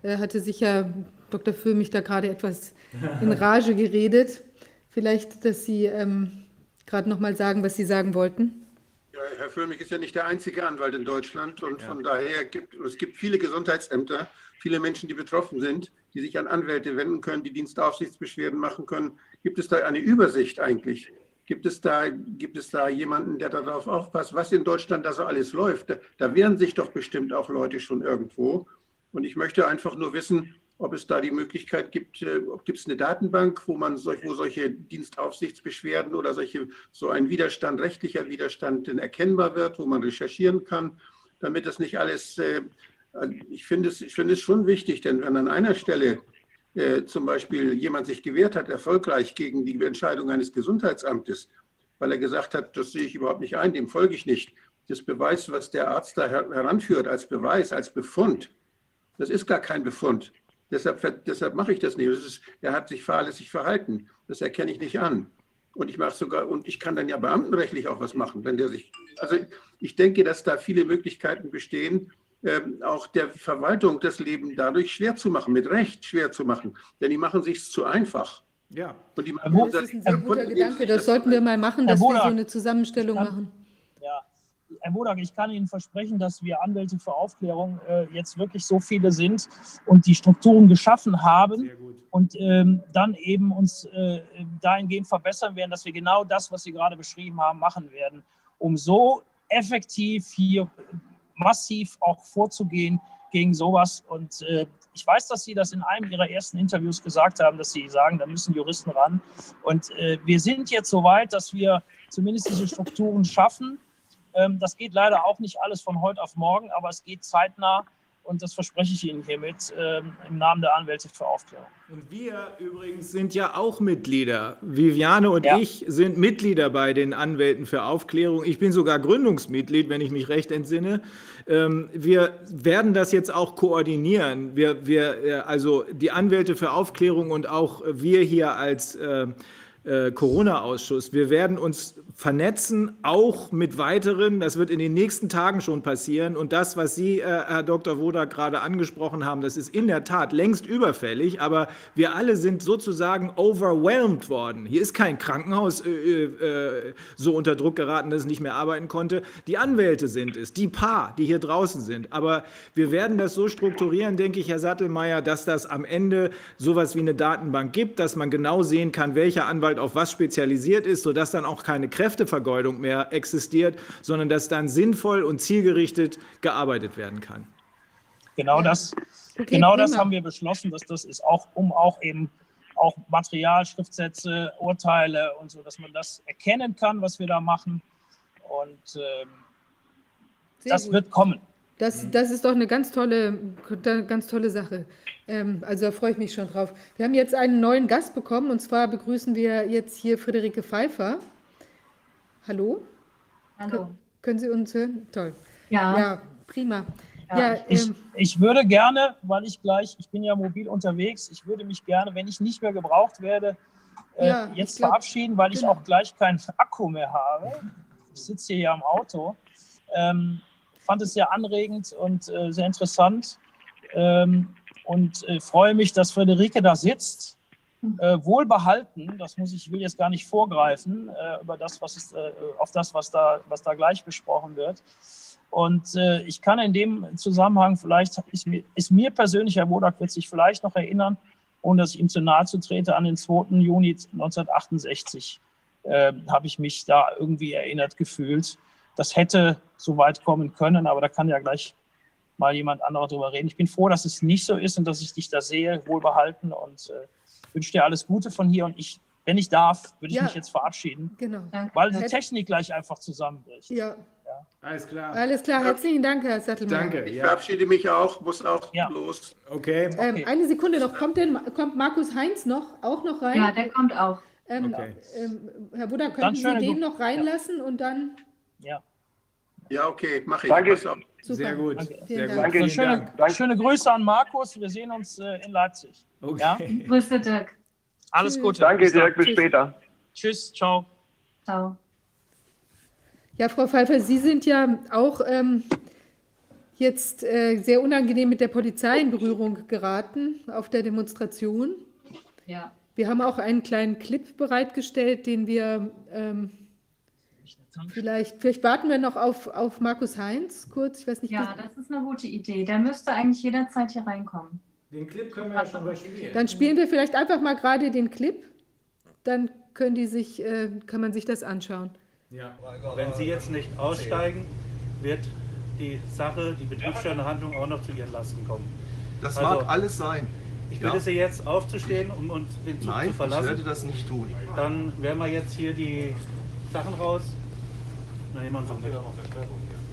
äh, hatte sich ja Dr. Füllmich da gerade etwas in Rage geredet. Vielleicht, dass Sie ähm, gerade nochmal sagen, was Sie sagen wollten. Ja, Herr Füllmich ist ja nicht der einzige Anwalt in Deutschland und ja. von daher gibt es gibt viele Gesundheitsämter, viele Menschen, die betroffen sind, die sich an Anwälte wenden können, die Dienstaufsichtsbeschwerden machen können. Gibt es da eine Übersicht eigentlich? Gibt es, da, gibt es da jemanden, der darauf aufpasst, was in Deutschland da so alles läuft? Da, da wehren sich doch bestimmt auch Leute schon irgendwo. Und ich möchte einfach nur wissen, ob es da die Möglichkeit gibt, äh, gibt es eine Datenbank, wo man solch, wo solche Dienstaufsichtsbeschwerden oder solche, so ein Widerstand, rechtlicher Widerstand erkennbar wird, wo man recherchieren kann, damit das nicht alles, äh, ich finde es, ich finde es schon wichtig, denn wenn an einer Stelle äh, zum Beispiel jemand sich gewehrt hat, erfolgreich gegen die Entscheidung eines Gesundheitsamtes, weil er gesagt hat, das sehe ich überhaupt nicht ein, dem folge ich nicht. Das Beweis, was der Arzt da her heranführt als Beweis, als Befund, das ist gar kein Befund. Deshalb, deshalb mache ich das nicht. Das ist, er hat sich fahrlässig verhalten. Das erkenne ich nicht an. Und ich mache sogar, und ich kann dann ja beamtenrechtlich auch was machen, wenn der sich. Also ich denke, dass da viele Möglichkeiten bestehen, auch der Verwaltung das Leben dadurch schwer zu machen, mit Recht schwer zu machen. Denn die machen sich zu einfach. Ja. Und die machen das ist ein sehr guter Gedanke. Das sollten wir mal machen, dass wir so eine Zusammenstellung machen. Ja. Herr Bodak, ich kann Ihnen versprechen, dass wir Anwälte für Aufklärung äh, jetzt wirklich so viele sind und die Strukturen geschaffen haben und ähm, dann eben uns äh, dahingehend verbessern werden, dass wir genau das, was Sie gerade beschrieben haben, machen werden, um so effektiv hier massiv auch vorzugehen gegen sowas. Und äh, ich weiß, dass Sie das in einem Ihrer ersten Interviews gesagt haben, dass Sie sagen, da müssen Juristen ran. Und äh, wir sind jetzt so weit, dass wir zumindest diese Strukturen schaffen. Ähm, das geht leider auch nicht alles von heute auf morgen, aber es geht zeitnah. Und das verspreche ich Ihnen hiermit ähm, im Namen der Anwälte für Aufklärung. Und wir übrigens sind ja auch Mitglieder. Viviane und ja. ich sind Mitglieder bei den Anwälten für Aufklärung. Ich bin sogar Gründungsmitglied, wenn ich mich recht entsinne. Ähm, wir werden das jetzt auch koordinieren. Wir, wir, äh, also die Anwälte für Aufklärung und auch wir hier als äh, äh, Corona-Ausschuss. Wir werden uns vernetzen, auch mit weiteren. Das wird in den nächsten Tagen schon passieren. Und das, was Sie, äh, Herr Dr. Wodak, gerade angesprochen haben, das ist in der Tat längst überfällig. Aber wir alle sind sozusagen overwhelmed worden. Hier ist kein Krankenhaus äh, äh, so unter Druck geraten, dass es nicht mehr arbeiten konnte. Die Anwälte sind es, die Paar, die hier draußen sind. Aber wir werden das so strukturieren, denke ich, Herr Sattelmeier, dass das am Ende sowas wie eine Datenbank gibt, dass man genau sehen kann, welcher Anwalt auf was spezialisiert ist, sodass dann auch keine Kräfte Kräftevergeudung mehr existiert, sondern dass dann sinnvoll und zielgerichtet gearbeitet werden kann. Genau das, Okay, genau das haben wir beschlossen, dass das ist auch, um auch eben auch Material, Schriftsätze, Urteile und so, dass man das erkennen kann, was wir da machen. Und ähm, das gut. wird kommen. Das, das ist doch eine ganz tolle, ganz tolle Sache. Ähm, also da freue ich mich schon drauf. Wir haben jetzt einen neuen Gast bekommen und zwar begrüßen wir jetzt hier Friederike Pfeiffer. Hallo? Hallo. Können Sie uns hören? Toll. Ja. Ja, prima. Ja, Ja, Ich, ähm, ich würde gerne, weil ich gleich, ich bin ja mobil unterwegs, ich würde mich gerne, wenn ich nicht mehr gebraucht werde, äh, Ja, ich jetzt glaub, verabschieden, weil ich genau. auch gleich keinen Akku mehr habe. Ich sitze hier ja im Auto. Ähm, fand es sehr anregend und äh, sehr interessant ähm, und äh, freue mich, dass Friederike da sitzt. Äh, wohlbehalten, das muss ich, will jetzt gar nicht vorgreifen äh, über das, was ist, äh, auf das, was da, was da gleich besprochen wird. Und äh, ich kann in dem Zusammenhang vielleicht, ist mir, ist mir persönlich, Herr Wodak wird sich vielleicht noch erinnern, ohne dass ich ihm zu nahe zu trete, an den 2. Juni 1968 äh, habe ich mich da irgendwie erinnert gefühlt. Das hätte so weit kommen können, aber da kann ja gleich mal jemand anderer drüber reden. Ich bin froh, dass es nicht so ist und dass ich dich da sehe, wohlbehalten und äh, wünsche dir alles Gute von hier. Und ich, wenn ich darf, würde ich Ja. mich jetzt verabschieden, genau. weil die Herr- Technik gleich einfach zusammenbricht. Ja, Alles klar. alles klar. Herzlichen Dank, Herr Sattelmann. Danke. Ich Ja. verabschiede mich auch, muss auch Ja. los. Okay. Ähm, Okay. Eine Sekunde noch. Kommt denn kommt Markus Heinz noch auch noch rein? Ja, der kommt auch. ähm, Okay. ähm, Herr Buda, Dann könnten Sie den noch reinlassen und dann Ja. Ja, okay, mache ich. Danke. Super. Sehr gut. Danke. Sehr gut. Dank. Danke. So, Vielen schöne, Dank. schöne Grüße an Markus. Wir sehen uns äh, in Leipzig. Okay. Ja? Grüße, Dirk. Alles. Gute. Danke, Bis. Dirk, bis Tschüss. später. Tschüss, ciao. Ciao. Ja, Frau Pfeiffer, Sie sind ja auch ähm, jetzt äh, sehr unangenehm mit der Polizei in Berührung geraten auf der Demonstration. Ja. Wir haben auch einen kleinen Clip bereitgestellt, den wir ähm, vielleicht, vielleicht warten wir noch auf, auf Markus Heinz kurz. Ich weiß nicht, Ja, das ist eine gute Idee. Der müsste eigentlich jederzeit hier reinkommen. Den Clip können wir ja schon mal spielen. dann spielen wir vielleicht einfach mal gerade den Clip. Dann können die sich, äh, kann man sich das anschauen. Ja. Wenn Sie jetzt nicht aussteigen, wird die Sache, die betriebsstörende Handlung auch noch zu Ihren Lasten kommen. Das Also, mag alles sein. Ich Ja. bitte Sie jetzt aufzustehen, um uns den Zug Nein, zu ich verlassen. werde das nicht tun. Dann werden wir jetzt hier die Sachen raus. Dann nehmen wir uns auch mit.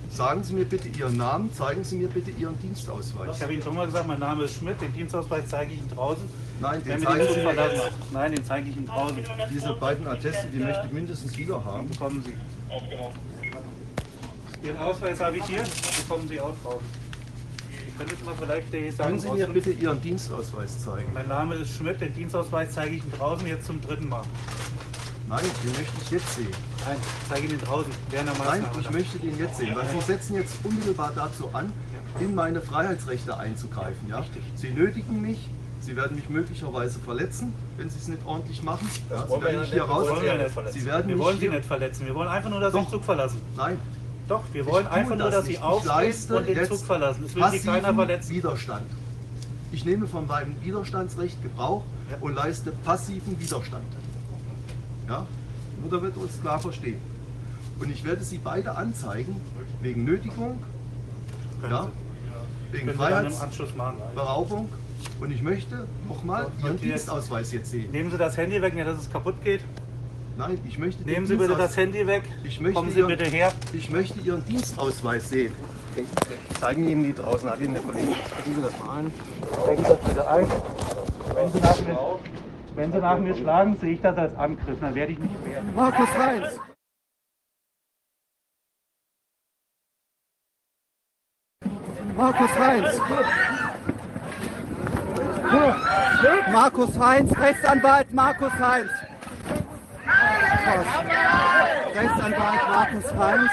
Sagen Sie mir bitte Ihren Namen, zeigen Sie mir bitte Ihren Dienstausweis. Ich habe Ihnen schon mal gesagt, mein Name ist Schmidt, den Dienstausweis zeige ich Ihnen draußen. Nein, den Sie mir verlassen. jetzt. Nein, den zeige ich Ihnen draußen. Diese beiden Atteste, die möchte ich mindestens wieder haben. Bekommen Sie. Ihren Ausweis habe ich hier, bekommen Sie auch draußen. Können die Können Sie mir bitte Ihren Dienstausweis zeigen? Mein Name ist Schmidt, den Dienstausweis zeige ich Ihnen draußen jetzt zum dritten Mal. Nein, den möchte ich jetzt sehen. Nein, ich zeige Ihnen draußen während der Nein, ich möchte den jetzt sehen, weil Sie setzen jetzt unmittelbar dazu an, in meine Freiheitsrechte einzugreifen. Ja? Sie nötigen mich, Sie werden mich möglicherweise verletzen, wenn Sie es nicht ordentlich machen. Ja, Sie werden mich hier raus. Wir wollen Sie nicht verletzen. Werden wir mich wollen Sie hier- nicht verletzen. Wir wollen einfach nur, dass Sie den. Zug verlassen. Nein, Doch, wir wollen Ich einfach nur, dass Sie aufstehen und den Zug verlassen. Es will Sie keiner verletzen. Widerstand. Ich nehme von meinem Widerstandsrecht Gebrauch und leiste passiven Widerstand. Ja? Nur damit wir uns klar verstehen. Und ich werde Sie beide anzeigen, wegen Nötigung, ja, wegen. Freiheitsberaubung. Und ich möchte nochmal Ihren Dienstausweis jetzt sehen. Nehmen Sie das Handy weg, nicht, dass es kaputt geht. Nein, ich möchte den Nehmen Sie bitte das Handy weg. Ich möchte Kommen Sie Ihren- bitte her. Ich möchte Ihren Dienstausweis sehen. Zeigen Ihnen die draußen, hat Ihnen der Kollege. Stecken Sie das mal ein. Stecken Sie das bitte ein. Wenn Sie, nach mir, wenn Sie nach mir schlagen, sehe ich das als Angriff. Dann werde ich mich wehren. Markus Heinz. Markus Heinz. Markus Heinz, Rechtsanwalt Markus Heinz. Rechtsanwalt Markus Heinz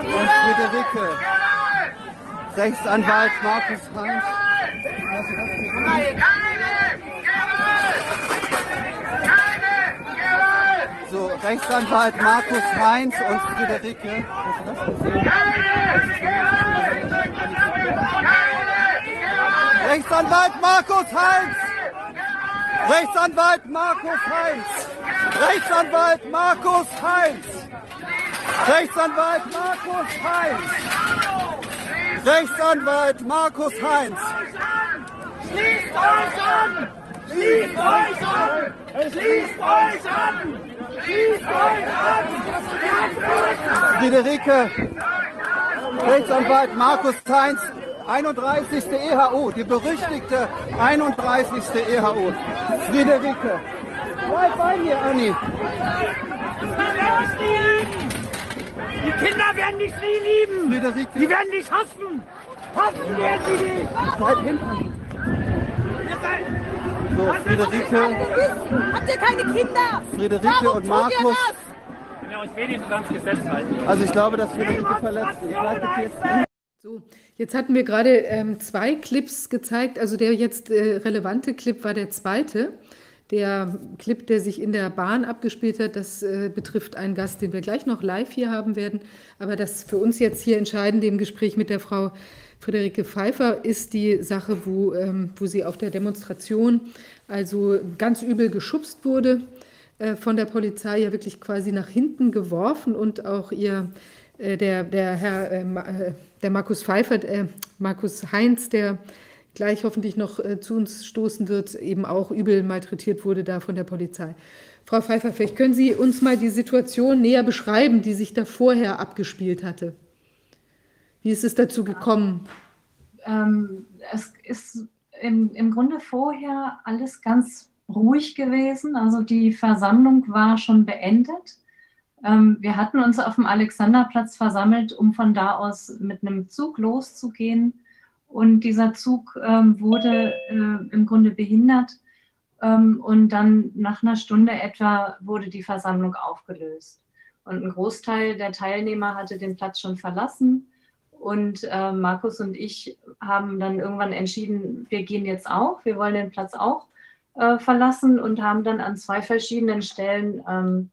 und Friederike. Rechtsanwalt Markus Heinz. So, Rechtsanwalt Markus Heinz und Friederike. Rechtsanwalt Markus Heinz! Rechtsanwalt Markus Heinz! Rechtsanwalt Markus Heinz! Rechtsanwalt Markus Heinz! Rechtsanwalt Markus Heinz! Schließt euch an! Schließt euch an! Schließt euch an! Schließt euch an! Friederike, Rechtsanwalt Markus Heinz, 31. EHU, die berüchtigte 31. EHU. Friederike. Bleib bei mir, Anni. Die Kinder werden dich nie lieben! Friederike. Die werden dich hassen! Hassen werden sie dich! Bleib hinten. So, Friederike, Habt ihr keine Kinder? Friederike und Markus. Also ich glaube, dass Friederike verletzt ist. So, jetzt hatten wir gerade ähm, zwei Clips gezeigt. Also der jetzt äh, relevante Clip war der zweite. Der Clip, der sich in der Bahn abgespielt hat, das äh, betrifft einen Gast, den wir gleich noch live hier haben werden. Aber das für uns jetzt hier Entscheidende im Gespräch mit der Frau Friederike Pfeiffer ist die Sache, wo, ähm, wo sie auf der Demonstration also ganz übel geschubst wurde äh, von der Polizei, ja wirklich quasi nach hinten geworfen und auch ihr äh, der, der Herr, äh, äh, der Markus Pfeiffer, äh, Markus Heinz, der gleich hoffentlich noch äh, zu uns stoßen wird, eben auch übel malträtiert wurde da von der Polizei. Frau Pfeiffer, vielleicht können Sie uns mal die Situation näher beschreiben, die sich da vorher abgespielt hatte. Wie ist es dazu gekommen? Ähm, es ist im, im Grunde vorher alles ganz ruhig gewesen. Also die Versammlung war schon beendet. Ähm, wir hatten uns auf dem Alexanderplatz versammelt, um von da aus mit einem Zug loszugehen. Und dieser Zug ähm, wurde äh, im Grunde behindert. Ähm, und dann nach einer Stunde etwa wurde die Versammlung aufgelöst. Und ein Großteil der Teilnehmer hatte den Platz schon verlassen. Und äh, Markus und ich haben dann irgendwann entschieden, wir gehen jetzt auch, wir wollen den Platz auch äh, verlassen und haben dann an zwei verschiedenen Stellen ähm,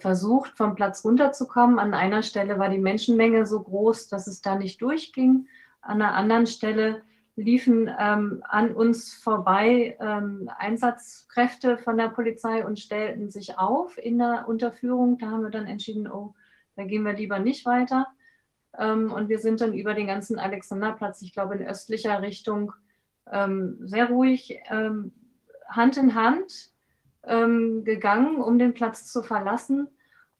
versucht, vom Platz runterzukommen. An einer Stelle war die Menschenmenge so groß, dass es da nicht durchging. An einer anderen Stelle liefen ähm, an uns vorbei ähm, Einsatzkräfte von der Polizei und stellten sich auf in der Unterführung. Da haben wir dann entschieden, oh, da gehen wir lieber nicht weiter. Ähm, und wir sind dann über den ganzen Alexanderplatz, ich glaube in östlicher Richtung, ähm, sehr ruhig ähm, Hand in Hand ähm, gegangen, um den Platz zu verlassen.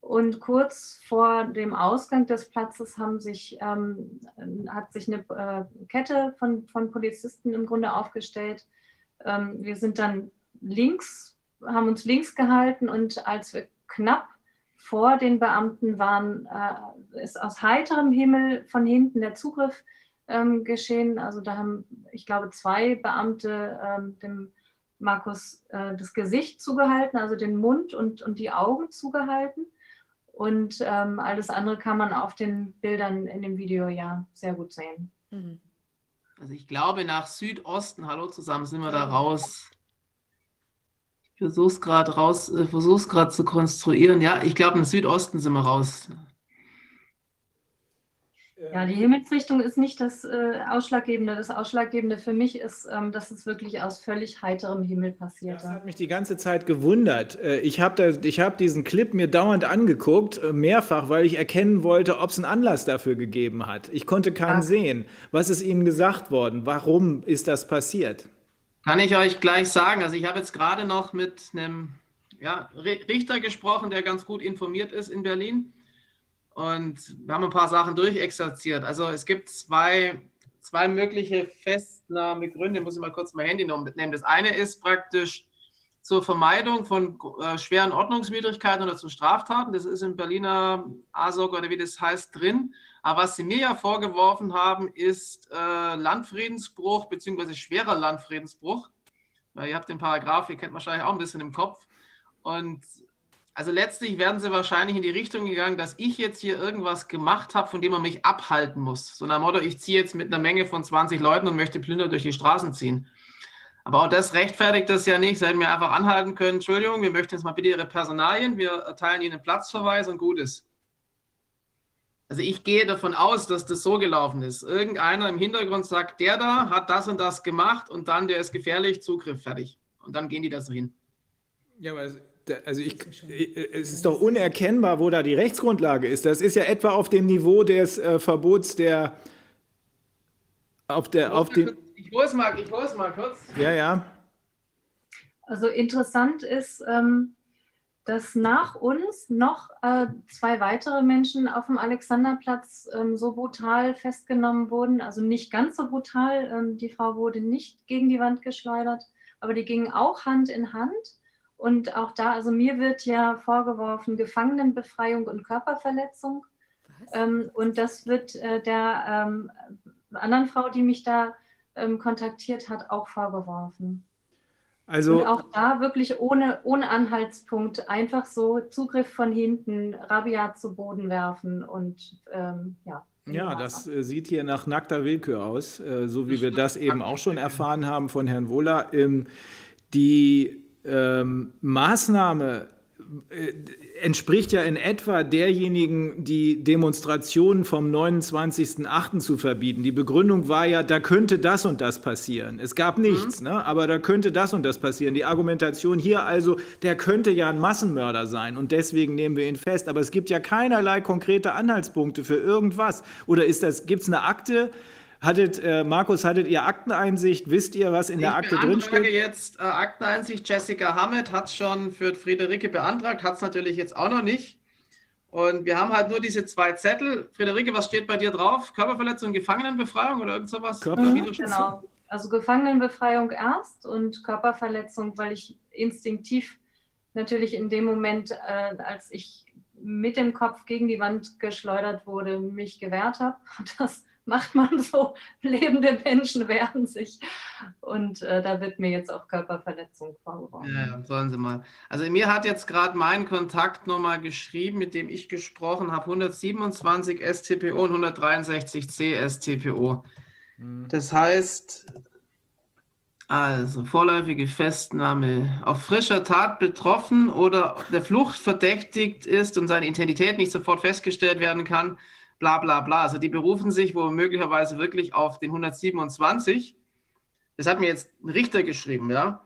Und kurz vor dem Ausgang des Platzes sich, ähm, hat sich eine äh, Kette von, von Polizisten im Grunde aufgestellt. Ähm, wir sind dann links, haben uns links gehalten und als wir knapp vor den Beamten waren, äh, ist aus heiterem Himmel von hinten der Zugriff ähm, geschehen. Also da haben, ich glaube, zwei Beamte ähm, dem Markus äh, das Gesicht zugehalten, also den Mund und, und die Augen zugehalten. Und ähm, alles andere kann man auf den Bildern in dem Video ja sehr gut sehen. Also ich glaube, nach Südosten, hallo zusammen, sind wir da raus. Ich versuche es gerade raus, äh, versuche es gerade zu konstruieren. Ja, ich glaube, im Südosten sind wir raus. Ja, die Himmelsrichtung ist nicht das äh, Ausschlaggebende. Das Ausschlaggebende für mich ist, ähm, dass es wirklich aus völlig heiterem Himmel passierte. hat mich die ganze Zeit gewundert. Äh, Ich habe hab diesen Clip mir dauernd angeguckt, äh, mehrfach, weil ich erkennen wollte, ob es einen Anlass dafür gegeben hat. Ich konnte keinen Ah. sehen. Was ist Ihnen gesagt worden? Warum ist das passiert? Kann ich euch gleich sagen. Also ich habe jetzt gerade noch mit einem ja, Ri- Richter gesprochen, der ganz gut informiert ist in Berlin. Und wir haben ein paar Sachen durchexerziert. Also es gibt zwei, zwei mögliche Festnahmegründe. Muss ich mal kurz mein Handy mitnehmen. Das eine ist praktisch zur Vermeidung von äh, schweren Ordnungswidrigkeiten oder zu Straftaten. Das ist im Berliner ASOG oder wie das heißt drin. Aber was sie mir ja vorgeworfen haben, ist äh, Landfriedensbruch beziehungsweise schwerer Landfriedensbruch. Weil ihr habt den Paragraph, ihr kennt wahrscheinlich auch ein bisschen im Kopf. Und also letztlich werden sie wahrscheinlich in die Richtung gegangen, dass ich jetzt hier irgendwas gemacht habe, von dem man mich abhalten muss. So nach dem Motto, ich ziehe jetzt mit einer Menge von 20 Leuten und möchte plünder durch die Straßen ziehen. Aber auch das rechtfertigt das ja nicht. Sie hätten mir einfach anhalten können, Entschuldigung, wir möchten jetzt mal bitte Ihre Personalien, wir erteilen Ihnen einen Platzverweis und gut ist. Also ich gehe davon aus, dass das so gelaufen ist. Irgendeiner im Hintergrund sagt, der da hat das und das gemacht und dann der ist gefährlich, Zugriff fertig. Und dann gehen die da so hin. Ja, aber also ich, es ist doch unerkennbar, wo da die Rechtsgrundlage ist. Das ist ja etwa auf dem Niveau des äh, Verbots der auf der auf dem Ich hole es mal, ich hole es mal kurz. ja ja Also interessant ist, ähm, dass nach uns noch äh, zwei weitere Menschen auf dem Alexanderplatz ähm, so brutal festgenommen wurden. Also nicht ganz so brutal. Ähm, die Frau wurde nicht gegen die Wand geschleudert, aber die gingen auch Hand in Hand. Und auch da, also mir wird ja vorgeworfen Gefangenenbefreiung und Körperverletzung. Ähm, und das wird äh, der ähm, anderen Frau, die mich da ähm, kontaktiert hat, auch vorgeworfen. also und auch da wirklich ohne, ohne Anhaltspunkt einfach so Zugriff von hinten, rabiat zu Boden werfen und ähm, ja. Ja, das äh, sieht hier nach nackter Willkür aus, äh, so wie wir das eben auch schon erfahren haben von Herrn Wohler. Ähm, die ähm, Maßnahme äh, entspricht ja in etwa derjenigen, die Demonstrationen vom 29.08. zu verbieten. Die Begründung war ja, da könnte das und das passieren. Es gab nichts, ne? aber da könnte das und das passieren. Die Argumentation hier also, der könnte ja ein Massenmörder sein und deswegen nehmen wir ihn fest. Aber es gibt ja keinerlei konkrete Anhaltspunkte für irgendwas. Oder ist das, gibt es eine Akte? Hattet, äh, Markus, hattet ihr Akteneinsicht? Wisst ihr, was in der Akte ich drinsteht? jetzt äh, Akteneinsicht. Jessica Hammett hat es schon für Friederike beantragt, hat es natürlich jetzt auch noch nicht. Und wir haben halt nur diese zwei Zettel. Friederike, was steht bei dir drauf? Körperverletzung, Gefangenenbefreiung oder irgend sowas? Mhm, genau. Also Gefangenenbefreiung erst und Körperverletzung, weil ich instinktiv natürlich in dem Moment, äh, als ich mit dem Kopf gegen die Wand geschleudert wurde, mich gewehrt habe. Das macht man so. Lebende Menschen wehren sich. Und äh, da wird mir jetzt auch Körperverletzung vorgeworfen. Ja, ja, sollen Sie mal. Also mir hat jetzt gerade mein Kontakt nochmal geschrieben, mit dem ich gesprochen habe, 127 STPO und 163 C STPO. Das heißt, also vorläufige Festnahme auf frischer Tat betroffen oder der Flucht verdächtigt ist und seine Identität nicht sofort festgestellt werden kann, bla bla bla. Also die berufen sich wohl möglicherweise wirklich auf den 127. Das hat mir jetzt ein Richter geschrieben, ja.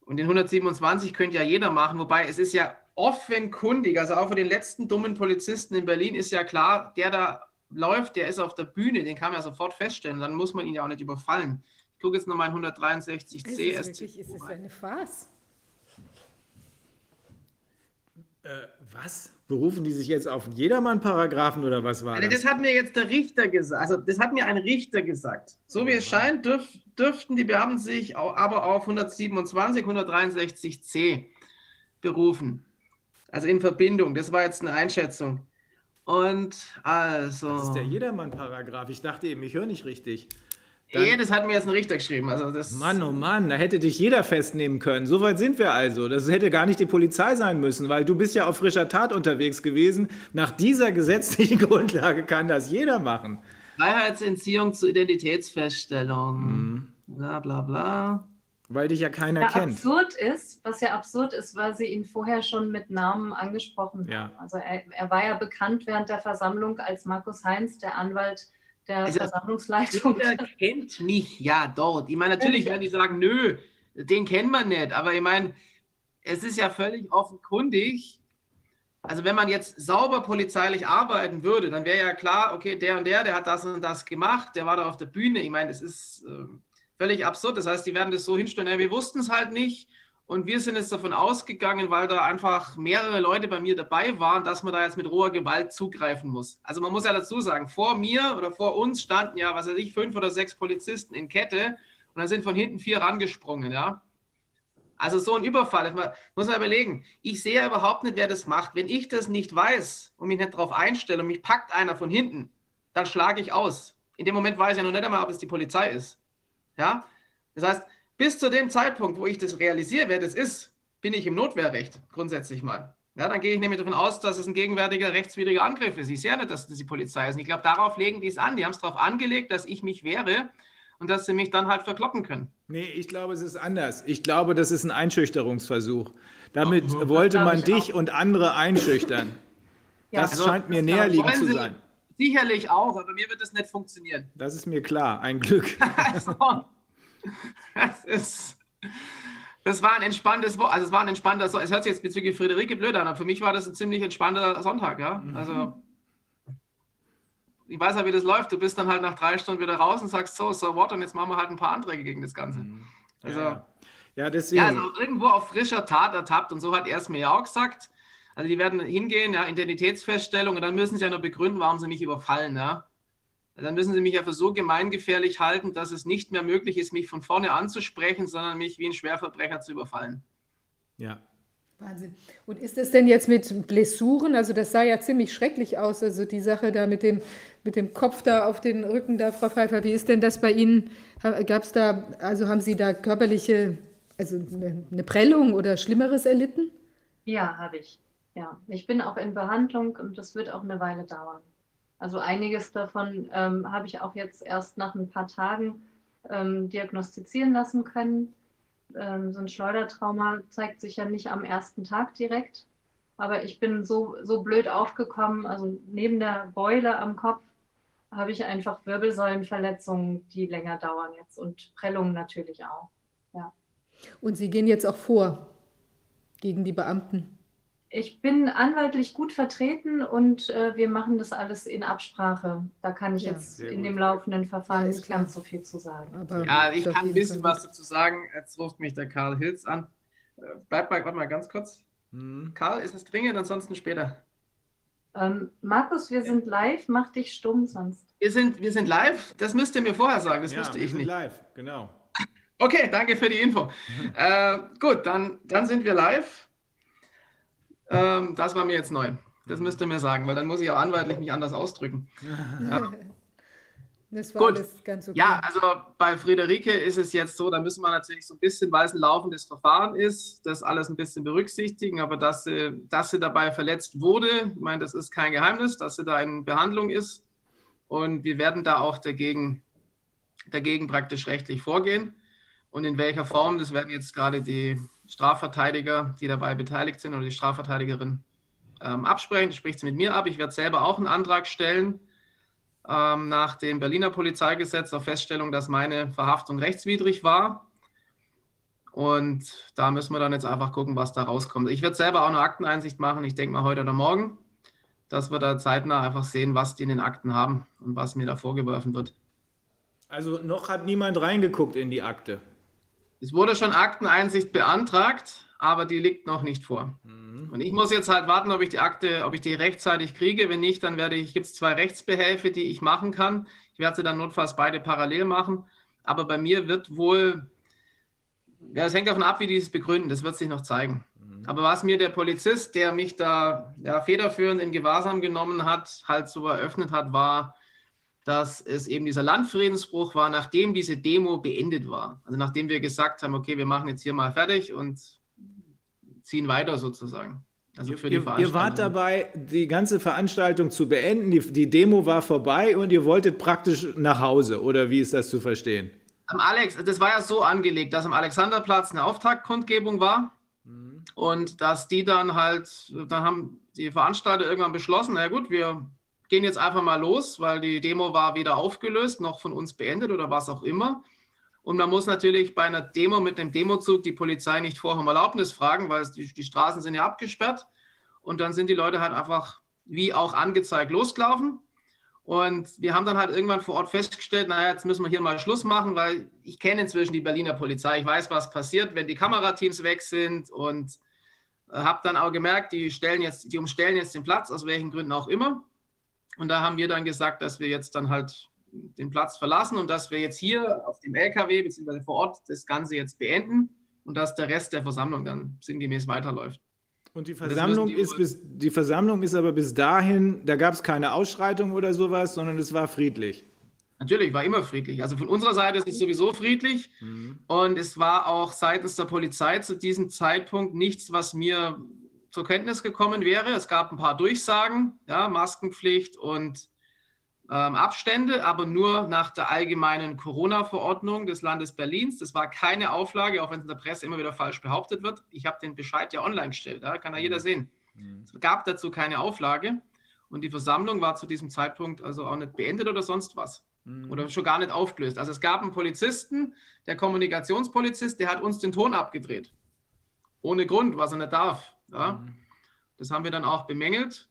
Und den 127 könnte ja jeder machen, wobei es ist ja offenkundig, also auch für den letzten dummen Polizisten in Berlin ist ja klar, der da läuft, der ist auf der Bühne, den kann man ja sofort feststellen, dann muss man ihn ja auch nicht überfallen. Ich gucke jetzt nochmal in 163 Ist es wirklich, ist es eine Farce? Äh, was? Berufen die sich jetzt auf Jedermann-Paragraphen oder was war das? das hat mir jetzt der Richter gesagt. Also das hat mir ein Richter gesagt. So wie es scheint, dürf, dürften die Beamten sich aber auf 127, 163 C berufen. Also in Verbindung. Das war jetzt eine Einschätzung. Und also. Das ist der Jedermann-Paragraph. Ich dachte eben, ich höre nicht richtig. Nee, das hat mir jetzt ein Richter geschrieben. Also das Mann, oh Mann, da hätte dich jeder festnehmen können. So weit sind wir also. Das hätte gar nicht die Polizei sein müssen, weil du bist ja auf frischer Tat unterwegs gewesen. Nach dieser gesetzlichen Grundlage kann das jeder machen. Freiheitsentziehung zur Identitätsfeststellung. Bla bla bla. Weil dich ja keiner Ja, kennt. absurd ist, was ja absurd ist, weil sie ihn vorher schon mit Namen angesprochen Ja. haben. Also er, er war ja bekannt während der Versammlung als Markus Heinz, der Anwalt der Also, Versammlungsleitung. Jeder kennt mich ja dort. Ich meine, natürlich werden die sagen, nö, den kennt man nicht. Aber ich meine, es ist ja völlig offenkundig. Also wenn man jetzt sauber polizeilich arbeiten würde, dann wäre ja klar, okay, der und der, der hat das und das gemacht, der war da auf der Bühne. Ich meine, das ist äh, völlig absurd. Das heißt, die werden das so hinstellen, ja, wir wussten es halt nicht. Und wir sind jetzt davon ausgegangen, weil da einfach mehrere Leute bei mir dabei waren, dass man da jetzt mit roher Gewalt zugreifen muss. Also man muss ja dazu sagen, vor mir oder vor uns standen ja, was weiß ich, fünf oder sechs Polizisten in Kette und dann sind von hinten vier rangesprungen, ja. Also so ein Überfall, man- muss man überlegen. Ich sehe ja überhaupt nicht, wer das macht. Wenn ich das nicht weiß und mich nicht darauf einstelle und mich packt einer von hinten, dann schlage ich aus. In dem Moment weiß ich ja noch nicht einmal, ob es die Polizei ist. Ja? Das heißt, bis zu dem Zeitpunkt, wo ich das realisiere, wer das ist, bin ich im Notwehrrecht grundsätzlich mal. Ja, dann gehe ich nämlich davon aus, dass es ein gegenwärtiger rechtswidriger Angriff ist. Ich sehe nicht, dass das die Polizei ist. Und ich glaube, darauf legen die es an. Die haben es darauf angelegt, dass ich mich wehre und dass sie mich dann halt verkloppen können. Nee, ich glaube, es ist anders. Ich glaube, das ist ein Einschüchterungsversuch. Damit Oh, wollte man dich und andere einschüchtern. Ja, das also, scheint mir näher liegend wollen zu sein. Sicherlich auch, aber mir wird das nicht funktionieren. Das ist mir klar. Ein Glück. Das ist. Das war ein entspanntes also es war ein entspannter, So- es hört sich jetzt bezüglich Friederike blöd an, aber für mich war das ein ziemlich entspannter Sonntag, ja. Mhm. Also ich weiß ja, wie das läuft. Du bist dann halt nach drei Stunden wieder raus und sagst so, so what, und jetzt machen wir halt ein paar Anträge gegen das Ganze. Also, Mhm. Ja, ja, deswegen. ja, also irgendwo auf frischer Tat ertappt und so hat er es mir ja auch gesagt. Also die werden hingehen, ja, Identitätsfeststellung und dann müssen sie ja noch begründen, warum sie mich überfallen, ja. Dann müssen sie mich ja für so gemeingefährlich halten, dass es nicht mehr möglich ist, mich von vorne anzusprechen, sondern mich wie ein Schwerverbrecher zu überfallen. Ja. Wahnsinn. Und ist das denn jetzt mit Blessuren? Also das sah ja ziemlich schrecklich aus, also die Sache da mit dem, mit dem Kopf da auf den Rücken da, Frau Pfeiffer. Wie ist denn das bei Ihnen? Gab es da, also haben Sie da körperliche, also eine, eine Prellung oder Schlimmeres erlitten? Ja, habe ich. Ja, ich bin auch in Behandlung und das wird auch eine Weile dauern. Also einiges davon ähm, habe ich auch jetzt erst nach ein paar Tagen ähm, diagnostizieren lassen können. Ähm, so ein Schleudertrauma zeigt sich ja nicht am ersten Tag direkt. Aber ich bin so, so blöd aufgekommen, also neben der Beule am Kopf habe ich einfach Wirbelsäulenverletzungen, die länger dauern jetzt und Prellungen natürlich auch. Ja. Und Sie gehen jetzt auch vor gegen die Beamten? Ich bin anwaltlich gut vertreten und äh, wir machen das alles in Absprache. Da kann ich Ja, jetzt in gut. dem laufenden Verfahren nicht ganz so viel zu sagen. Ja, ich kann ein bisschen was dazu sagen. Jetzt ruft mich der Karl Hilz an. Äh, Bleib mal, warte mal ganz kurz. Karl, ist es dringend, ansonsten später. Ähm, Markus, wir sind live, mach dich stumm sonst. Wir sind, wir sind live. Das müsst ihr mir vorher sagen, das Ja, wusste wir ich sind nicht. live, genau. Okay, danke für die Info. äh, gut, dann, dann sind wir live. Ähm, das war mir jetzt neu. Das müsst ihr mir sagen, weil dann muss ich auch anwaltlich mich anders ausdrücken. Ja. Das war Gut. alles ganz okay. Ja, also bei Friederike ist es jetzt so, da müssen wir natürlich so ein bisschen, weil es ein laufendes Verfahren ist, das alles ein bisschen berücksichtigen, aber dass sie, dass sie dabei verletzt wurde, ich meine, das ist kein Geheimnis, dass sie da in Behandlung ist und wir werden da auch dagegen, dagegen praktisch rechtlich vorgehen und in welcher Form, das werden jetzt gerade die Strafverteidiger, die dabei beteiligt sind oder die Strafverteidigerin ähm, absprechen, spricht sie mit mir ab, ich werde selber auch einen Antrag stellen, ähm, nach dem Berliner Polizeigesetz auf Feststellung, dass meine Verhaftung rechtswidrig war. Und da müssen wir dann jetzt einfach gucken, was da rauskommt. Ich werde selber auch eine Akteneinsicht machen, ich denke mal heute oder morgen, dass wir da zeitnah einfach sehen, was die in den Akten haben und was mir da vorgeworfen wird. Also noch hat niemand reingeguckt in die Akte. Es wurde schon Akteneinsicht beantragt, aber die liegt noch nicht vor. Und ich muss jetzt halt warten, ob ich die Akte, ob ich die rechtzeitig kriege. Wenn nicht, dann werde ich, gibt es zwei Rechtsbehelfe, die ich machen kann. Ich werde sie dann notfalls beide parallel machen. Aber bei mir wird wohl, ja, es hängt davon ab, wie die es begründen. Das wird sich noch zeigen. Aber was mir der Polizist, der mich da ja, federführend in Gewahrsam genommen hat, halt so eröffnet hat, war, dass es eben dieser Landfriedensbruch war, nachdem diese Demo beendet war. Also nachdem wir gesagt haben, okay, wir machen jetzt hier mal fertig und ziehen weiter sozusagen. Also für die Ihr, ihr wart Veranstaltung. dabei, die ganze Veranstaltung zu beenden. Die, die Demo war vorbei und ihr wolltet praktisch nach Hause. Oder wie ist das zu verstehen? Am Alex, das war ja so angelegt, dass am Alexanderplatz eine Auftaktkundgebung war und dass die dann halt, dann haben die Veranstalter irgendwann beschlossen, na gut, wir gehen jetzt einfach mal los, weil die Demo war weder aufgelöst noch von uns beendet oder was auch immer. Und man muss natürlich bei einer Demo mit einem Demozug die Polizei nicht vorher um Erlaubnis fragen, weil die, die Straßen sind ja abgesperrt. Und dann sind die Leute halt einfach wie auch angezeigt losgelaufen. Und wir haben dann halt irgendwann vor Ort festgestellt, naja, jetzt müssen wir hier mal Schluss machen, weil ich kenne inzwischen die Berliner Polizei. Ich weiß, was passiert, wenn die Kamerateams weg sind und äh, habe dann auch gemerkt, die, stellen jetzt, die umstellen jetzt den Platz, aus welchen Gründen auch immer. Und da haben wir dann gesagt, dass wir jetzt dann halt den Platz verlassen und dass wir jetzt hier auf dem LKW bzw. vor Ort das Ganze jetzt beenden und dass der Rest der Versammlung dann sinngemäß weiterläuft. Und die Versammlung, die ist bis, die Versammlung ist aber bis dahin, da gab es keine Ausschreitung oder sowas, sondern es war friedlich. Natürlich, war immer friedlich. Also von unserer Seite ist es sowieso friedlich. Und es war auch seitens der Polizei zu diesem Zeitpunkt nichts, was mir zur Kenntnis gekommen wäre. Es gab ein paar Durchsagen, ja, Maskenpflicht und ähm, Abstände, aber nur nach der allgemeinen Corona-Verordnung des Landes Berlins. Das war keine Auflage, auch wenn es in der Presse immer wieder falsch behauptet wird. Ich habe den Bescheid ja online gestellt, da kann ja jeder sehen. Es gab dazu keine Auflage und die Versammlung war zu diesem Zeitpunkt also auch nicht beendet oder sonst was. Oder schon gar nicht aufgelöst. Also es gab einen Polizisten, der Kommunikationspolizist, der hat uns den Ton abgedreht. Ohne Grund, was er nicht darf. Ja? Das haben wir dann auch bemängelt.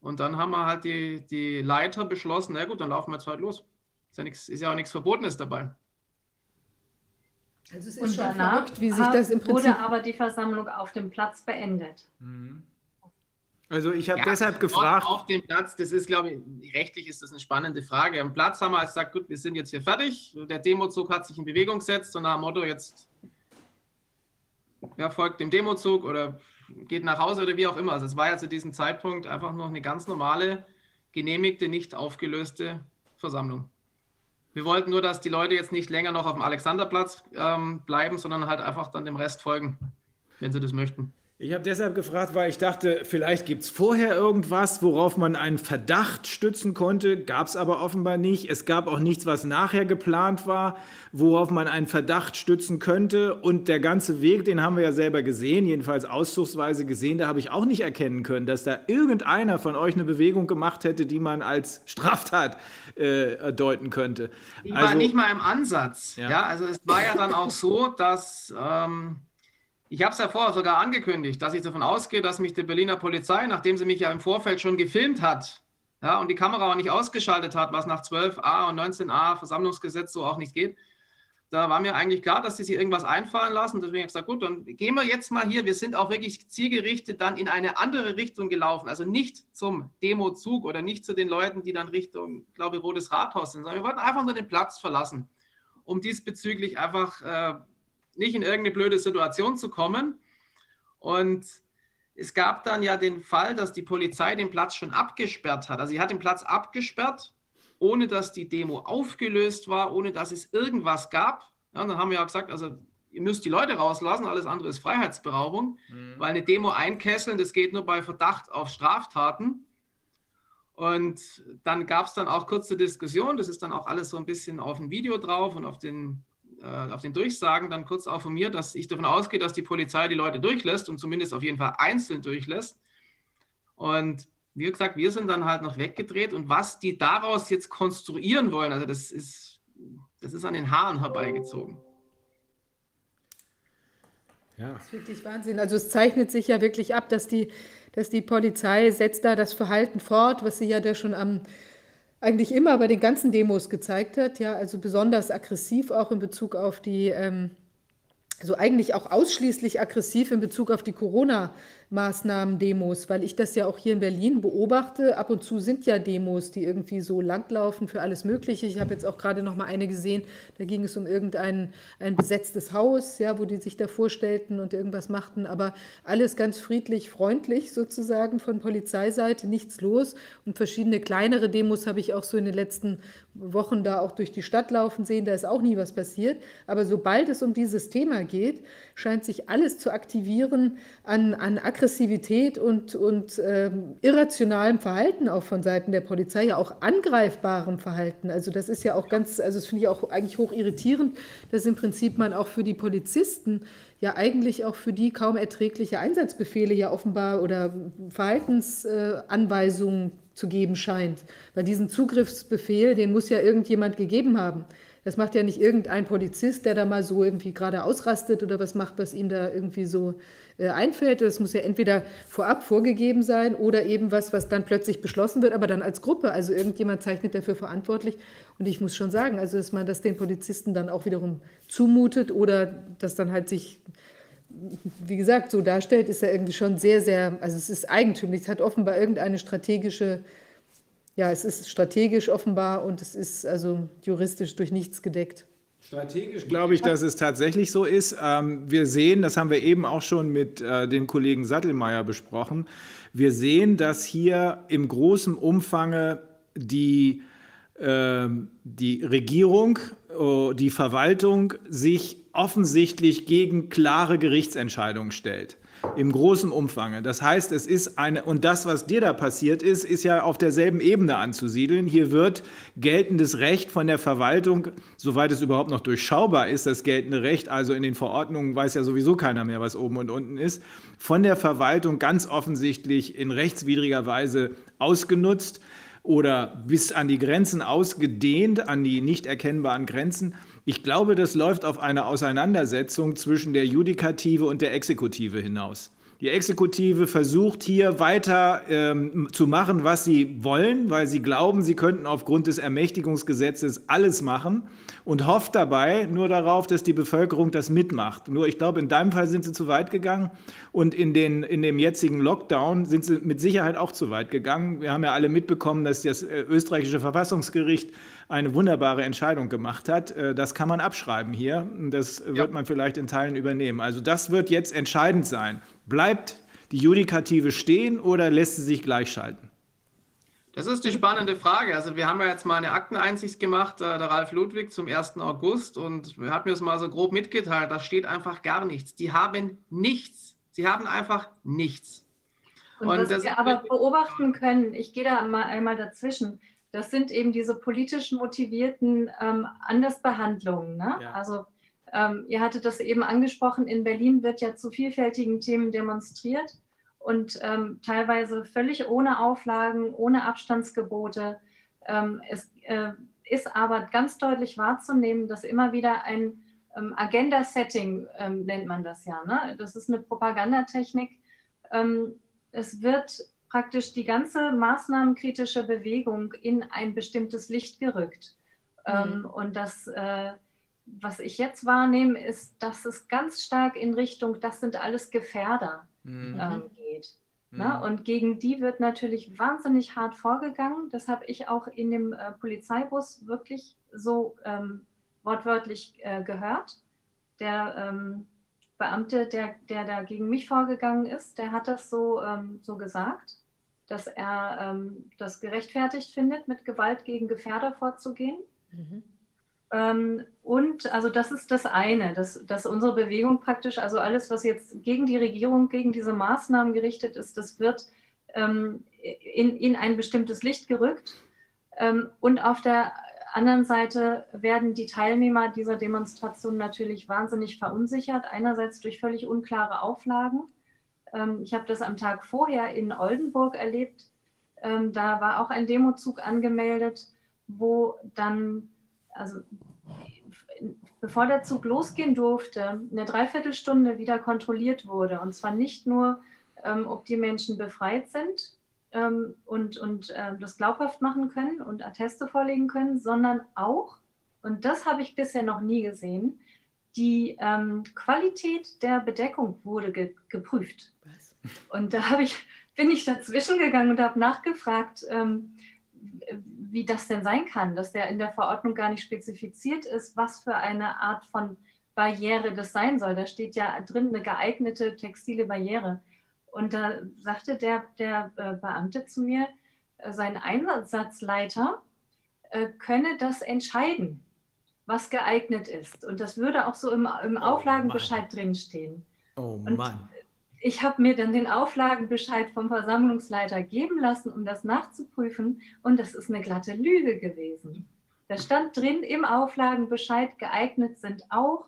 Und dann haben wir halt die, die Leiter beschlossen, na gut, dann laufen wir jetzt halt los. Ist ja, nix, ist ja auch nichts Verbotenes dabei. Also es ist Und schon danach verrückt, wie sich das im Prinzip... wurde aber die Versammlung auf dem Platz beendet. Also ich habe Ja, deshalb gefragt, Auf dem Platz, das ist, glaube ich, rechtlich ist das eine spannende Frage. Am Platz haben wir gesagt, gut, wir sind jetzt hier fertig. Der Demozug hat sich in Bewegung gesetzt und nach dem Motto, jetzt ja, folgt dem Demozug oder geht nach Hause oder wie auch immer. Also es war ja zu diesem Zeitpunkt einfach noch eine ganz normale, genehmigte, nicht aufgelöste Versammlung. Wir wollten nur, dass die Leute jetzt nicht länger noch auf dem Alexanderplatz ähm, bleiben, sondern halt einfach dann dem Rest folgen, wenn sie das möchten. Ich habe deshalb gefragt, weil ich dachte, vielleicht gibt es vorher irgendwas, worauf man einen Verdacht stützen konnte. Gab es aber offenbar nicht. Es gab auch nichts, was nachher geplant war, worauf man einen Verdacht stützen könnte. Und der ganze Weg, den haben wir ja selber gesehen, jedenfalls auszugsweise gesehen. Da habe ich auch nicht erkennen können, dass da irgendeiner von euch eine Bewegung gemacht hätte, die man als Straftat äh, deuten könnte. Ich war nicht mal im Ansatz. Ja. also es war ja dann auch so, dass ähm, ich habe es ja vorher sogar angekündigt, dass ich davon ausgehe, dass mich die Berliner Polizei, nachdem sie mich ja im Vorfeld schon gefilmt hat, ja, und die Kamera auch nicht ausgeschaltet hat, was nach 12a und 19a Versammlungsgesetz so auch nicht geht, da war mir eigentlich klar, dass sie sich irgendwas einfallen lassen. Deswegen habe ich gesagt, gut, dann gehen wir jetzt mal hier. Wir sind auch wirklich zielgerichtet dann in eine andere Richtung gelaufen. Also nicht zum Demozug oder nicht zu den Leuten, die dann Richtung, ich glaube, Rotes Rathaus sind, sondern wir wollten einfach nur den Platz verlassen, um diesbezüglich einfach äh, nicht in irgendeine blöde Situation zu kommen. Und es gab dann ja den Fall, dass die Polizei den Platz schon abgesperrt hat. Also sie hat den Platz abgesperrt, ohne dass die Demo aufgelöst war, ohne dass es irgendwas gab. Ja, und dann haben wir ja gesagt, also ihr müsst die Leute rauslassen, alles andere ist Freiheitsberaubung, weil eine Demo einkesseln, das geht nur bei Verdacht auf Straftaten. Und dann gab es dann auch kurze Diskussion, das ist dann auch alles so ein bisschen auf dem Video drauf und auf den auf den Durchsagen dann kurz auch von mir, dass ich davon ausgehe, dass die Polizei die Leute durchlässt und zumindest auf jeden Fall einzeln durchlässt. Und wie gesagt, wir sind dann halt noch weggedreht und was die daraus jetzt konstruieren wollen, also das ist, das ist an den Haaren herbeigezogen. Ja. Das ist wirklich Wahnsinn. Also es zeichnet sich ja wirklich ab, dass die, dass die Polizei setzt da das Verhalten fort, was sie ja da schon am eigentlich immer bei den ganzen Demos gezeigt hat, ja, also besonders aggressiv auch in Bezug auf die, ähm, also eigentlich auch ausschließlich aggressiv in Bezug auf die Corona-Maßnahmen, Demos, weil ich das ja auch hier in Berlin beobachte. Ab und zu sind ja Demos, die irgendwie so langlaufen für alles Mögliche. Ich habe jetzt auch gerade noch mal eine gesehen, da ging es um irgendein ein besetztes Haus, ja, wo die sich da vorstellten und irgendwas machten, aber alles ganz friedlich, freundlich sozusagen von Polizeiseite, nichts los. Und verschiedene kleinere Demos habe ich auch so in den letzten Wochen da auch durch die Stadt laufen sehen, da ist auch nie was passiert. Aber sobald es um dieses Thema geht, scheint sich alles zu aktivieren an, an Aggressivität und, und ähm, irrationalem Verhalten auch von Seiten der Polizei, ja auch angreifbarem Verhalten. Also das ist ja auch ganz, also das finde ich auch eigentlich hoch irritierend, dass im Prinzip man auch für die Polizisten ja eigentlich auch für die kaum erträgliche Einsatzbefehle ja offenbar oder Verhaltensanweisungen zu geben scheint. Weil diesen Zugriffsbefehl, den muss ja irgendjemand gegeben haben. Das macht ja nicht irgendein Polizist, der da mal so irgendwie gerade ausrastet oder was macht, was ihm da irgendwie so einfällt. Das muss ja entweder vorab vorgegeben sein oder eben was, was dann plötzlich beschlossen wird, aber dann als Gruppe. Also irgendjemand zeichnet dafür verantwortlich. Und ich muss schon sagen, also dass man das den Polizisten dann auch wiederum zumutet oder das dann halt sich wie gesagt, so darstellt, ist ja irgendwie schon sehr, sehr, also es ist eigentümlich, es hat offenbar irgendeine strategische, ja, es ist strategisch offenbar und es ist also juristisch durch nichts gedeckt. Strategisch glaube ich, dass es tatsächlich so ist. Ähm, wir sehen, das haben wir eben auch schon mit äh, dem Kollegen Sattelmeier besprochen, wir sehen, dass hier im großen Umfange die ähm, die Regierung, oh, die Verwaltung sich offensichtlich gegen klare Gerichtsentscheidungen stellt. Im großen Umfang. Das heißt, es ist eine, und das, was dir da passiert ist, ist ja auf derselben Ebene anzusiedeln. Hier wird geltendes Recht von der Verwaltung, soweit es überhaupt noch durchschaubar ist, das geltende Recht, also in den Verordnungen weiß ja sowieso keiner mehr, was oben und unten ist, von der Verwaltung ganz offensichtlich in rechtswidriger Weise ausgenutzt oder bis an die Grenzen ausgedehnt, an die nicht erkennbaren Grenzen. Ich glaube, das läuft auf eine Auseinandersetzung zwischen der Judikative und der Exekutive hinaus. Die Exekutive versucht hier weiter ähm, zu machen, was sie wollen, weil sie glauben, sie könnten aufgrund des Ermächtigungsgesetzes alles machen und hofft dabei nur darauf, dass die Bevölkerung das mitmacht. Nur ich glaube, in deinem Fall sind sie zu weit gegangen und in, den, in dem jetzigen Lockdown sind sie mit Sicherheit auch zu weit gegangen. Wir haben ja alle mitbekommen, dass das äh, österreichische Verfassungsgericht eine wunderbare Entscheidung gemacht hat. Äh, das kann man abschreiben hier. Das wird ja. man vielleicht in Teilen übernehmen. Also das wird jetzt entscheidend sein. Bleibt die Judikative stehen oder lässt sie sich gleichschalten? Das ist die spannende Frage. Also wir haben ja jetzt mal eine Akteneinsicht gemacht, äh, der Ralf Ludwig zum 1. August und er hat mir das mal so grob mitgeteilt, da steht einfach gar nichts. Die haben nichts. Sie haben einfach nichts. Und, und was wir aber beobachten können, ich gehe da mal einmal dazwischen, das sind eben diese politisch motivierten ähm, Andersbehandlungen. Ne? Ja. Also ähm, ihr hattet das eben angesprochen, in Berlin wird ja zu vielfältigen Themen demonstriert und ähm, teilweise völlig ohne Auflagen, ohne Abstandsgebote. Ähm, es äh, ist aber ganz deutlich wahrzunehmen, dass immer wieder ein ähm, Agenda-Setting ähm, nennt man das ja. Ne? Das ist eine Propagandatechnik. es wird praktisch die ganze maßnahmenkritische Bewegung in ein bestimmtes Licht gerückt. Mhm. Ähm, und das, äh, was ich jetzt wahrnehme, ist, dass es ganz stark in Richtung, das sind alles Gefährder mhm. ähm, geht. Mhm. Ne? Und gegen die wird natürlich wahnsinnig hart vorgegangen. Das habe ich auch in dem äh, Polizeibus wirklich so ähm, wortwörtlich äh, gehört. Der ähm, Beamte, der, der da gegen mich vorgegangen ist, der hat das so, ähm, so gesagt, dass er ähm, das gerechtfertigt findet, mit Gewalt gegen Gefährder vorzugehen. Mhm. Ähm, und also das ist das eine, dass, dass unsere Bewegung praktisch, also alles, was jetzt gegen die Regierung, gegen diese Maßnahmen gerichtet ist, das wird ähm, in, in ein bestimmtes Licht gerückt. Ähm, und auf der anderen Seite werden die Teilnehmer dieser Demonstration natürlich wahnsinnig verunsichert. Einerseits durch völlig unklare Auflagen. Ähm, ich habe das am Tag vorher in Oldenburg erlebt. Ähm, da war auch ein Demozug angemeldet, wo dann, also bevor der Zug losgehen durfte, eine Dreiviertelstunde wieder kontrolliert wurde. Und zwar nicht nur, ähm, ob die Menschen befreit sind, ähm, und, und äh, das glaubhaft machen können und Atteste vorlegen können, sondern auch, und das habe ich bisher noch nie gesehen, die ähm, Qualität der Bedeckung wurde ge geprüft. Und da ich, bin ich dazwischen gegangen und habe nachgefragt, ähm, wie das denn sein kann, dass der in der Verordnung gar nicht spezifiziert ist, was für eine Art von Barriere das sein soll. Da steht ja drin eine geeignete textile Barriere. Und da sagte der, der äh, Beamte zu mir, äh, sein Einsatzleiter äh, könne das entscheiden, was geeignet ist. Und das würde auch so im, im oh Auflagenbescheid oh drinstehen. Oh Mann. Ich habe mir dann den Auflagenbescheid vom Versammlungsleiter geben lassen, um das nachzuprüfen. Und das ist eine glatte Lüge gewesen. Da stand drin im Auflagenbescheid, geeignet sind auch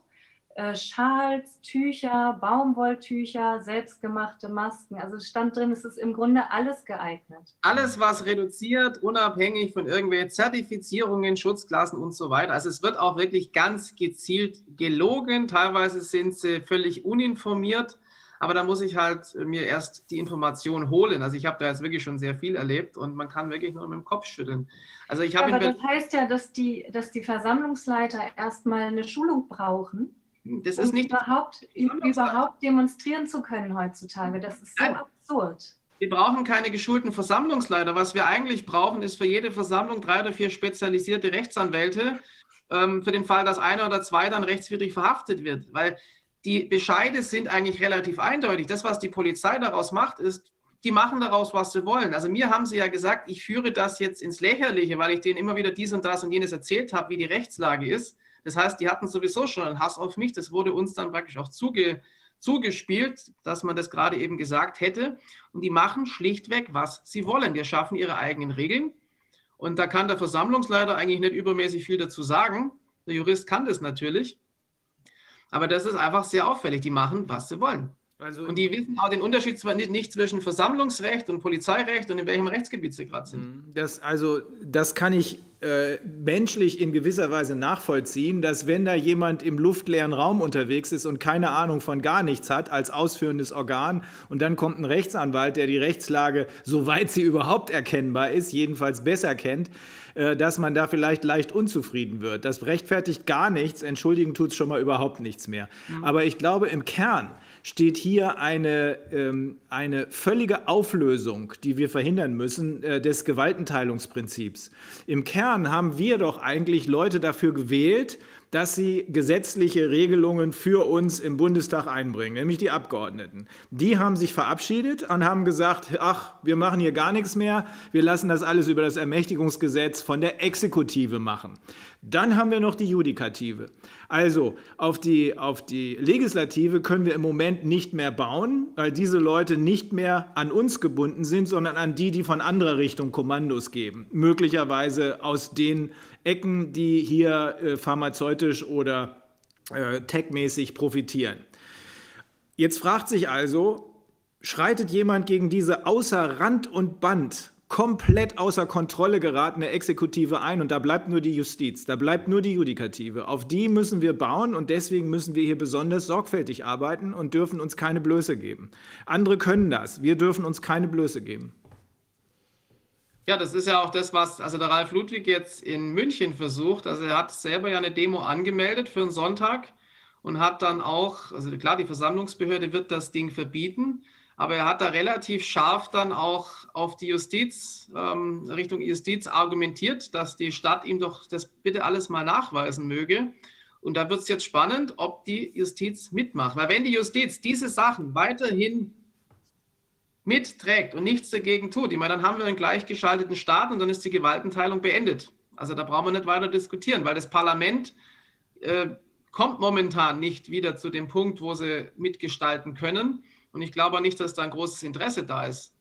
äh, Schals, Tücher, Baumwolltücher, selbstgemachte Masken. Also es stand drin, es ist im Grunde alles geeignet. Alles, was reduziert, unabhängig von irgendwelchen Zertifizierungen, Schutzklassen und so weiter. Also es wird auch wirklich ganz gezielt gelogen. Teilweise sind sie völlig uninformiert. Aber da muss ich halt mir erst die Information holen. Also ich habe da jetzt wirklich schon sehr viel erlebt und man kann wirklich nur mit dem Kopf schütteln. Also ich Aber das heißt ja, dass die, dass die Versammlungsleiter erstmal eine Schulung brauchen das ist nicht überhaupt, überhaupt demonstrieren zu können heutzutage. Das ist so Nein. absurd. Wir brauchen keine geschulten Versammlungsleiter. Was wir eigentlich brauchen, ist für jede Versammlung drei oder vier spezialisierte Rechtsanwälte, ähm, für den Fall, dass einer oder zwei dann rechtswidrig verhaftet wird. Weil die Bescheide sind eigentlich relativ eindeutig. Das, was die Polizei daraus macht, ist, die machen daraus, was sie wollen. Also mir haben sie ja gesagt, ich führe das jetzt ins Lächerliche, weil ich denen immer wieder dies und das und jenes erzählt habe, wie die Rechtslage ist. Das heißt, die hatten sowieso schon einen Hass auf mich. Das wurde uns dann praktisch auch zuge, zugespielt, dass man das gerade eben gesagt hätte. Und die machen schlichtweg, was sie wollen. Die schaffen ihre eigenen Regeln. Und da kann der Versammlungsleiter eigentlich nicht übermäßig viel dazu sagen. Der Jurist kann das natürlich. Aber das ist einfach sehr auffällig. Die machen, was sie wollen. Also, und die wissen auch den Unterschied zwar nicht, nicht zwischen Versammlungsrecht und Polizeirecht und in welchem Rechtsgebiet sie gerade sind. Das, also, das kann ich äh, menschlich in gewisser Weise nachvollziehen, dass wenn da jemand im luftleeren Raum unterwegs ist und keine Ahnung von gar nichts hat als ausführendes Organ und dann kommt ein Rechtsanwalt, der die Rechtslage, soweit sie überhaupt erkennbar ist, jedenfalls besser kennt, dass man da vielleicht leicht unzufrieden wird. Das rechtfertigt gar nichts, entschuldigen tut es schon mal überhaupt nichts mehr. Mhm. Aber ich glaube, im Kern steht hier eine, ähm, eine völlige Auflösung, die wir verhindern müssen, äh, des Gewaltenteilungsprinzips. Im Kern haben wir doch eigentlich Leute dafür gewählt, dass sie gesetzliche Regelungen für uns im Bundestag einbringen, nämlich die Abgeordneten. Die haben sich verabschiedet und haben gesagt, ach, wir machen hier gar nichts mehr, wir lassen das alles über das Ermächtigungsgesetz von der Exekutive machen. Dann haben wir noch die Judikative. Also auf die, auf die Legislative können wir im Moment nicht mehr bauen, weil diese Leute nicht mehr an uns gebunden sind, sondern an die, die von anderer Richtung Kommandos geben. Möglicherweise aus den Ecken, die hier äh, pharmazeutisch oder äh, techmäßig profitieren. Jetzt fragt sich also, schreitet jemand gegen diese außer Rand und Band komplett außer Kontrolle geratene Exekutive ein und da bleibt nur die Justiz, da bleibt nur die Judikative. Auf die müssen wir bauen und deswegen müssen wir hier besonders sorgfältig arbeiten und dürfen uns keine Blöße geben. Andere können das, wir dürfen uns keine Blöße geben. Ja, das ist ja auch das, was also der Ralf Ludwig jetzt in München versucht. Also er hat selber ja eine Demo angemeldet für einen Sonntag und hat dann auch, also klar, die Versammlungsbehörde wird das Ding verbieten, aber er hat da relativ scharf dann auch auf die Justiz, ähm, Richtung Justiz argumentiert, dass die Stadt ihm doch das bitte alles mal nachweisen möge. Und da wird es jetzt spannend, ob die Justiz mitmacht. Weil wenn die Justiz diese Sachen weiterhin mitträgt und nichts dagegen tut, ich meine, dann haben wir einen gleichgeschalteten Staat und dann ist die Gewaltenteilung beendet. Also da brauchen wir nicht weiter diskutieren, weil das Parlament äh, kommt momentan nicht wieder zu dem Punkt, wo sie mitgestalten können. Und ich glaube nicht, dass da ein großes Interesse da ist.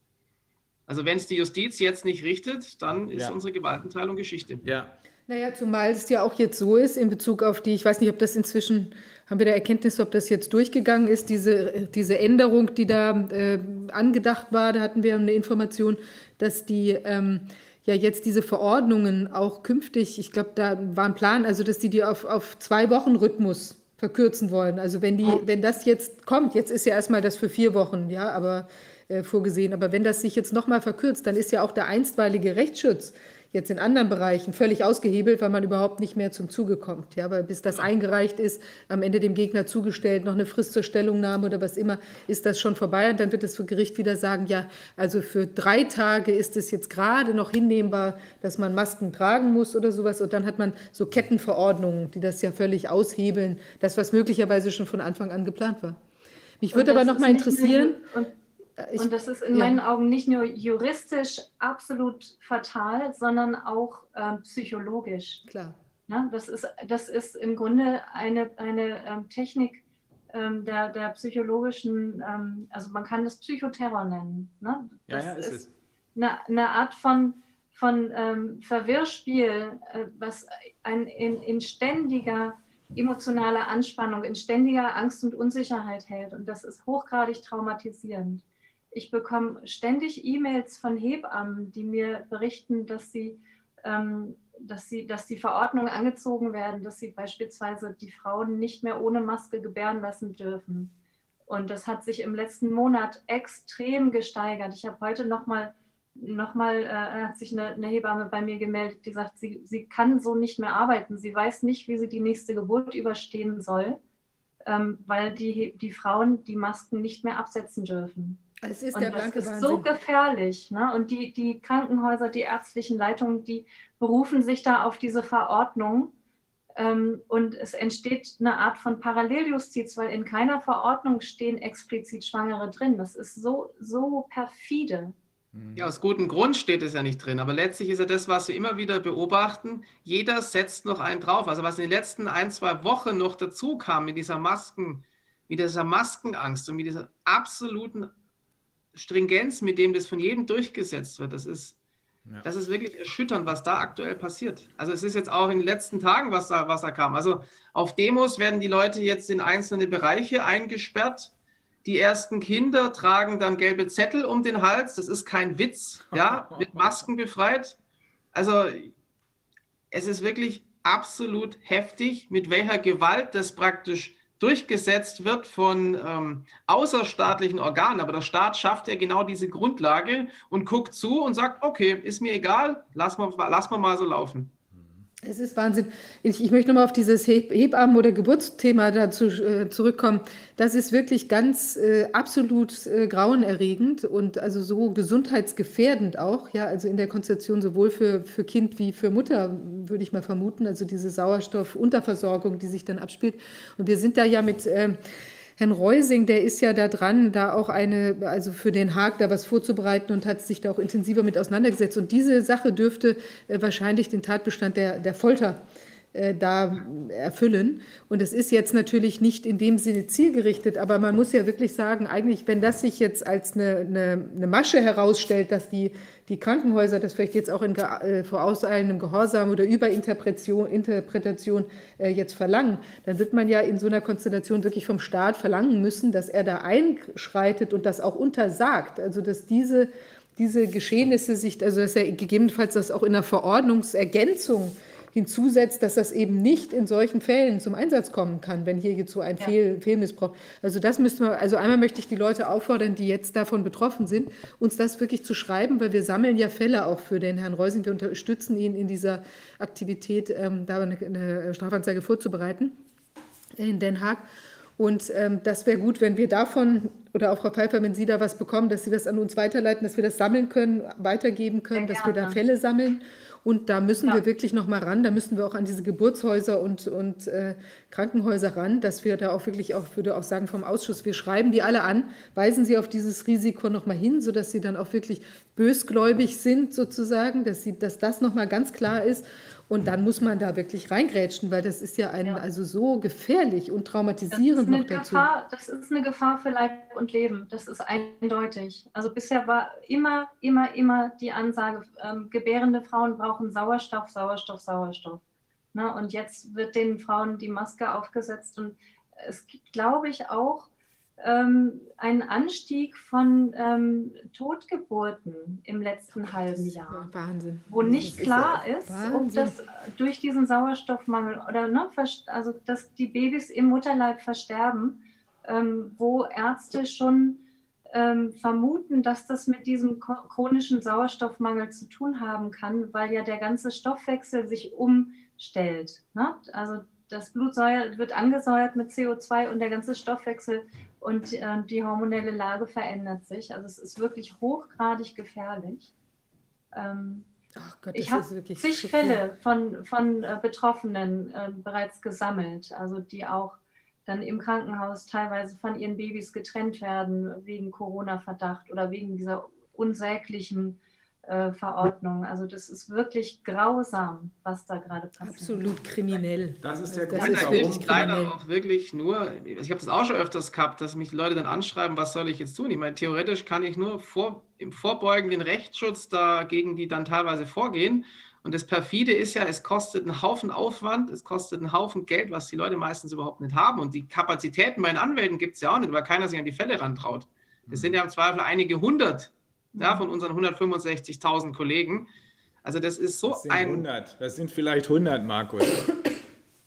Also wenn es die Justiz jetzt nicht richtet, dann ist Ja. unsere Gewaltenteilung Geschichte. Ja. Naja, zumal es ja auch jetzt so ist in Bezug auf die, ich weiß nicht, ob das inzwischen, haben wir da Erkenntnis, ob das jetzt durchgegangen ist, diese, diese Änderung, die da äh, angedacht war, da hatten wir eine Information, dass die ähm, ja jetzt diese Verordnungen auch künftig, ich glaube, da war ein Plan, also dass die die auf, auf zwei Wochen Rhythmus verkürzen wollen. Also wenn die, wenn das jetzt kommt, jetzt ist ja erstmal das für vier Wochen, ja, aber äh, vorgesehen, aber wenn das sich jetzt nochmal verkürzt, dann ist ja auch der einstweilige Rechtsschutz jetzt in anderen Bereichen völlig ausgehebelt, weil man überhaupt nicht mehr zum Zuge kommt. Ja, weil bis das eingereicht ist, am Ende dem Gegner zugestellt, noch eine Frist zur Stellungnahme oder was immer, ist das schon vorbei. Und dann wird das Gericht wieder sagen, ja, also für drei Tage ist es jetzt gerade noch hinnehmbar, dass man Masken tragen muss oder sowas. Und dann hat man so Kettenverordnungen, die das ja völlig aushebeln, das, was möglicherweise schon von Anfang an geplant war. Mich würde aber noch mal nicht interessieren, Und, ich- und das ist in ja. meinen Augen nicht nur juristisch absolut fatal, sondern auch ähm, psychologisch. Klar. Ne? Das, ist, das ist im Grunde eine, eine ähm, Technik ähm, der, der psychologischen, ähm, also man kann das Psychoterror nennen. Ne? Ja, Das ja, ist es. eine, eine Art von, von ähm, Verwirrspiel, äh, was ein, in, in ständiger emotionaler Anspannung, in ständiger Angst und Unsicherheit hält. Und das ist hochgradig traumatisierend. Ich bekomme ständig E-Mails von Hebammen, die mir berichten, dass sie, ähm, dass sie, dass die Verordnungen angezogen werden, dass sie beispielsweise die Frauen nicht mehr ohne Maske gebären lassen dürfen. Und das hat sich im letzten Monat extrem gesteigert. Ich habe heute nochmal noch mal, äh, hat sich eine, eine Hebamme bei mir gemeldet, die sagt, sie, sie kann so nicht mehr arbeiten. Sie weiß nicht, wie sie die nächste Geburt überstehen soll, ähm, weil die, die Frauen die Masken nicht mehr absetzen dürfen. Es ist Und der das blanke ist Wahnsinn. so gefährlich. Ne? Und die, die Krankenhäuser, die ärztlichen Leitungen, die berufen sich da auf diese Verordnung Ähm, und es entsteht eine Art von Paralleljustiz, weil in keiner Verordnung stehen explizit Schwangere drin. Das ist so, so perfide. Ja, aus gutem Grund steht es ja nicht drin, aber letztlich ist ja das, was wir immer wieder beobachten, jeder setzt noch einen drauf. Also was in den letzten ein, zwei Wochen noch dazu kam mit dieser Masken, mit dieser Maskenangst und mit dieser absoluten Stringenz, mit dem das von jedem durchgesetzt wird, das ist, das ist wirklich erschütternd, was da aktuell passiert. Also es ist jetzt auch in den letzten Tagen, was da, was da kam. Also auf Demos werden die Leute jetzt in einzelne Bereiche eingesperrt. Die ersten Kinder tragen dann gelbe Zettel um den Hals. Das ist kein Witz, ja, mit Masken befreit. Also es ist wirklich absolut heftig, mit welcher Gewalt das praktisch durchgesetzt wird von ähm, außerstaatlichen Organen. Aber der Staat schafft ja genau diese Grundlage und guckt zu und sagt, okay, ist mir egal, lass mal, lass mal, mal so laufen. Es ist Wahnsinn. Ich, ich möchte nochmal auf dieses Heb Hebammen- oder Geburtsthema dazu äh, zurückkommen. Das ist wirklich ganz äh, absolut äh, grauenerregend und also so gesundheitsgefährdend auch. Ja, also in der Konstellation sowohl für, für Kind wie für Mutter, würde ich mal vermuten. Also diese Sauerstoffunterversorgung, die sich dann abspielt. Und wir sind da ja mit. Herrn Reusing, der ist ja da dran, da auch eine, also für Den Haag da was vorzubereiten und hat sich da auch intensiver mit auseinandergesetzt. Und diese Sache dürfte äh, wahrscheinlich den Tatbestand der, der Folter äh, da erfüllen. Und es ist jetzt natürlich nicht in dem Sinne zielgerichtet, aber man muss ja wirklich sagen, eigentlich, wenn das sich jetzt als eine, eine, eine Masche herausstellt, dass die, die Krankenhäuser das vielleicht jetzt auch in äh, vorauseilendem Gehorsam oder Überinterpretation Interpretation, äh, jetzt verlangen, dann wird man ja in so einer Konstellation wirklich vom Staat verlangen müssen, dass er da einschreitet und das auch untersagt. Also dass diese, diese Geschehnisse sich, also dass er gegebenenfalls das auch in einer Verordnungsergänzung hinzusetzt, dass das eben nicht in solchen Fällen zum Einsatz kommen kann, wenn hier jetzt so ein Fehl, Fehlmissbrauch. Also das müssten wir, also einmal möchte ich die Leute auffordern, die jetzt davon betroffen sind, uns das wirklich zu schreiben, weil wir sammeln ja Fälle auch für den Herrn Reusing. Wir unterstützen ihn in dieser Aktivität, ähm, da eine, eine Strafanzeige vorzubereiten in Den Haag. Und ähm, das wäre gut, wenn wir davon oder auch Frau Pfeiffer, wenn Sie da was bekommen, dass Sie das an uns weiterleiten, dass wir das sammeln können, weitergeben können, dass wir da Fälle sammeln. Und da müssen ja. wir wirklich noch mal ran. Da müssen wir auch an diese Geburtshäuser und, und äh, Krankenhäuser ran, dass wir da auch wirklich auch, würde auch sagen vom Ausschuss, wir schreiben die alle an, weisen sie auf dieses Risiko noch mal hin, sodass sie dann auch wirklich bösgläubig sind sozusagen, dass, sie, dass das noch mal ganz klar ist. Und dann muss man da wirklich reingrätschen, weil das ist ja, ein, ja. also so gefährlich und traumatisierend noch dazu. Gefahr, das ist eine Gefahr für Leib und Leben. Das ist eindeutig. Also bisher war immer, immer, immer die Ansage, ähm, gebärende Frauen brauchen Sauerstoff, Sauerstoff, Sauerstoff. Ne? Und jetzt wird den Frauen die Maske aufgesetzt. Und es gibt, glaube ich, auch ähm, einen Anstieg von ähm, Totgeburten im letzten halben Jahr. Wahnsinn. Wo nicht klar ist, ob das durch diesen Sauerstoffmangel oder ne, also dass die Babys im Mutterleib versterben, ähm, wo Ärzte schon ähm, vermuten, dass das mit diesem chronischen Sauerstoffmangel zu tun haben kann, weil ja der ganze Stoffwechsel sich umstellt. Ne? Also das Blut wird angesäuert mit CO2 und der ganze Stoffwechsel und äh, die hormonelle Lage verändert sich. Also es ist wirklich hochgradig gefährlich. Ähm, Gott, ich habe zig Fälle von, von äh, Betroffenen äh, bereits gesammelt, also die auch dann im Krankenhaus teilweise von ihren Babys getrennt werden wegen Corona-Verdacht oder wegen dieser unsäglichen äh, Verordnung. Also das ist wirklich grausam, was da gerade passiert. Absolut kriminell. Das ist der das Grund, ist wirklich leider auch wirklich nur, ich habe das auch schon öfters gehabt, dass mich Leute dann anschreiben, was soll ich jetzt tun? Ich meine, theoretisch kann ich nur vor, im vorbeugenden Rechtsschutz dagegen die dann teilweise vorgehen. Und das perfide ist ja, es kostet einen Haufen Aufwand, es kostet einen Haufen Geld, was die Leute meistens überhaupt nicht haben. Und die Kapazitäten bei den Anwälten gibt es ja auch nicht, weil keiner sich an die Fälle rantraut. Es sind ja im Zweifel einige hundert ja, von unseren 165.000 Kollegen. Also das ist so das sind ein... 100. Das sind vielleicht 100, Markus.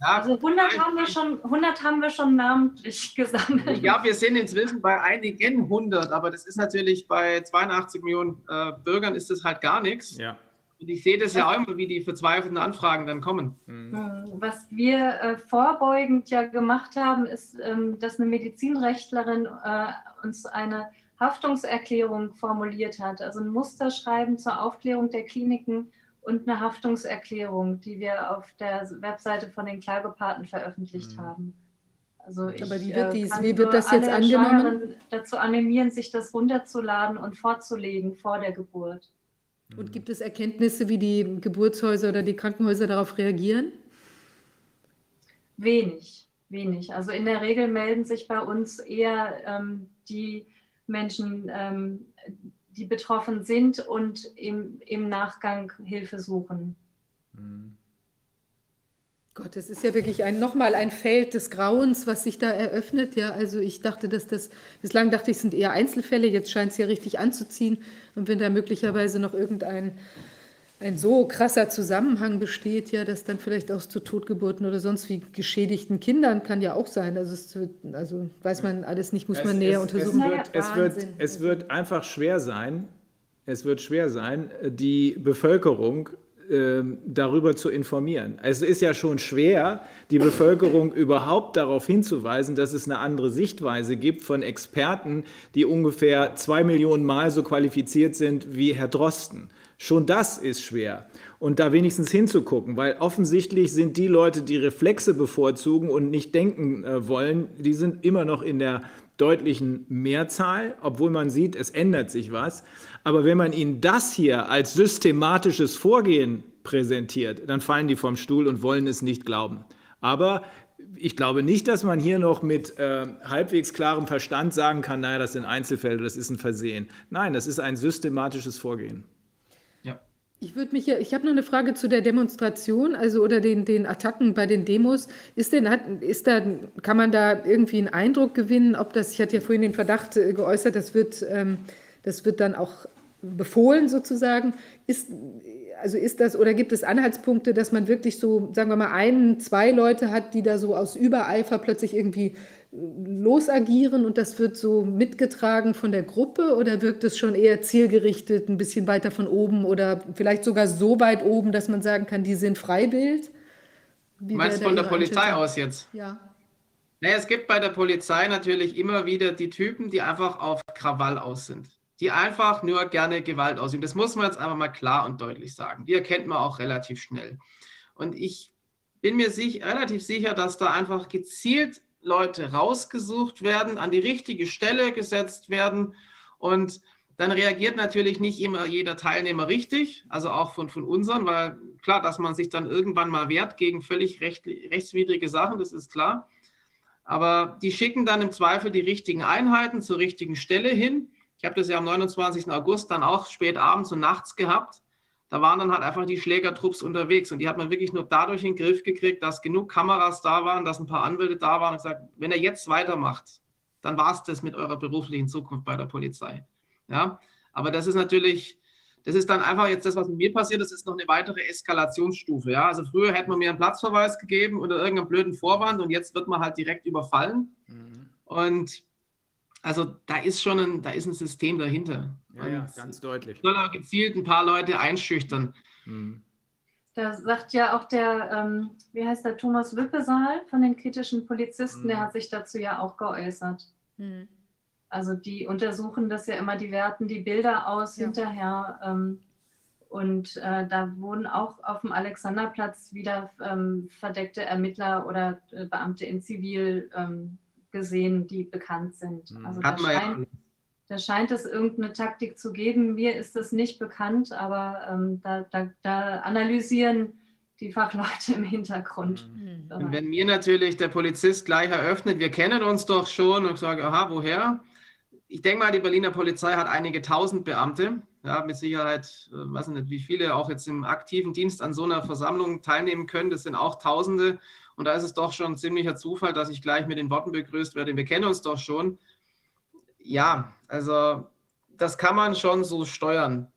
Ja, also 100 haben, wir schon, 100 haben wir schon namentlich gesammelt. Ja, wir sind inzwischen bei einigen 100, aber das ist natürlich bei 82 Millionen äh, Bürgern ist das halt gar nichts. Ja. Und ich sehe das ja auch immer, wie die verzweifelten Anfragen dann kommen. Mhm. Was wir äh, vorbeugend ja gemacht haben, ist, ähm, dass eine Medizinrechtlerin äh, uns eine Haftungserklärung formuliert hat, also ein Musterschreiben zur Aufklärung der Kliniken und eine Haftungserklärung, die wir auf der Webseite von den Klagepaten veröffentlicht haben. Also ich Aber wie wird äh, dies- kann wie wird das jetzt alle angenommen? Dazu animieren, sich das runterzuladen und vorzulegen vor der Geburt. Und gibt es Erkenntnisse, wie die Geburtshäuser oder die Krankenhäuser darauf reagieren? Wenig, wenig. Also in der Regel melden sich bei uns eher ähm, die Menschen, ähm, die betroffen sind und im, im Nachgang Hilfe suchen. Gott, das ist ja wirklich ein, nochmal ein Feld des Grauens, was sich da eröffnet. Ja, also ich dachte, dass das, bislang dachte ich, es sind eher Einzelfälle, jetzt scheint es ja richtig anzuziehen. Und wenn da möglicherweise noch irgendein ein so krasser Zusammenhang besteht, ja, dass dann vielleicht auch zu Totgeburten oder sonst wie geschädigten Kindern kann ja auch sein. Also, es wird, also weiß man alles nicht, muss man näher es, untersuchen. Es wird, es, wird, es wird einfach schwer sein, es wird schwer sein, die Bevölkerung ähm, darüber zu informieren. Es ist ja schon schwer, die Bevölkerung überhaupt darauf hinzuweisen, dass es eine andere Sichtweise gibt von Experten, die ungefähr zwei Millionen Mal so qualifiziert sind wie Herr Drosten. Schon das ist schwer. Und da wenigstens hinzugucken, weil offensichtlich sind die Leute, die Reflexe bevorzugen und nicht denken äh, wollen, die sind immer noch in der deutlichen Mehrzahl, obwohl man sieht, es ändert sich was. Aber wenn man ihnen das hier als systematisches Vorgehen präsentiert, dann fallen die vom Stuhl und wollen es nicht glauben. Aber ich glaube nicht, dass man hier noch mit äh, halbwegs klarem Verstand sagen kann, naja, das sind Einzelfälle, das ist ein Versehen. Nein, das ist ein systematisches Vorgehen. Ich würde mich ja, ich habe noch eine Frage zu der Demonstration, also oder den, den Attacken bei den Demos. Ist denn, hat, ist da, kann man da irgendwie einen Eindruck gewinnen, ob das, ich hatte ja vorhin den Verdacht äh, geäußert, das wird, ähm, das wird dann auch befohlen sozusagen. Ist, also ist das, oder gibt es Anhaltspunkte, dass man wirklich so, sagen wir mal, ein, zwei Leute hat, die da so aus Übereifer plötzlich irgendwie losagieren und das wird so mitgetragen von der Gruppe oder wirkt es schon eher zielgerichtet, ein bisschen weiter von oben oder vielleicht sogar so weit oben, dass man sagen kann, die sind Freibild? Wie Meinst du von der Polizei aus jetzt? Ja. Naja, es gibt bei der Polizei natürlich immer wieder die Typen, die einfach auf Krawall aus sind. Die einfach nur gerne Gewalt ausüben. Das muss man jetzt einfach mal klar und deutlich sagen. Die erkennt man auch relativ schnell. Und ich bin mir sich, relativ sicher, dass da einfach gezielt Leute rausgesucht werden, an die richtige Stelle gesetzt werden und dann reagiert natürlich nicht immer jeder Teilnehmer richtig, also auch von, von unseren, weil klar, dass man sich dann irgendwann mal wehrt gegen völlig recht, rechtswidrige Sachen, das ist klar. Aber die schicken dann im Zweifel die richtigen Einheiten zur richtigen Stelle hin. Ich habe das ja am 29. August dann auch spät abends und nachts gehabt. Da waren dann halt einfach die Schlägertrupps unterwegs und die hat man wirklich nur dadurch in den Griff gekriegt, dass genug Kameras da waren, dass ein paar Anwälte da waren und gesagt, wenn er jetzt weitermacht, dann war es das mit eurer beruflichen Zukunft bei der Polizei. Ja, aber das ist natürlich, das ist dann einfach jetzt das, was mit mir passiert, das ist noch eine weitere Eskalationsstufe. Ja, also früher hätte man mir einen Platzverweis gegeben oder irgendeinen blöden Vorwand und jetzt wird man halt direkt überfallen. Und also da ist schon ein, da ist ein System dahinter. Ja, ja, ganz deutlich. soll auch gezielt ein paar Leute einschüchtern. Da sagt ja auch der, ähm, wie heißt der, Thomas Wippesaal von den kritischen Polizisten, der hat sich dazu ja auch geäußert. Also die untersuchen das ja immer, die werten die Bilder aus hinterher. Ähm, und äh, da wurden auch auf dem Alexanderplatz wieder ähm, verdeckte Ermittler oder äh, Beamte in Zivil ähm, gesehen, die bekannt sind. Also da Hatten wir ja. scheint, da scheint es irgendeine Taktik zu geben. Mir ist das nicht bekannt, aber ähm, da, da, da analysieren die Fachleute im Hintergrund. Und wenn mir natürlich der Polizist gleich eröffnet, wir kennen uns doch schon und ich sage, aha, woher? Ich denke mal, die Berliner Polizei hat einige tausend Beamte. Ja, mit Sicherheit, äh, weiß ich nicht, wie viele auch jetzt im aktiven Dienst an so einer Versammlung teilnehmen können. Das sind auch Tausende. Und da ist es doch schon ein ziemlicher Zufall, dass ich gleich mit den Worten begrüßt werde. Wir kennen uns doch schon. Ja, also das kann man schon so steuern.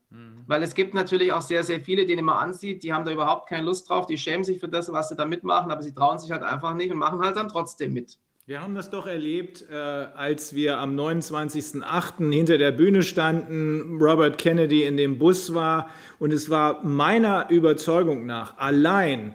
Weil es gibt natürlich auch sehr, sehr viele, denen man ansieht, die haben da überhaupt keine Lust drauf, die schämen sich für das, was sie da mitmachen, aber sie trauen sich halt einfach nicht und machen halt dann trotzdem mit. Wir haben das doch erlebt, äh, als wir am 29.08. hinter der Bühne standen, Robert Kennedy in dem Bus war und es war meiner Überzeugung nach allein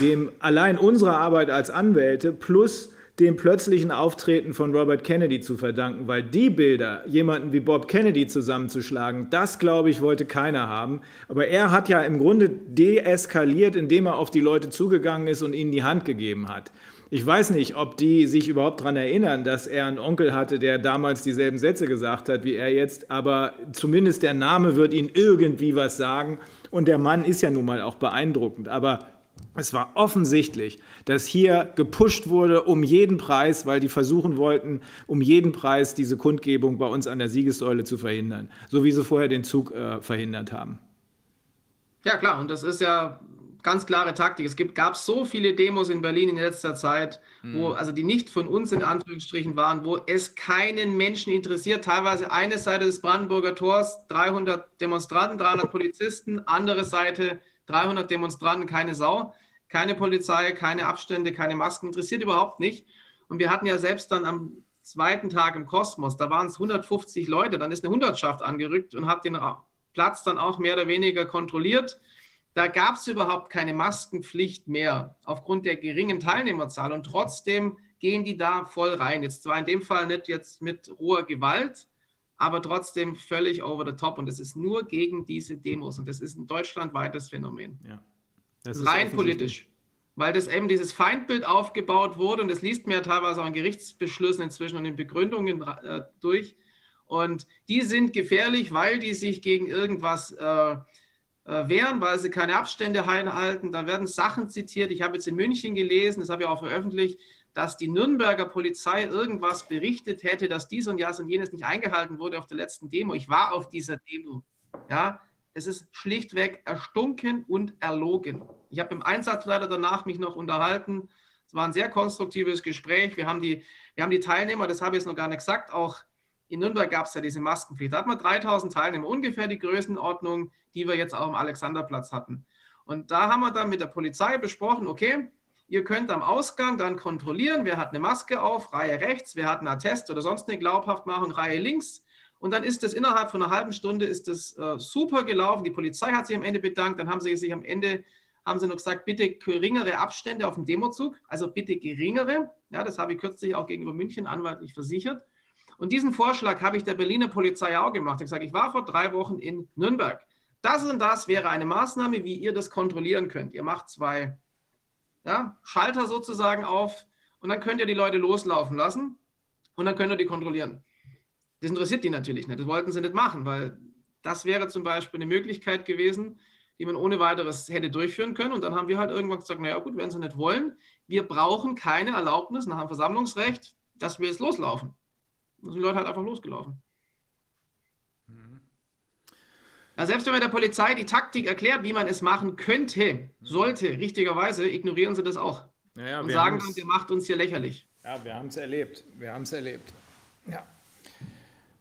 dem allein unserer Arbeit als Anwälte plus dem plötzlichen Auftreten von Robert Kennedy zu verdanken, weil die Bilder, jemanden wie Bob Kennedy zusammenzuschlagen, das glaube ich, wollte keiner haben. Aber er hat ja im Grunde deeskaliert, indem er auf die Leute zugegangen ist und ihnen die Hand gegeben hat. Ich weiß nicht, ob die sich überhaupt daran erinnern, dass er einen Onkel hatte, der damals dieselben Sätze gesagt hat wie er jetzt, aber zumindest der Name wird ihnen irgendwie was sagen. Und der Mann ist ja nun mal auch beeindruckend. Aber es war offensichtlich, dass hier gepusht wurde um jeden Preis, weil die versuchen wollten, um jeden Preis diese Kundgebung bei uns an der Siegessäule zu verhindern, so wie sie vorher den Zug äh, verhindert haben. Ja, klar, und das ist ja ganz klare Taktik. Es gibt, gab so viele Demos in Berlin in letzter Zeit, wo, also die nicht von uns in Anführungsstrichen waren, wo es keinen Menschen interessiert. Teilweise eine Seite des Brandenburger Tors, 300 Demonstranten, 300 Polizisten, andere Seite 300 Demonstranten, keine Sau, keine Polizei, keine Abstände, keine Masken, interessiert überhaupt nicht. Und wir hatten ja selbst dann am zweiten Tag im Kosmos, da waren es 150 Leute, dann ist eine Hundertschaft angerückt und hat den Platz dann auch mehr oder weniger kontrolliert. Da gab es überhaupt keine Maskenpflicht mehr aufgrund der geringen Teilnehmerzahl und trotzdem gehen die da voll rein. Jetzt zwar in dem Fall nicht jetzt mit roher Gewalt, aber trotzdem völlig over the top. Und es ist nur gegen diese Demos. Und das ist ein deutschlandweites Phänomen. Ja. Rein politisch. Weil das eben dieses Feindbild aufgebaut wurde und das liest mir ja teilweise auch in Gerichtsbeschlüssen inzwischen und in Begründungen äh, durch. Und die sind gefährlich, weil die sich gegen irgendwas äh, äh, wehren, weil sie keine Abstände einhalten. Da werden Sachen zitiert. Ich habe jetzt in München gelesen, das habe ich auch veröffentlicht, dass die Nürnberger Polizei irgendwas berichtet hätte, dass dies und das und jenes nicht eingehalten wurde auf der letzten Demo. Ich war auf dieser Demo. Ja, es ist schlichtweg erstunken und erlogen. Ich habe im Einsatzleiter danach mich noch unterhalten. Es war ein sehr konstruktives Gespräch. Wir haben die, wir haben die Teilnehmer, das habe ich jetzt noch gar nicht gesagt, auch in Nürnberg gab es ja diese Maskenpflicht. Da hat man 3000 Teilnehmer, ungefähr die Größenordnung, die wir jetzt auch am Alexanderplatz hatten. Und da haben wir dann mit der Polizei besprochen, okay, Ihr könnt am Ausgang dann kontrollieren, wer hat eine Maske auf, Reihe rechts, wer hat einen Attest oder sonst eine Glaubhaftmachung, Reihe links. Und dann ist es innerhalb von einer halben Stunde ist es äh, super gelaufen. Die Polizei hat sich am Ende bedankt. Dann haben sie sich am Ende haben sie noch gesagt, bitte geringere Abstände auf dem Demozug, also bitte geringere. Ja, das habe ich kürzlich auch gegenüber München anwaltlich versichert. Und diesen Vorschlag habe ich der Berliner Polizei auch gemacht. Ich gesagt, ich war vor drei Wochen in Nürnberg. Das und das wäre eine Maßnahme, wie ihr das kontrollieren könnt. Ihr macht zwei ja, Schalter sozusagen auf und dann könnt ihr die Leute loslaufen lassen und dann könnt ihr die kontrollieren. Das interessiert die natürlich nicht. Das wollten sie nicht machen, weil das wäre zum Beispiel eine Möglichkeit gewesen, die man ohne weiteres hätte durchführen können. Und dann haben wir halt irgendwann gesagt, naja gut, wenn sie nicht wollen, wir brauchen keine Erlaubnis nach dem Versammlungsrecht, dass wir jetzt loslaufen. Da sind die Leute halt einfach losgelaufen. Ja, selbst wenn man der Polizei die Taktik erklärt, wie man es machen könnte, sollte, richtigerweise, ignorieren sie das auch. Ja, ja, und sagen dann, der macht uns hier lächerlich. Ja, wir haben es erlebt. Wir haben es erlebt. Ja.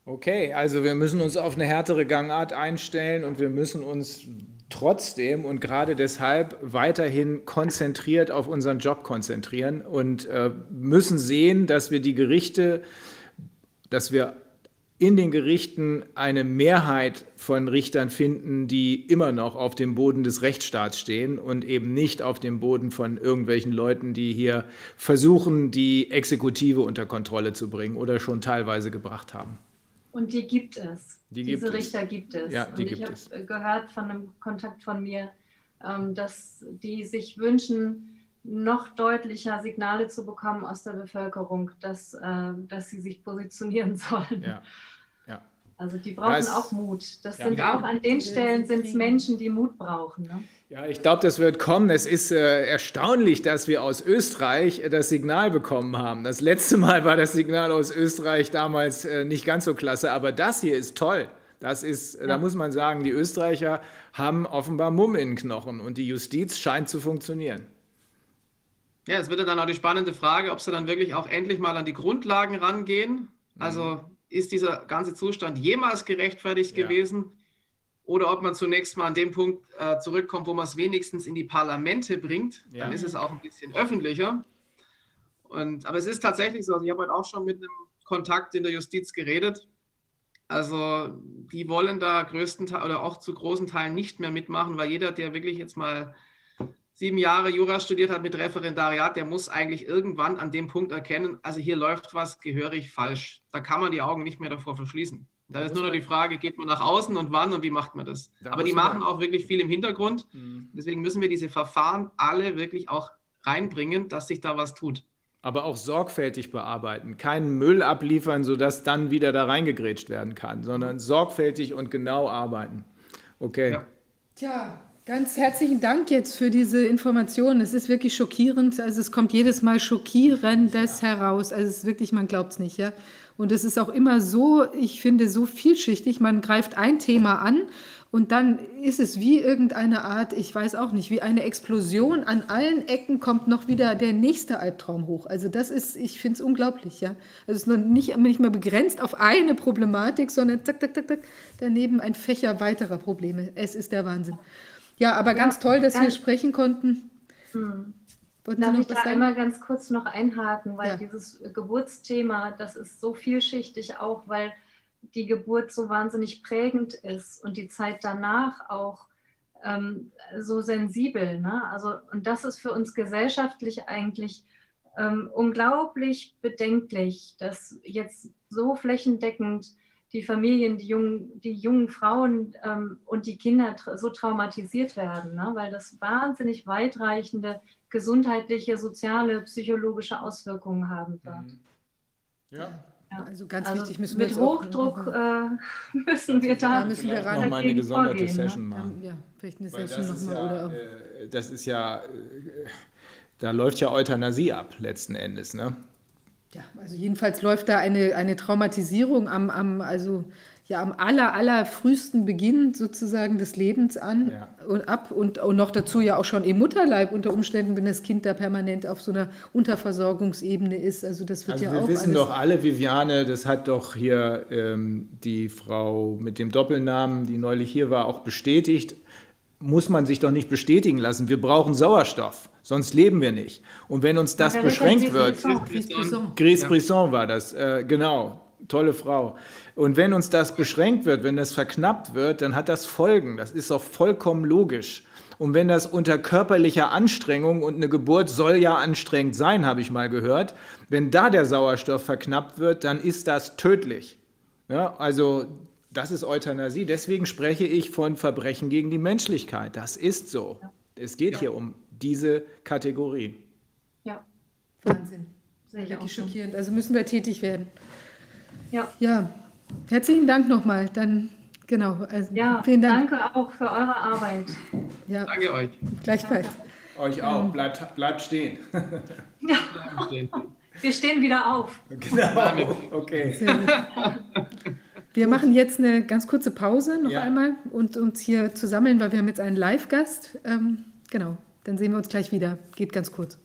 Okay, also wir müssen uns auf eine härtere Gangart einstellen und wir müssen uns trotzdem und gerade deshalb weiterhin konzentriert auf unseren Job konzentrieren und äh, müssen sehen, dass wir die Gerichte, dass wir in den Gerichten eine Mehrheit von Richtern finden, die immer noch auf dem Boden des Rechtsstaats stehen und eben nicht auf dem Boden von irgendwelchen Leuten, die hier versuchen, die Exekutive unter Kontrolle zu bringen oder schon teilweise gebracht haben. Und die gibt es. Die gibt Diese es. Richter gibt es. Ja, die und gibt ich es. habe gehört von einem Kontakt von mir, ähm, dass die sich wünschen, noch deutlicher Signale zu bekommen aus der Bevölkerung, dass, äh, dass sie sich positionieren sollen. Ja. Also die brauchen Das- auch Mut. Das Ja. sind Ja. auch an den Stellen sind es Menschen, die Mut brauchen. Ne? Ja, ich glaube, das wird kommen. Es ist äh, erstaunlich, dass wir aus Österreich äh, das Signal bekommen haben. Das letzte Mal war das Signal aus Österreich damals äh, nicht ganz so klasse, aber das hier ist toll. Das ist, äh, da Ja. muss man sagen, die Österreicher haben offenbar Mumm in den Knochen und die Justiz scheint zu funktionieren. Ja, es wird ja dann auch die spannende Frage, ob sie dann wirklich auch endlich mal an die Grundlagen rangehen. Also ist dieser ganze Zustand jemals gerechtfertigt Ja. gewesen? Oder ob man zunächst mal an dem Punkt äh, zurückkommt, wo man es wenigstens in die Parlamente bringt. Ja. Dann ist es auch ein bisschen öffentlicher. Und, aber es ist tatsächlich so, also ich habe heute auch schon mit einem Kontakt in der Justiz geredet. Also die wollen da größtenteils oder auch zu großen Teilen nicht mehr mitmachen, weil jeder, der wirklich jetzt mal sieben Jahre Jura studiert hat mit Referendariat, der muss eigentlich irgendwann an dem Punkt erkennen, also hier läuft was gehörig falsch. Da kann man die Augen nicht mehr davor verschließen. Da ist nur noch die Frage, geht man nach außen und wann und wie macht man das? Da Aber die machen auch wirklich viel im Hintergrund. Deswegen müssen wir diese Verfahren alle wirklich auch reinbringen, dass sich da was tut. Aber auch sorgfältig bearbeiten, keinen Müll abliefern, sodass dann wieder da reingegrätscht werden kann, sondern sorgfältig und genau arbeiten. Okay. Tja, ganz herzlichen Dank jetzt für diese Informationen. Es ist wirklich schockierend. Also es kommt jedes Mal schockierendes heraus. Also es ist wirklich, man glaubt es nicht, ja. Und es ist auch immer so, ich finde, so vielschichtig. Man greift ein Thema an und dann ist es wie irgendeine Art, ich weiß auch nicht, wie eine Explosion. An allen Ecken kommt noch wieder der nächste Albtraum hoch. Also das ist, ich finde es unglaublich, ja. Also es ist noch nicht, nicht mehr begrenzt auf eine Problematik, sondern zack, zack, zack, zack, daneben ein Fächer weiterer Probleme. Es ist der Wahnsinn. Ja, aber ganz toll, dass wir ganz- sprechen konnten. Hm. Darf ich da sagen? einmal ganz kurz noch einhaken, weil Ja. dieses Geburtsthema, das ist so vielschichtig auch, weil die Geburt so wahnsinnig prägend ist und die Zeit danach auch ähm, so sensibel. Ne? Also, und das ist für uns gesellschaftlich eigentlich ähm, unglaublich bedenklich, dass jetzt so flächendeckend die Familien, die jungen, die jungen Frauen ähm, und die Kinder tra so traumatisiert werden, ne? weil das wahnsinnig weitreichende gesundheitliche, soziale, psychologische Auswirkungen haben wird. Ja. Ja, also ganz Also wichtig müssen wir mit Hochdruck äh, müssen wir da, Da müssen wir ran. Noch mal eine gesonderte vorgehen, ne? Session machen. Ja, vielleicht eine Weil Session das, ist nochmal ja, oder äh, das ist ja, äh, da läuft ja Euthanasie ab, letzten Endes. Ne? Ja, also jedenfalls läuft da eine, eine Traumatisierung am, am, also ja, am aller, aller frühesten Beginn sozusagen des Lebens an und ab und, und noch dazu ja auch schon im Mutterleib unter Umständen, wenn das Kind da permanent auf so einer Unterversorgungsebene ist. Also das wird Also ja wir auch wissen alles, doch alle, Viviane, das hat doch hier ähm, die Frau mit dem Doppelnamen, die neulich hier war, auch bestätigt. Muss man sich doch nicht bestätigen lassen. Wir brauchen Sauerstoff, sonst leben wir nicht. Und wenn uns das beschränkt wird. Gris Ja. Brisson war das, äh, genau, tolle Frau. Und wenn uns das beschränkt wird, wenn das verknappt wird, dann hat das Folgen. Das ist doch vollkommen logisch. Und wenn das unter körperlicher Anstrengung und eine Geburt soll ja anstrengend sein, habe ich mal gehört, wenn da der Sauerstoff verknappt wird, dann ist das tödlich. Ja, also das ist Euthanasie. Deswegen spreche ich von Verbrechen gegen die Menschlichkeit. Das ist so. Es geht hier um diese Kategorie. Ja, Wahnsinn. sehe ich Wirklich schockierend. Also müssen wir tätig werden. Ja. Ja, herzlichen Dank nochmal. Dann, genau. Also, Ja, vielen Dank. danke auch für eure Arbeit. Ja, Danke euch. gleichfalls. Euch auch. Bleibt, bleibt stehen. Wir stehen wieder auf. Genau. Okay. Sehr. Wir machen jetzt eine ganz kurze Pause noch Ja. einmal und uns hier zu sammeln, weil wir haben jetzt einen Live-Gast. Ähm, genau, dann sehen wir uns gleich wieder. Geht ganz kurz.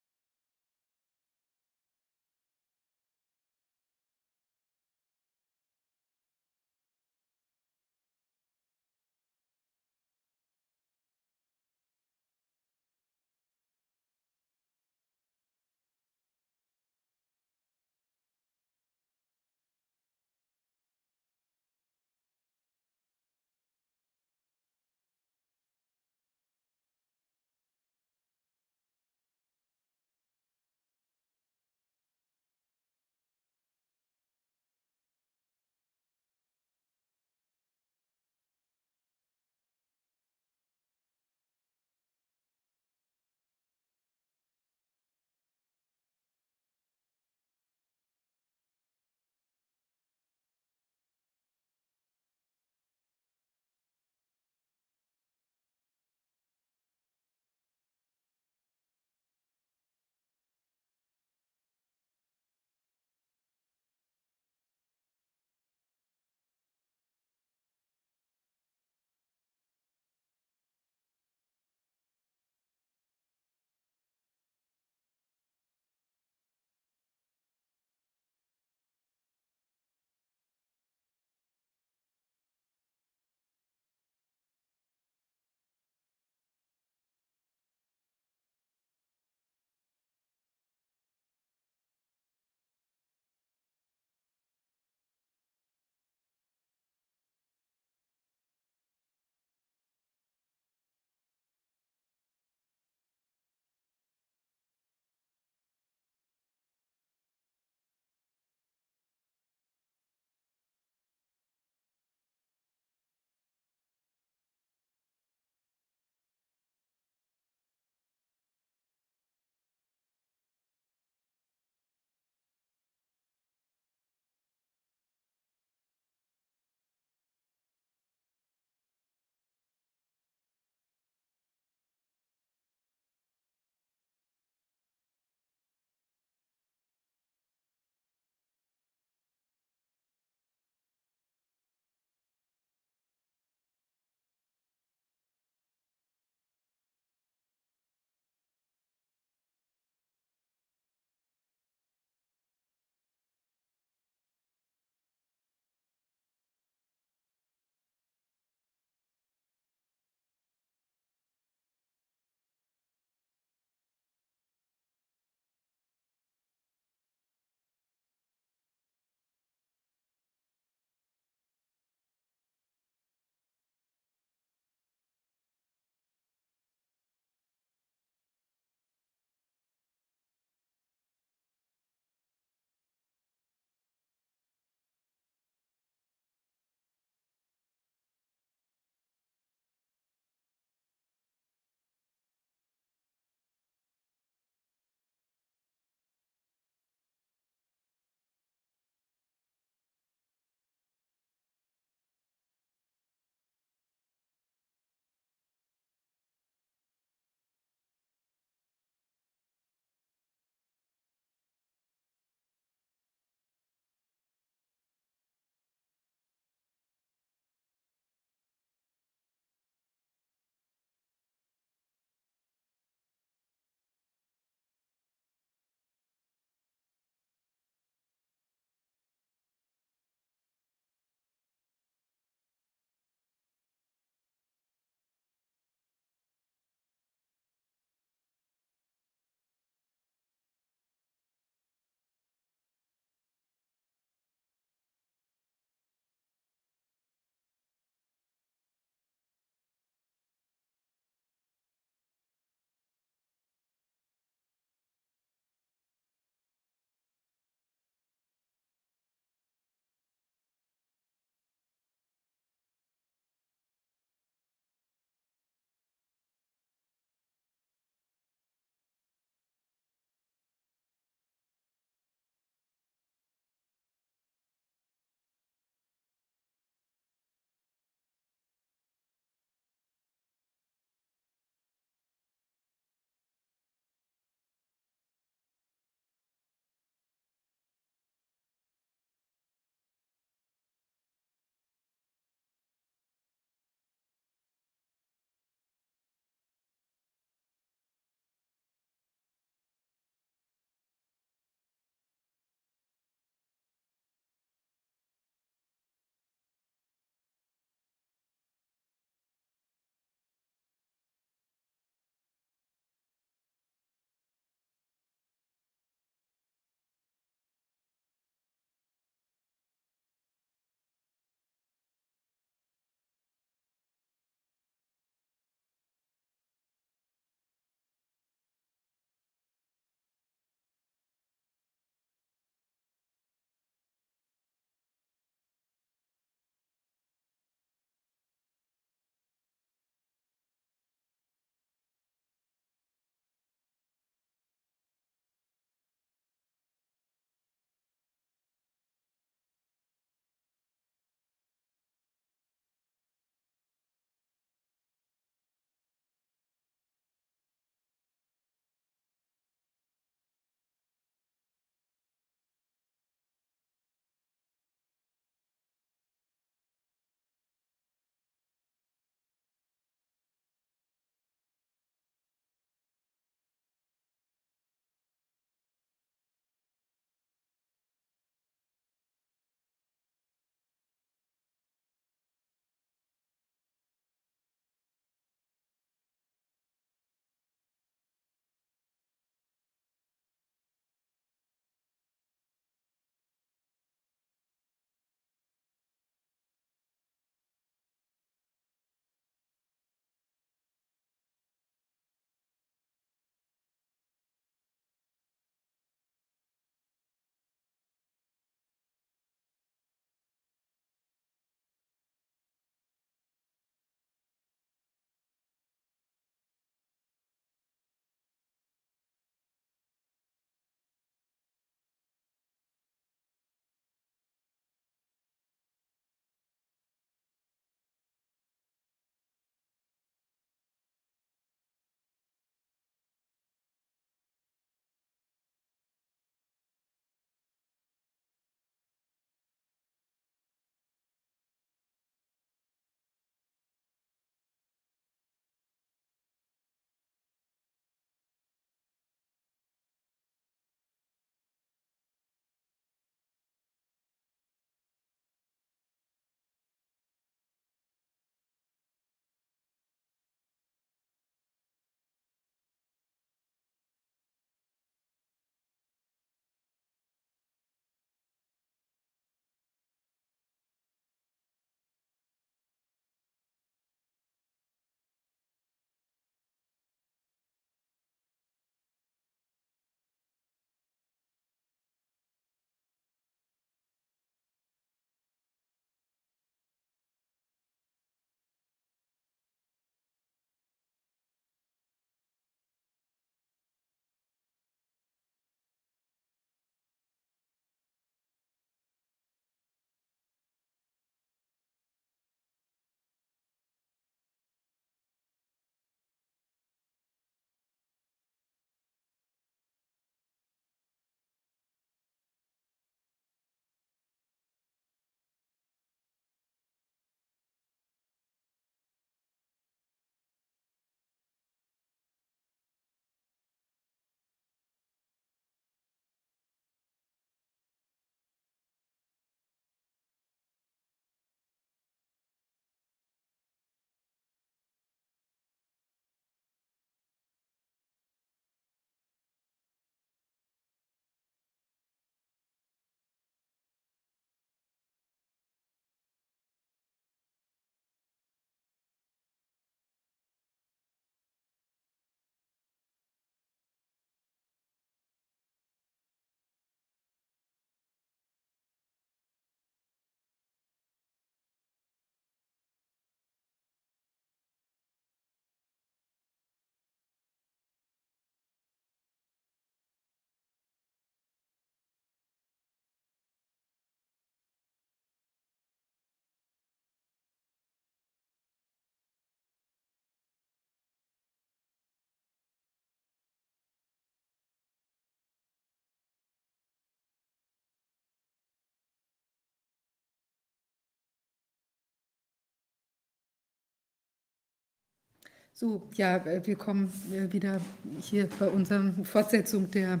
So, ja, äh, wir kommen äh, wieder hier bei unserer Fortsetzung der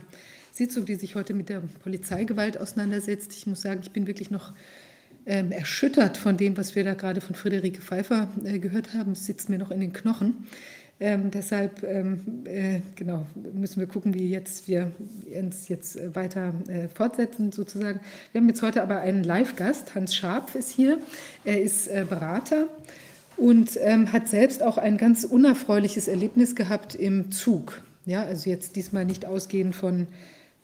Sitzung, die sich heute mit der Polizeigewalt auseinandersetzt. Ich muss sagen, ich bin wirklich noch ähm, erschüttert von dem, was wir da gerade von Friederike Pfeiffer äh, gehört haben. Es sitzt mir noch in den Knochen. Ähm, deshalb ähm, äh, genau, müssen wir gucken, wie jetzt wir uns jetzt äh, weiter äh, fortsetzen sozusagen. Wir haben jetzt heute aber einen Live-Gast. Hans Scharpf ist hier. Er ist Berater und ähm, hat selbst auch ein ganz unerfreuliches Erlebnis gehabt im Zug. Ja, also jetzt diesmal nicht ausgehend von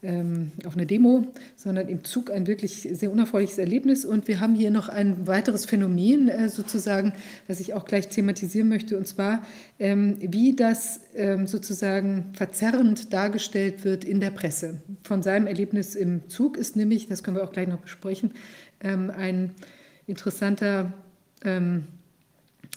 ähm, auf eine Demo, sondern im Zug ein wirklich sehr unerfreuliches Erlebnis. Und wir haben hier noch ein weiteres Phänomen äh, sozusagen, das ich auch gleich thematisieren möchte, und zwar, ähm, wie das ähm, sozusagen verzerrend dargestellt wird in der Presse. Von seinem Erlebnis im Zug ist nämlich, das können wir auch gleich noch besprechen, ähm, ein interessanter ähm,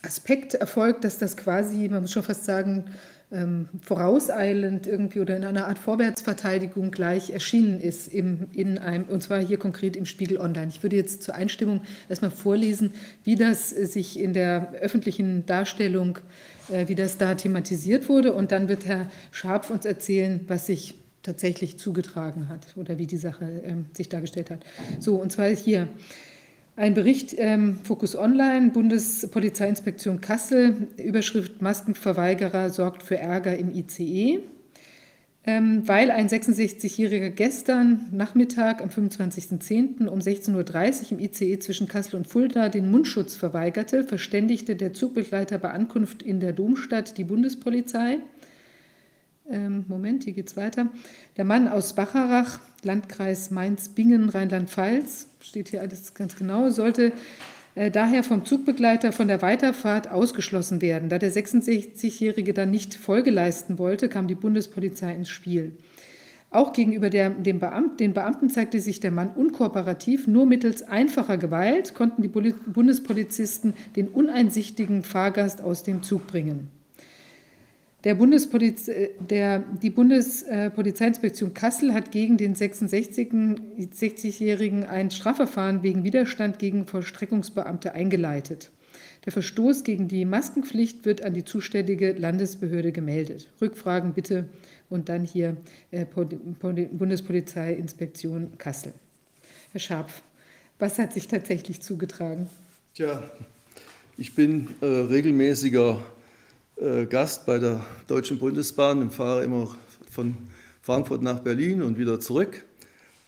Aspekt erfolgt, dass das quasi, man muss schon fast sagen, ähm, vorauseilend irgendwie oder in einer Art Vorwärtsverteidigung gleich erschienen ist, im, in einem, und zwar hier konkret im Spiegel Online. Ich würde jetzt zur Einstimmung erstmal vorlesen, wie das äh, sich in der öffentlichen Darstellung, äh, wie das da thematisiert wurde. Und dann wird Herr Scharpf uns erzählen, was sich tatsächlich zugetragen hat oder wie die Sache äh, sich dargestellt hat. So, und zwar hier. Ein Bericht, ähm, Fokus Online, Bundespolizeiinspektion Kassel, Überschrift Maskenverweigerer sorgt für Ärger im ICE. Ähm, weil ein 66-Jähriger gestern Nachmittag am 25.10. um 16.30 Uhr im ICE zwischen Kassel und Fulda den Mundschutz verweigerte, verständigte der Zugbegleiter bei Ankunft in der Domstadt die Bundespolizei. Ähm, Moment, hier geht es weiter. Der Mann aus Bacharach, Landkreis Mainz-Bingen, Rheinland-Pfalz, steht hier alles ganz genau, sollte äh, daher vom Zugbegleiter von der Weiterfahrt ausgeschlossen werden. Da der 66-Jährige dann nicht Folge leisten wollte, kam die Bundespolizei ins Spiel. Auch gegenüber der, dem Beamten, den Beamten zeigte sich der Mann unkooperativ. Nur mittels einfacher Gewalt konnten die Bundespolizisten den uneinsichtigen Fahrgast aus dem Zug bringen. Der Bundespoliz der, die Bundespolizeiinspektion Kassel hat gegen den 66-Jährigen ein Strafverfahren wegen Widerstand gegen Vollstreckungsbeamte eingeleitet. Der Verstoß gegen die Maskenpflicht wird an die zuständige Landesbehörde gemeldet. Rückfragen bitte und dann hier äh, Bundespolizeiinspektion Kassel. Herr Scharpf, was hat sich tatsächlich zugetragen? Tja, ich bin äh, regelmäßiger äh, Gast bei der Deutschen Bundesbahn und fahre immer von Frankfurt nach Berlin und wieder zurück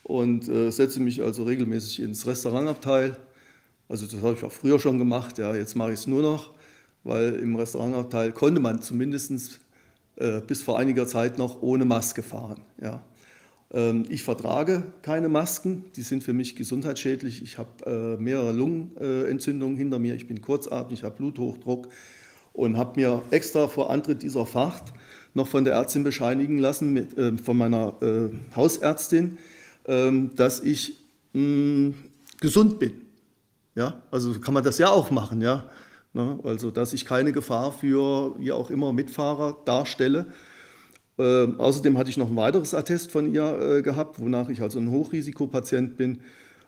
und äh, setze mich also regelmäßig ins Restaurantabteil. Also das habe ich auch früher schon gemacht, ja, jetzt mache ich es nur noch, weil im Restaurantabteil konnte man zumindest äh, bis vor einiger Zeit noch ohne Maske fahren. Ja. Ähm, ich vertrage keine Masken, die sind für mich gesundheitsschädlich. Ich habe äh, mehrere Lungenentzündungen hinter mir, ich bin kurzatmig, ich habe Bluthochdruck, und habe mir extra vor Antritt dieser Fahrt noch von der Ärztin bescheinigen lassen, mit, äh, von meiner äh, Hausärztin, äh, dass ich mh, hm, gesund bin. Ja, also kann man das ja auch machen, ja. Ne? Also, dass ich keine Gefahr für wie auch immer Mitfahrer darstelle. Ähm, außerdem hatte ich noch ein weiteres Attest von ihr äh, gehabt, wonach ich also ein Hochrisikopatient bin,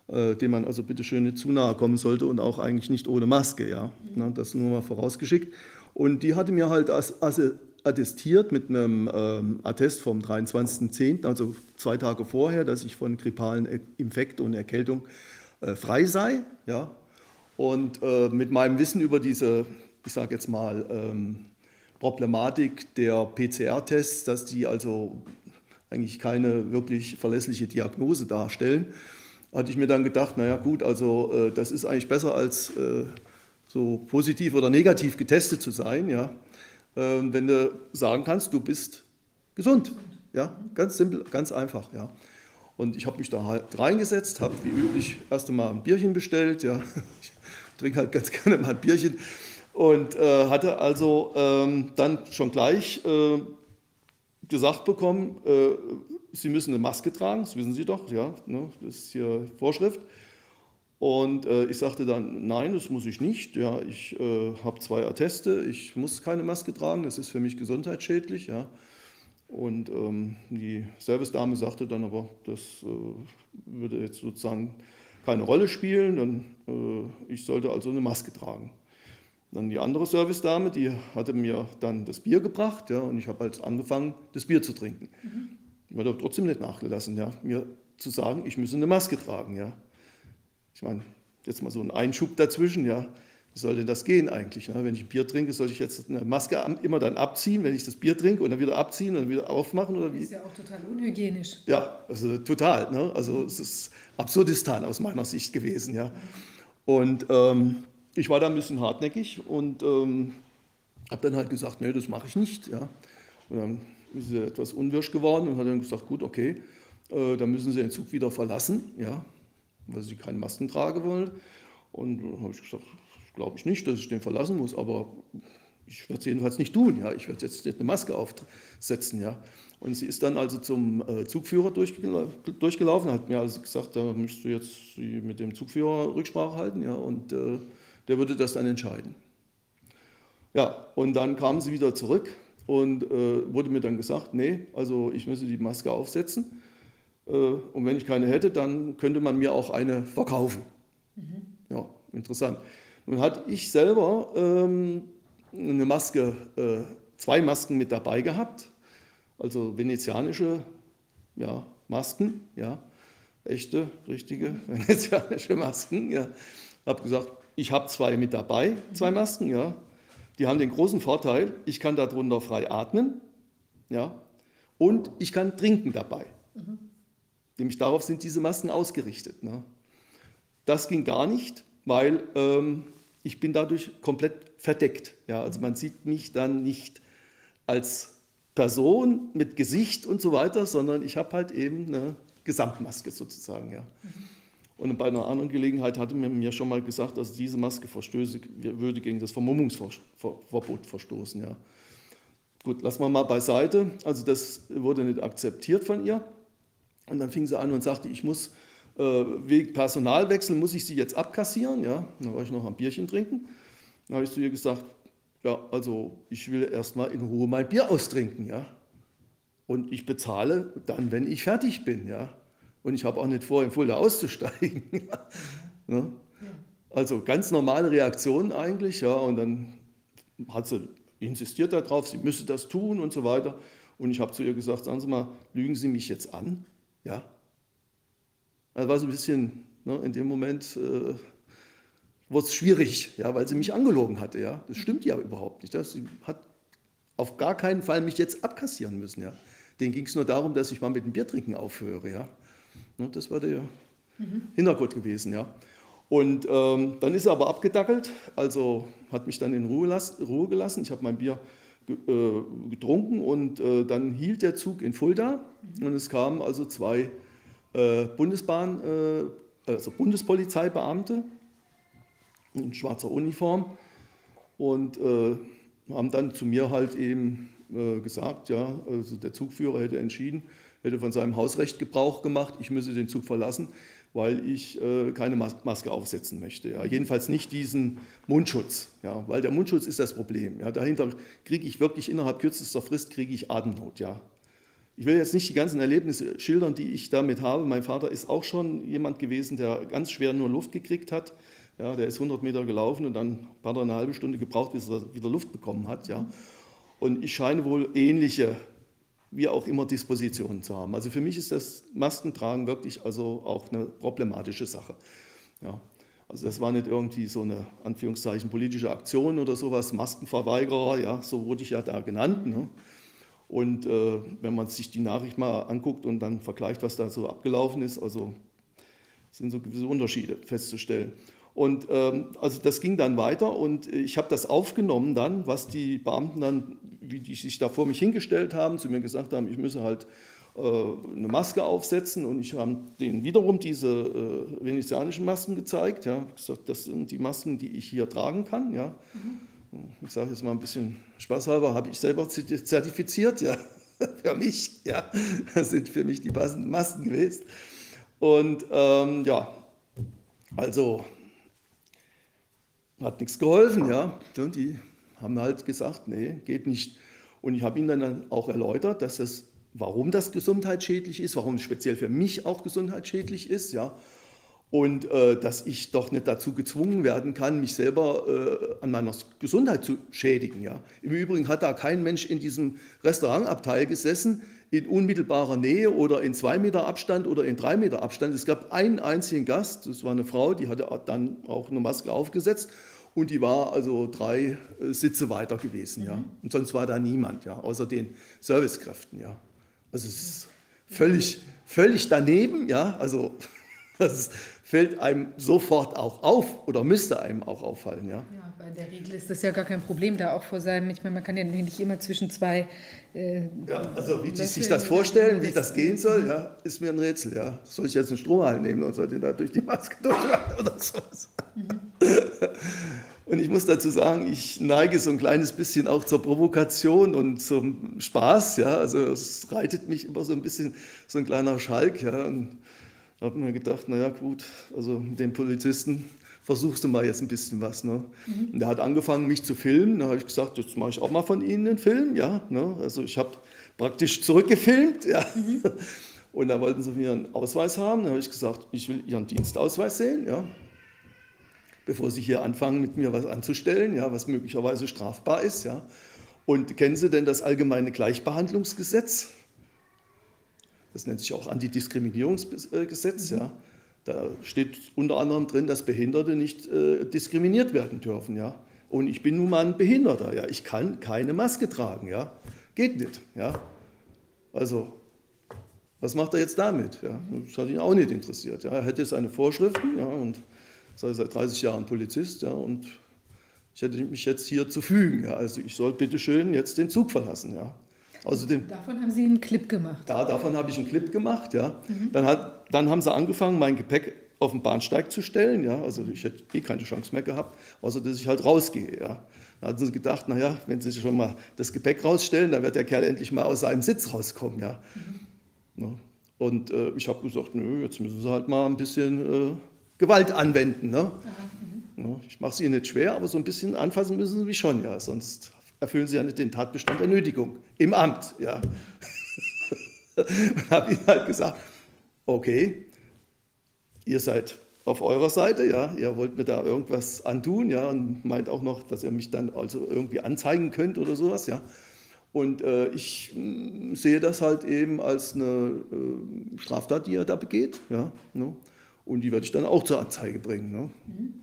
äh, dem man also bitte schön nicht zu nahe kommen sollte und auch eigentlich nicht ohne Maske, ja. Ne? Das nur mal vorausgeschickt. Und die hatte mir halt attestiert mit einem ähm, Attest vom 23.10., also zwei Tage vorher, dass ich von grippalen Infekt und Erkältung äh, frei sei. Ja? Und äh, mit meinem Wissen über diese, ich sage jetzt mal, ähm, Problematik der PCR-Tests, dass die also eigentlich keine wirklich verlässliche Diagnose darstellen, hatte ich mir dann gedacht, naja gut, also äh, das ist eigentlich besser als äh, so positiv oder negativ getestet zu sein, ja, ähm, wenn du sagen kannst, du bist gesund. Ja, ganz simpel, ganz einfach, ja. Und ich habe mich da halt reingesetzt, habe wie üblich erst einmal ein Bierchen bestellt, ja. Ich trinke halt ganz gerne mal ein Bierchen und äh, hatte also ähm, dann schon gleich äh, gesagt bekommen, äh, Sie müssen eine Maske tragen, das wissen Sie doch, ja, ne, das ist hier Vorschrift. Und äh, ich sagte dann, nein, das muss ich nicht. Ja, ich äh, habe zwei Atteste, ich muss keine Maske tragen, das ist für mich gesundheitsschädlich. Ja. Und ähm, die Service-Dame sagte dann aber, das äh, würde jetzt sozusagen keine Rolle spielen, dann, äh, ich sollte also eine Maske tragen. Dann die andere Servicedame, die hatte mir dann das Bier gebracht, ja, und ich habe halt angefangen, das Bier zu trinken. Die hat aber trotzdem nicht nachgelassen, ja, mir zu sagen, ich müsse eine Maske tragen, ja. Ich meine, jetzt mal so ein Einschub dazwischen, ja. Wie soll denn das gehen eigentlich? Ne? Wenn ich ein Bier trinke, soll ich jetzt eine Maske immer dann abziehen, wenn ich das Bier trinke und dann wieder abziehen und dann wieder aufmachen oder wie? Ist ja auch total unhygienisch. Ja, also total. Ne? Also es ist Absurdistan aus meiner Sicht gewesen. Ja. Und ähm, ich war da ein bisschen hartnäckig und ähm, habe dann halt gesagt, nee, das mache ich nicht. Ja. Und dann ist sie etwas unwirsch geworden und hat dann gesagt, gut, okay, äh, dann müssen Sie den Zug wieder verlassen, ja, weil Sie keine Masken tragen wollen. Und dann habe ich gesagt, glaube ich nicht, dass ich den verlassen muss, aber ich werde es jedenfalls nicht tun. Ja. Ich werde jetzt eine Maske aufsetzen. Ja. Und sie ist dann also zum äh, Zugführer durchgela durchgelaufen, hat mir also gesagt, da müsst du jetzt mit dem Zugführer Rücksprache halten, ja, und äh, der würde das dann entscheiden. Ja, und dann kam sie wieder zurück und äh, wurde mir dann gesagt, nee, also ich müsse die Maske aufsetzen. Äh, und wenn ich keine hätte, dann könnte man mir auch eine verkaufen. Ja, interessant. Nun hatte ich selber ähm, eine Maske, äh, zwei Masken mit dabei gehabt, also venezianische ja, Masken, ja, echte, richtige venezianische Masken. Ja. Habe gesagt, ich habe zwei mit dabei, zwei Masken, ja. Die haben den großen Vorteil, ich kann darunter frei atmen, ja, und ich kann trinken dabei. Nämlich darauf sind diese Masken ausgerichtet. Ne? Das ging gar nicht, weil ähm, ich bin dadurch komplett verdeckt. Ja? Also man sieht mich dann nicht als Person mit Gesicht und so weiter, sondern ich habe halt eben eine Gesamtmaske sozusagen. Ja? Und bei einer anderen Gelegenheit hatte man mir schon mal gesagt, dass diese Maske verstöße, würde gegen das Vermummungsverbot verstoßen. Ja. Gut, lassen wir mal beiseite. Also das wurde nicht akzeptiert von ihr. Und dann fing sie an und sagte, ich muss äh, wegen Personalwechsel muss ich sie jetzt abkassieren. Ja, dann war ich noch am Bierchen trinken. Dann habe ich zu ihr gesagt, ja, also ich will erstmal in Ruhe mein Bier austrinken, ja. Und ich bezahle dann, wenn ich fertig bin, ja. Und ich habe auch nicht vor, in Fulda auszusteigen. ne? Also ganz normale Reaktion eigentlich, ja. Und dann hat sie insistiert darauf, sie müsse das tun und so weiter. Und ich habe zu ihr gesagt, sagen Sie mal, lügen Sie mich jetzt an? Ja. Das war so ein bisschen, ne, in dem Moment äh, wurde es schwierig, ja, weil sie mich angelogen hatte. Ja. Das stimmt ja überhaupt nicht. Das, sie hat auf gar keinen Fall mich jetzt abkassieren müssen. Ja. Denen ging es nur darum, dass ich mal mit dem Biertrinken aufhöre. Ja. Ne, das war der Hintergrund gewesen. Ja. Und ähm, dann ist er aber abgedackelt, also hat mich dann in Ruhe, las- Ruhe gelassen. Ich habe mein Bier getrunken und äh, dann hielt der Zug in Fulda und es kamen also zwei äh, Bundesbahn, äh, also Bundespolizeibeamte in schwarzer Uniform und äh, haben dann zu mir halt eben äh, gesagt, ja, also der Zugführer hätte entschieden, hätte von seinem Hausrecht Gebrauch gemacht, ich müsse den Zug verlassen, weil ich äh, keine Mas Maske aufsetzen möchte. Ja. Jedenfalls nicht diesen Mundschutz, ja, weil der Mundschutz ist das Problem. Ja. Dahinter kriege ich wirklich innerhalb kürzester Frist kriege ich Atemnot. Ja. Ich will jetzt nicht die ganzen Erlebnisse schildern, die ich damit habe. Mein Vater ist auch schon jemand gewesen, der ganz schwer nur Luft gekriegt hat. Ja, der ist 100 Meter gelaufen und dann hat er eine halbe Stunde gebraucht, bis er wieder Luft bekommen hat. Ja. Und ich scheine wohl ähnliche, wie auch immer, Dispositionen zu haben. Also für mich ist das Maskentragen wirklich also auch eine problematische Sache. Ja. Also das war nicht irgendwie so eine Anführungszeichen politische Aktion oder sowas, Maskenverweigerer, ja, so wurde ich ja da genannt. Ne. Und äh, wenn man sich die Nachricht mal anguckt und dann vergleicht, was da so abgelaufen ist, also sind so gewisse Unterschiede festzustellen. Und ähm, also das ging dann weiter und ich habe das aufgenommen dann, was die Beamten dann, wie die sich da vor mich hingestellt haben, zu mir gesagt haben, ich müsse halt äh, eine Maske aufsetzen und ich habe denen wiederum diese äh, venezianischen Masken gezeigt. Ja, gesagt, das sind die Masken, die ich hier tragen kann. Ja. Ich sage jetzt mal ein bisschen spaßhalber, habe ich selber zertifiziert, ja, für mich, ja, das sind für mich die passenden Masken gewesen. Und ähm, ja, also hat nichts geholfen, ja. Und die haben halt gesagt, nee, geht nicht. Und ich habe ihnen dann auch erläutert, dass das, warum das gesundheitsschädlich ist, warum es speziell für mich auch gesundheitsschädlich ist, ja. und äh, dass ich doch nicht dazu gezwungen werden kann, mich selber äh, an meiner Gesundheit zu schädigen. Ja. Im Übrigen hat da kein Mensch in diesem Restaurantabteil gesessen, in unmittelbarer Nähe oder in zwei Meter Abstand oder in drei Meter Abstand. Es gab einen einzigen Gast, das war eine Frau, die hatte dann auch eine Maske aufgesetzt und die war also drei äh, Sitze weiter gewesen. Ja. Und sonst war da niemand, ja, außer den Servicekräften. Ja. Also es ist völlig, völlig daneben, ja, also das fällt einem sofort auch auf oder müsste einem auch auffallen. Ja, ja bei der Regel ist das ja gar kein Problem, da auch vor seinem, ich meine, man kann ja nicht immer zwischen zwei. Äh, ja, also wie die sich das vorstellen, wie das gehen soll, ja, ist mir ein Rätsel. Ja. Soll ich jetzt einen Strohhalm nehmen und soll den da durch die Maske durchmachen oder sowas? Mhm. Und ich muss dazu sagen, ich neige so ein kleines bisschen auch zur Provokation und zum Spaß. Ja, also es reitet mich immer so ein bisschen so ein kleiner Schalk. Ja, und habe mir gedacht, naja gut, also den Polizisten versuchst du mal jetzt ein bisschen was. Ne? Mhm. Und der hat angefangen, mich zu filmen. Da habe ich gesagt, jetzt mache ich auch mal von Ihnen einen Film. Ja, ne? Also ich habe praktisch zurückgefilmt. Ja. Mhm. Und da wollten sie mir einen Ausweis haben. Da habe ich gesagt, ich will Ihren Dienstausweis sehen, ja. Bevor Sie hier anfangen, mit mir was anzustellen, ja, was möglicherweise strafbar ist. Ja. Und kennen Sie denn das allgemeine Gleichbehandlungsgesetz? Das nennt sich auch Antidiskriminierungsgesetz. Ja. Da steht unter anderem drin, dass Behinderte nicht äh, diskriminiert werden dürfen. Ja. Und ich bin nun mal ein Behinderter. Ja. Ich kann keine Maske tragen. Ja. Geht nicht. Ja. Also, was macht er jetzt damit? Ja. Das hat ihn auch nicht interessiert. Ja. Er hätte seine Vorschriften ja, und sei seit 30 Jahren Polizist. Ja, und ich hätte mich jetzt hier zu fügen. Ja. Also ich soll bitte schön jetzt den Zug verlassen. Ja. Außerdem, davon haben Sie einen Clip gemacht. Da, davon habe ich einen Clip gemacht, ja. Mhm. Dann, hat, dann haben sie angefangen, mein Gepäck auf den Bahnsteig zu stellen, ja. Also ich hätte eh keine Chance mehr gehabt, außer dass ich halt rausgehe, ja. Da hatten sie gedacht, naja, wenn sie schon mal das Gepäck rausstellen, dann wird der Kerl endlich mal aus seinem Sitz rauskommen, ja. Mhm. ja. Und äh, ich habe gesagt, nö, jetzt müssen sie halt mal ein bisschen äh, Gewalt anwenden, ne. Mhm. Ich mache es ihnen nicht schwer, aber so ein bisschen anfassen müssen sie mich schon, ja. Sonst erfüllen sie ja nicht den Tatbestand der Nötigung im Amt. Ja. Und habe ihnen halt gesagt, okay, ihr seid auf eurer Seite, ja, ihr wollt mir da irgendwas antun, ja, und meint auch noch, dass ihr mich dann also irgendwie anzeigen könnt oder sowas, ja. Und äh, ich mh, mm, sehe das halt eben als eine äh, Straftat, die er da begeht, ja. Ne? Und die werde ich dann auch zur Anzeige bringen. Ne? Mhm.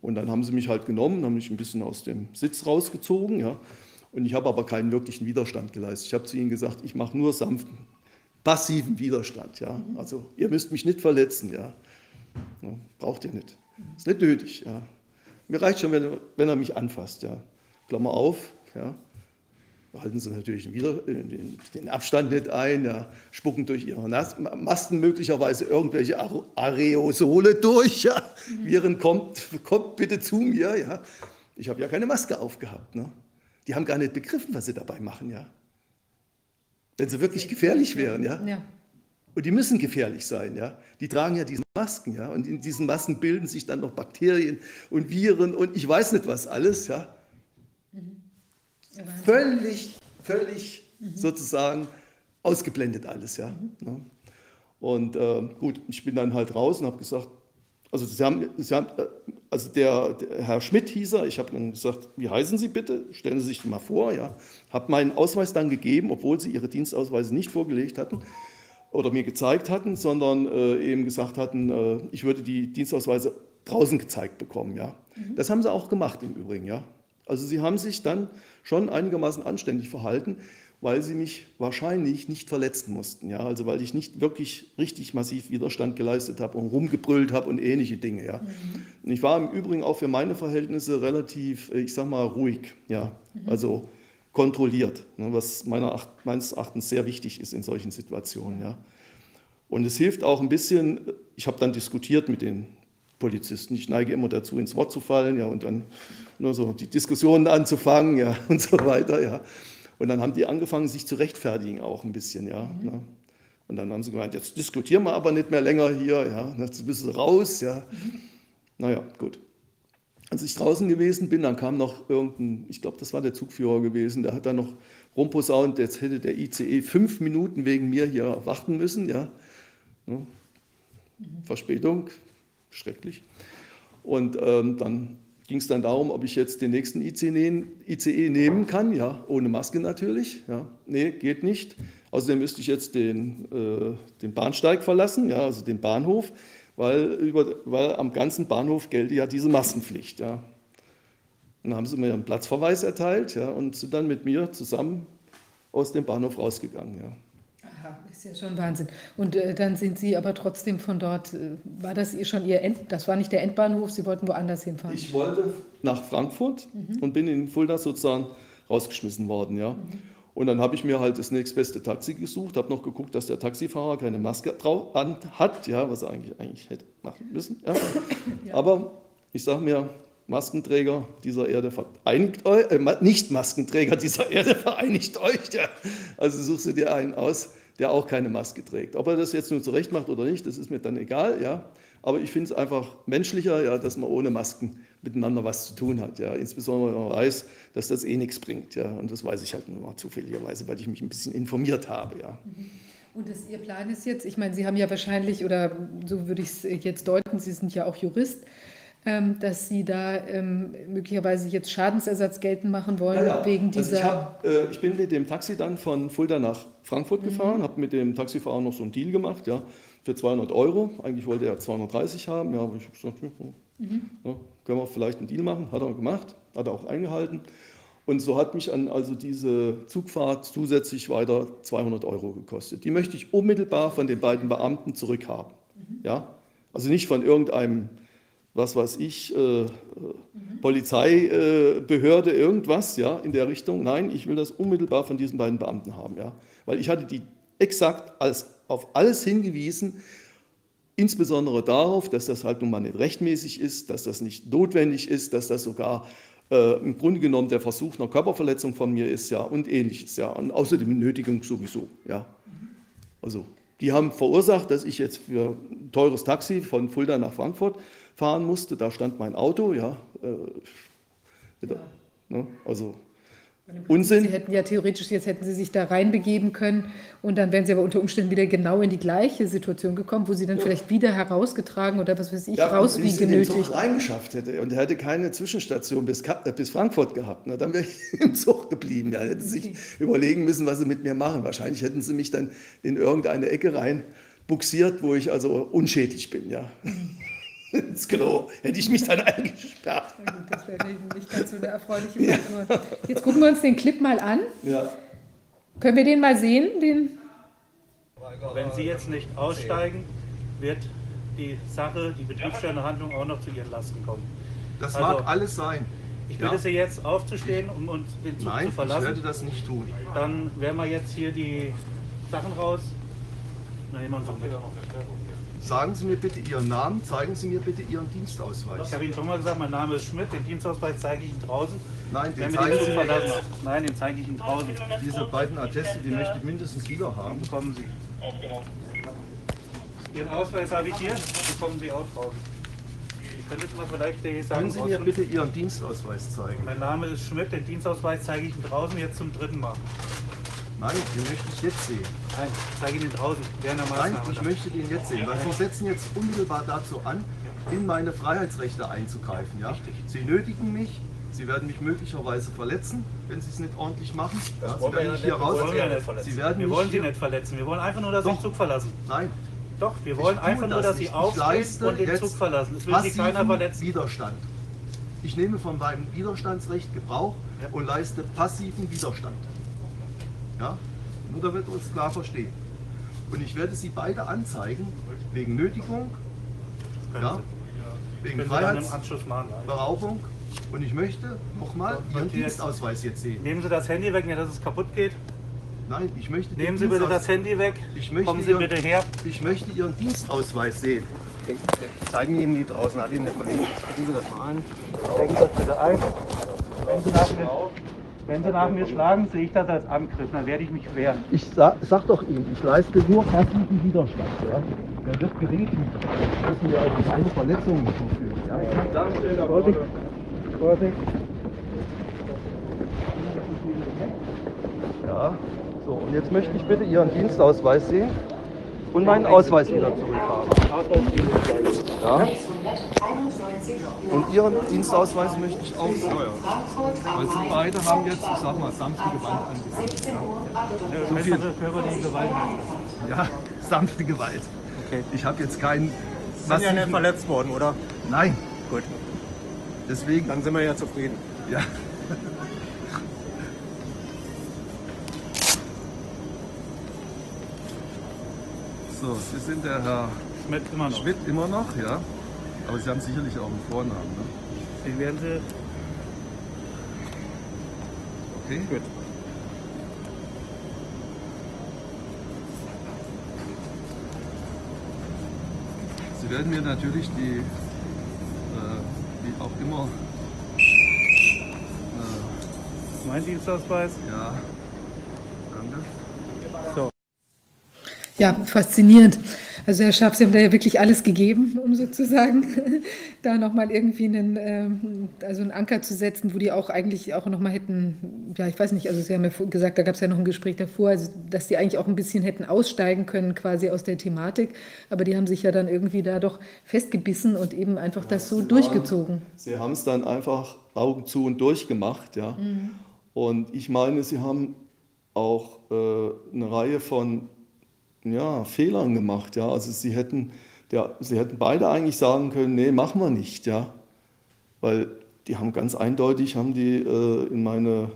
Und dann haben sie mich halt genommen, haben mich ein bisschen aus dem Sitz rausgezogen. Ja. Und ich habe aber keinen wirklichen Widerstand geleistet. Ich habe zu ihnen gesagt, ich mache nur sanften, passiven Widerstand. Ja. Also ihr müsst mich nicht verletzen. Ja. ja braucht ihr nicht. Ist nicht nötig. Ja. Mir reicht schon, wenn, wenn er mich anfasst. Ja. Klammer auf. Ja halten sie natürlich wieder den, Abstand nicht ein, ja, spucken durch ihre Masken möglicherweise irgendwelche Aerosole durch. Ja. Mhm. Viren kommt, kommt bitte zu mir. Ja. Ich habe ja keine Maske aufgehabt. Ne. Die haben gar nicht begriffen, was sie dabei machen. Ja. Wenn sie wirklich gefährlich wären. Ja. ja. Und die müssen gefährlich sein, ja. Die tragen ja diese Masken, ja. Und in diesen Masken bilden sich dann noch Bakterien und Viren und ich weiß nicht was alles, ja völlig, völlig mhm. sozusagen ausgeblendet alles. Ja. Mhm. Und äh, gut, ich bin dann halt raus und habe gesagt, also, Sie haben, Sie haben, äh, also der, der, Herr Schmidt hieß er, ich habe dann gesagt, wie heißen Sie bitte? Stellen Sie sich mal vor. Ja. Habe meinen Ausweis dann gegeben, obwohl Sie Ihre Dienstausweise nicht vorgelegt hatten oder mir gezeigt hatten, sondern äh, eben gesagt hatten, äh, ich würde die Dienstausweise draußen gezeigt bekommen. Ja. Mhm. Das haben Sie auch gemacht im Übrigen. Ja. Also Sie haben sich dann schon einigermaßen anständig verhalten, weil sie mich wahrscheinlich nicht verletzen mussten. Ja? Also weil ich nicht wirklich richtig massiv Widerstand geleistet habe und rumgebrüllt habe und ähnliche Dinge. Ja? Mhm. Und ich war im Übrigen auch für meine Verhältnisse relativ, äh, ich sag mal, ruhig. Ja? Mhm. Also kontrolliert, ne? was meiner, meines Erachtens sehr wichtig ist in solchen Situationen. Ja? Und es hilft auch ein bisschen, ich habe dann diskutiert mit den Polizisten. Ich neige immer dazu, ins Wort zu fallen ja, und dann nur so die Diskussionen anzufangen ja, und so weiter. Ja. Und dann haben die angefangen, sich zu rechtfertigen auch ein bisschen. Ja, mhm. ne. Und dann haben sie gemeint, jetzt diskutieren wir aber nicht mehr länger hier, ja, jetzt müssen sie raus. Ja. Mhm. Naja, gut. Als ich draußen gewesen bin, dann kam noch irgendein, ich glaube, das war der Zugführer gewesen, der hat dann noch rumposaunt, jetzt hätte der ICE fünf Minuten wegen mir hier warten müssen. Ja. Ne. Mhm. Verspätung, schrecklich. Und ähm, dann ging es dann darum, ob ich jetzt den nächsten ICE, nehmen, kann, ja, ohne Maske natürlich. Ja. Nee, geht nicht. Außerdem müsste ich jetzt den, äh, den Bahnsteig verlassen, ja, also den Bahnhof, weil, über, weil am ganzen Bahnhof gelte ja diese Maskenpflicht. Ja. Dann haben sie mir einen Platzverweis erteilt ja, und sind dann mit mir zusammen aus dem Bahnhof rausgegangen. Ja. Ist ja schon Wahnsinn. Und äh, dann sind Sie aber trotzdem von dort, äh, war das ihr schon Ihr End, das war nicht der Endbahnhof, Sie wollten woanders hinfahren? Ich wollte nach Frankfurt Mhm. und bin in Fulda sozusagen rausgeschmissen worden. Ja. Und dann habe ich mir halt das nächstbeste Taxi gesucht, habe noch geguckt, dass der Taxifahrer keine Maske drau- an hat, ja, was er eigentlich, eigentlich hätte machen müssen. Ja. Aber ich sage mir, Maskenträger dieser Erde vereinigt euch, äh, nicht Maskenträger dieser Erde vereinigt euch. Ja. Also suchst du dir einen aus, der auch keine Maske trägt. Ob er das jetzt nun zurecht macht oder nicht, das ist mir dann egal. Ja. Aber ich finde es einfach menschlicher, ja, dass man ohne Masken miteinander was zu tun hat. Ja. Insbesondere wenn man weiß, dass das eh nichts bringt. Ja. Und das weiß ich halt nur mal zufälligerweise, weil ich mich ein bisschen informiert habe. Ja. Und das, Ihr Plan ist jetzt, ich meine, Sie haben ja wahrscheinlich, oder so würde ich es jetzt deuten, Sie sind ja auch Jurist, dass Sie da ähm, möglicherweise jetzt Schadensersatz geltend machen wollen Ja, ja. wegen Also dieser. ich, hab, äh, ich bin mit dem Taxi dann von Fulda nach Frankfurt Mhm. gefahren, habe mit dem Taxifahrer noch so einen Deal gemacht, ja, für 200 Euro. Eigentlich wollte er 230 haben, ja, aber ich habe gesagt, Mhm. ja, können wir vielleicht einen Deal machen, hat er gemacht, hat er auch eingehalten. Und so hat mich an also diese Zugfahrt zusätzlich weiter 200 Euro gekostet. Die möchte ich unmittelbar von den beiden Beamten zurückhaben. Ja? Also nicht von irgendeinem, was weiß ich, äh, äh, Polizeibehörde, äh, irgendwas ja, in der Richtung. Nein, ich will das unmittelbar von diesen beiden Beamten haben. Ja? Weil ich hatte die exakt als, auf alles hingewiesen, Insbesondere darauf, dass das halt nun mal nicht rechtmäßig ist, dass das nicht notwendig ist, dass das sogar äh, im Grunde genommen der Versuch einer Körperverletzung von mir ist, ja, und ähnliches, ja, und außerdem Nötigung sowieso, ja. Also, die haben verursacht, dass ich jetzt für ein teures Taxi von Fulda nach Frankfurt fahren musste. Da stand mein Auto, ja. Äh, wieder, ne, also, Unsinn. Sie hätten ja theoretisch, jetzt hätten Sie sich da reinbegeben können und dann wären Sie aber unter Umständen wieder genau in die gleiche Situation gekommen, wo Sie dann vielleicht wieder herausgetragen oder was weiß ich, Ja, wie wenn ich genötigt. reingeschafft hätte und er hätte keine Zwischenstation bis, äh, bis Frankfurt gehabt, na, dann wäre ich im Zug geblieben. Ja, hätten sie sich überlegen müssen, was sie mit mir machen. Wahrscheinlich hätten sie mich dann in irgendeine Ecke rein buxiert, wo ich also unschädlich bin. Ja. Ins Klo hätte ich mich dann eingesperrt. Das wäre nicht ganz so eine erfreuliche Sache. Jetzt gucken wir uns den Clip mal an. Ja. Können wir den mal sehen? Den Wenn Sie jetzt nicht aussteigen, wird die Sache, die Betriebsstellenhandlung auch noch zu Ihren Lasten kommen. Also Das mag alles sein. Ich bitte Ja. Sie jetzt aufzustehen, um uns den Zug Nein, zu verlassen. ich werde das nicht tun. Dann werden wir jetzt hier die Sachen raus. Na, jemand so mit. Sagen Sie mir bitte Ihren Namen, zeigen Sie mir bitte Ihren Dienstausweis. Ich habe Ihnen schon mal gesagt, mein Name ist Schmidt, den Dienstausweis zeige ich Ihnen draußen. Nein, den Zug mir verlassen. jetzt. Nein, den zeige ich Ihnen draußen. Diese beiden Atteste, die möchte ich mindestens wieder haben. Bekommen Sie. Ihren Ausweis habe ich hier, bekommen Sie auch draußen. Ich könnte jetzt mal vielleicht hier sagen. Können Sie mir bitte Ihren Dienstausweis zeigen? Mein Name ist Schmidt, den Dienstausweis zeige ich Ihnen draußen jetzt zum dritten Mal. Nein, den möchte ich jetzt sehen. Nein, ich zeige Ihnen draußen, während der Nein, ich möchte den jetzt sehen, weil Sie setzen jetzt unmittelbar dazu an, in meine Freiheitsrechte einzugreifen. Ja? Sie nötigen mich, Sie werden mich möglicherweise verletzen, wenn Sie es nicht ordentlich machen. Ja, Sie wir werden mich nicht- hier wir raus. wollen ja nicht verletzen. Sie werden Wir wollen Sie nicht verletzen. Wir wollen einfach nur, dass Sie den Zug verlassen. Nein. Doch, wir wollen einfach nur, dass Sie aufstehen und den Zug verlassen. Es will Sie keiner verletzen. Widerstand. Ich nehme von meinem Widerstandsrecht Gebrauch und leiste passiven Widerstand. Ja? Nur damit wir uns klar verstehen. Und ich werde Sie beide anzeigen, wegen Nötigung, ja, wegen. Freiheitsberaubung. Und ich möchte nochmal Ihren Dienstausweis jetzt sehen. Nehmen Sie das Handy weg, nicht, dass es kaputt geht. Nein, ich möchte den Nehmen Sie bitte das Handy weg. Ich möchte Kommen Sie Ihren- bitte her. Ich möchte Ihren Dienstausweis sehen. Zeigen Ihnen die draußen, hat Ihnen der Kollege. Gucken Sie das mal an. Stecken Sie das bitte ein. Wenn Sie, nach mir, wenn Sie nach mir schlagen, sehe ich das als Angriff, dann werde ich mich wehren. Ich sag, sag doch Ihnen, ich leiste nur passiven Widerstand. Ja? Der wird geringfügig. müssen wir also keine Verletzungen zufügen. Ja? Ich kann darstellen, aber Vorsicht, Vorsicht. Ja, so, und jetzt möchte ich bitte Ihren Dienstausweis sehen. Und meinen Ausweis wieder zurückhaben. Ja? Und Ihren Dienstausweis möchte ich auch sehen. Weil Sie beide haben jetzt, ich sag mal, sanfte Gewalt angesetzt. Ja. So viel körperliche Gewalt. ja, sanfte Gewalt. Okay. Ich habe jetzt keinen. Sind ja nicht verletzt worden, oder? Nein. Gut. Deswegen. Dann sind wir ja zufrieden. Ja. So, Sie sind der Herr Schmidt immer noch. Schmidt immer noch, ja. Aber Sie haben sicherlich auch einen Vornamen, ne? Den werden Sie. Okay. Gut. Sie werden mir natürlich die, äh, wie auch immer, äh, Mein Dienstausweis? ja, danke. So. Ja, faszinierend. Also Herr Schaaf, Sie haben da ja wirklich alles gegeben, um sozusagen da nochmal irgendwie einen, ähm, also einen Anker zu setzen, wo die auch eigentlich auch nochmal hätten, ja, ich weiß nicht, also Sie haben ja gesagt, da gab es ja noch ein Gespräch davor, also dass die eigentlich auch ein bisschen hätten aussteigen können quasi aus der Thematik, aber die haben sich ja dann irgendwie da doch festgebissen und eben einfach das so durchgezogen. Sie haben es dann einfach Augen zu und durch gemacht, ja. Mhm. Und ich meine, Sie haben auch äh, eine Reihe von ja, Fehlern gemacht, ja. Also Sie hätten, ja, Sie hätten beide eigentlich sagen können, nee, machen wir nicht, ja. Weil die haben ganz eindeutig, haben die äh, in meine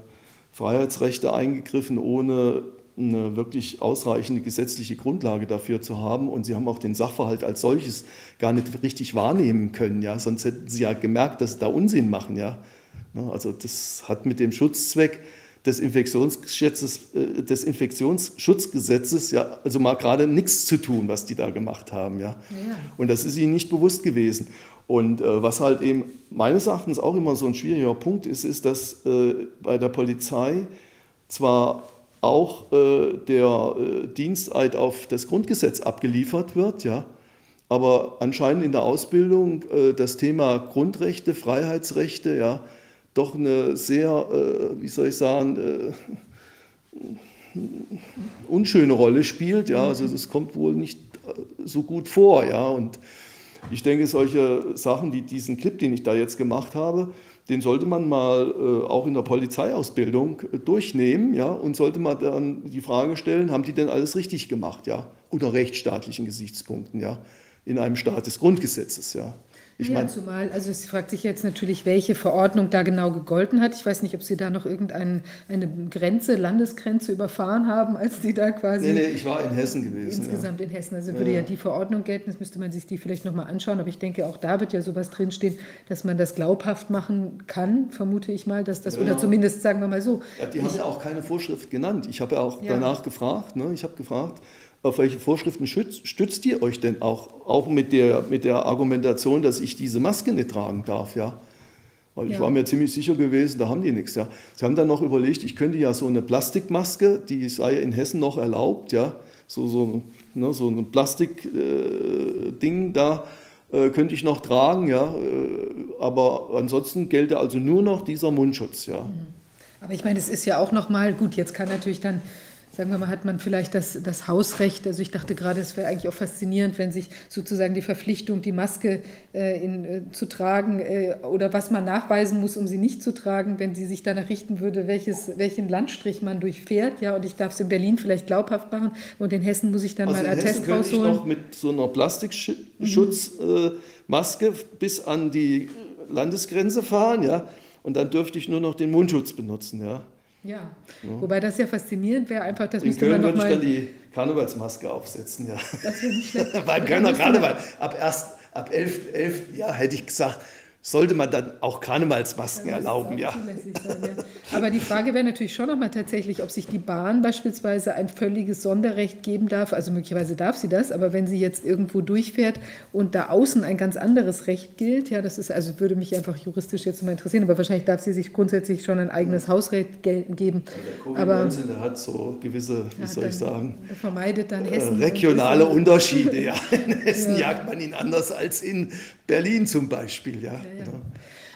Freiheitsrechte eingegriffen, ohne eine wirklich ausreichende gesetzliche Grundlage dafür zu haben. Und sie haben auch den Sachverhalt als solches gar nicht richtig wahrnehmen können. Ja? Sonst hätten sie ja gemerkt, dass sie da Unsinn machen. Ja? Ne, Also das hat mit dem Schutzzweck des, Infektionsschutzes, äh, des Infektionsschutzgesetzes ja also mal gerade nichts zu tun, was die da gemacht haben. Ja? Und das ist ihnen nicht bewusst gewesen. Und äh, was halt eben meines Erachtens auch immer so ein schwieriger Punkt ist, ist, dass äh, bei der Polizei zwar auch äh, der äh, Diensteid auf das Grundgesetz abgeliefert wird, ja, aber anscheinend in der Ausbildung äh, das Thema Grundrechte, Freiheitsrechte, ja, doch eine sehr, äh, wie soll ich sagen, äh, unschöne Rolle spielt. Ja, also das kommt wohl nicht äh, so gut vor. Ja, und ich denke, solche Sachen wie diesen Clip, den ich da jetzt gemacht habe, den sollte man mal äh, auch in der Polizeiausbildung äh, durchnehmen, ja, und sollte man dann die Frage stellen, haben die denn alles richtig gemacht, ja, unter rechtsstaatlichen Gesichtspunkten, ja, in einem Staat des Grundgesetzes, ja. Ich ja, meine, zumal, also es fragt sich jetzt natürlich, welche Verordnung da genau gegolten hat. Ich weiß nicht, ob Sie da noch irgendeine eine Grenze, Landesgrenze überfahren haben, als Sie da quasi. nee, nee, ich war in Hessen gewesen. Insgesamt ja. in Hessen. Also Ja, würde ja die Verordnung gelten, das müsste man sich die vielleicht nochmal anschauen. Aber ich denke, auch da wird ja sowas drinstehen, dass man das glaubhaft machen kann, vermute ich mal, dass das, oder zumindest sagen wir mal so. Die haben ja auch keine Vorschrift genannt. Ich habe ja auch danach gefragt. Ne? Ich habe gefragt, auf welche Vorschriften stützt, stützt ihr euch denn auch? Auch mit der, mit der Argumentation, dass ich diese Maske nicht tragen darf, ja? Weil ich Ja. war mir ziemlich sicher gewesen, da haben die nichts, ja. Sie haben dann noch überlegt, ich könnte ja so eine Plastikmaske, die sei in Hessen noch erlaubt, ja. So, so, ne, so ein Plastikding äh, Ding da äh, könnte ich noch tragen, ja. Äh, aber ansonsten gelte also nur noch dieser Mundschutz, ja. Aber ich meine, es ist ja auch nochmal, gut, jetzt kann natürlich dann, sagen wir mal, hat man vielleicht das, das Hausrecht. Also ich dachte gerade, es wäre eigentlich auch faszinierend, wenn sich sozusagen die Verpflichtung, die Maske äh, in, äh, zu tragen äh, oder was man nachweisen muss, um sie nicht zu tragen, wenn sie sich danach richten würde, welches, welchen Landstrich man durchfährt. Ja, und ich darf es in Berlin vielleicht glaubhaft machen und in Hessen muss ich dann Also mal in einen Attest könnte ich rausholen. noch mit so einer Plastikschutzmaske bis an die Landesgrenze fahren, ja, und dann dürfte ich nur noch den Mundschutz benutzen, ja. Ja. Ja. wobei das ja faszinierend wäre, einfach, das In müsste man Köln würde ich dann die Karnevalsmaske aufsetzen, ja. Das wäre nicht schlecht. Beim Kölner Karneval. Ab erst, ab 11, 11 ja, hätte ich gesagt, sollte man dann auch Karnevalsmasken erlauben, ja. sein, ja. Aber die Frage wäre natürlich schon nochmal tatsächlich, ob sich die Bahn beispielsweise ein völliges Sonderrecht geben darf. Also möglicherweise darf sie das, aber wenn sie jetzt irgendwo durchfährt und da außen ein ganz anderes Recht gilt, ja, das ist, also würde mich einfach juristisch jetzt mal interessieren, aber wahrscheinlich darf sie sich grundsätzlich schon ein eigenes Hausrecht gelten geben. Aber Covid-19, der hat so gewisse, wie Ja, soll ich sagen, vermeidet dann äh, Hessen. und regionale. Unterschiede, ja. In Hessen Ja. jagt man ihn anders als in Berlin zum Beispiel, ja. Ja.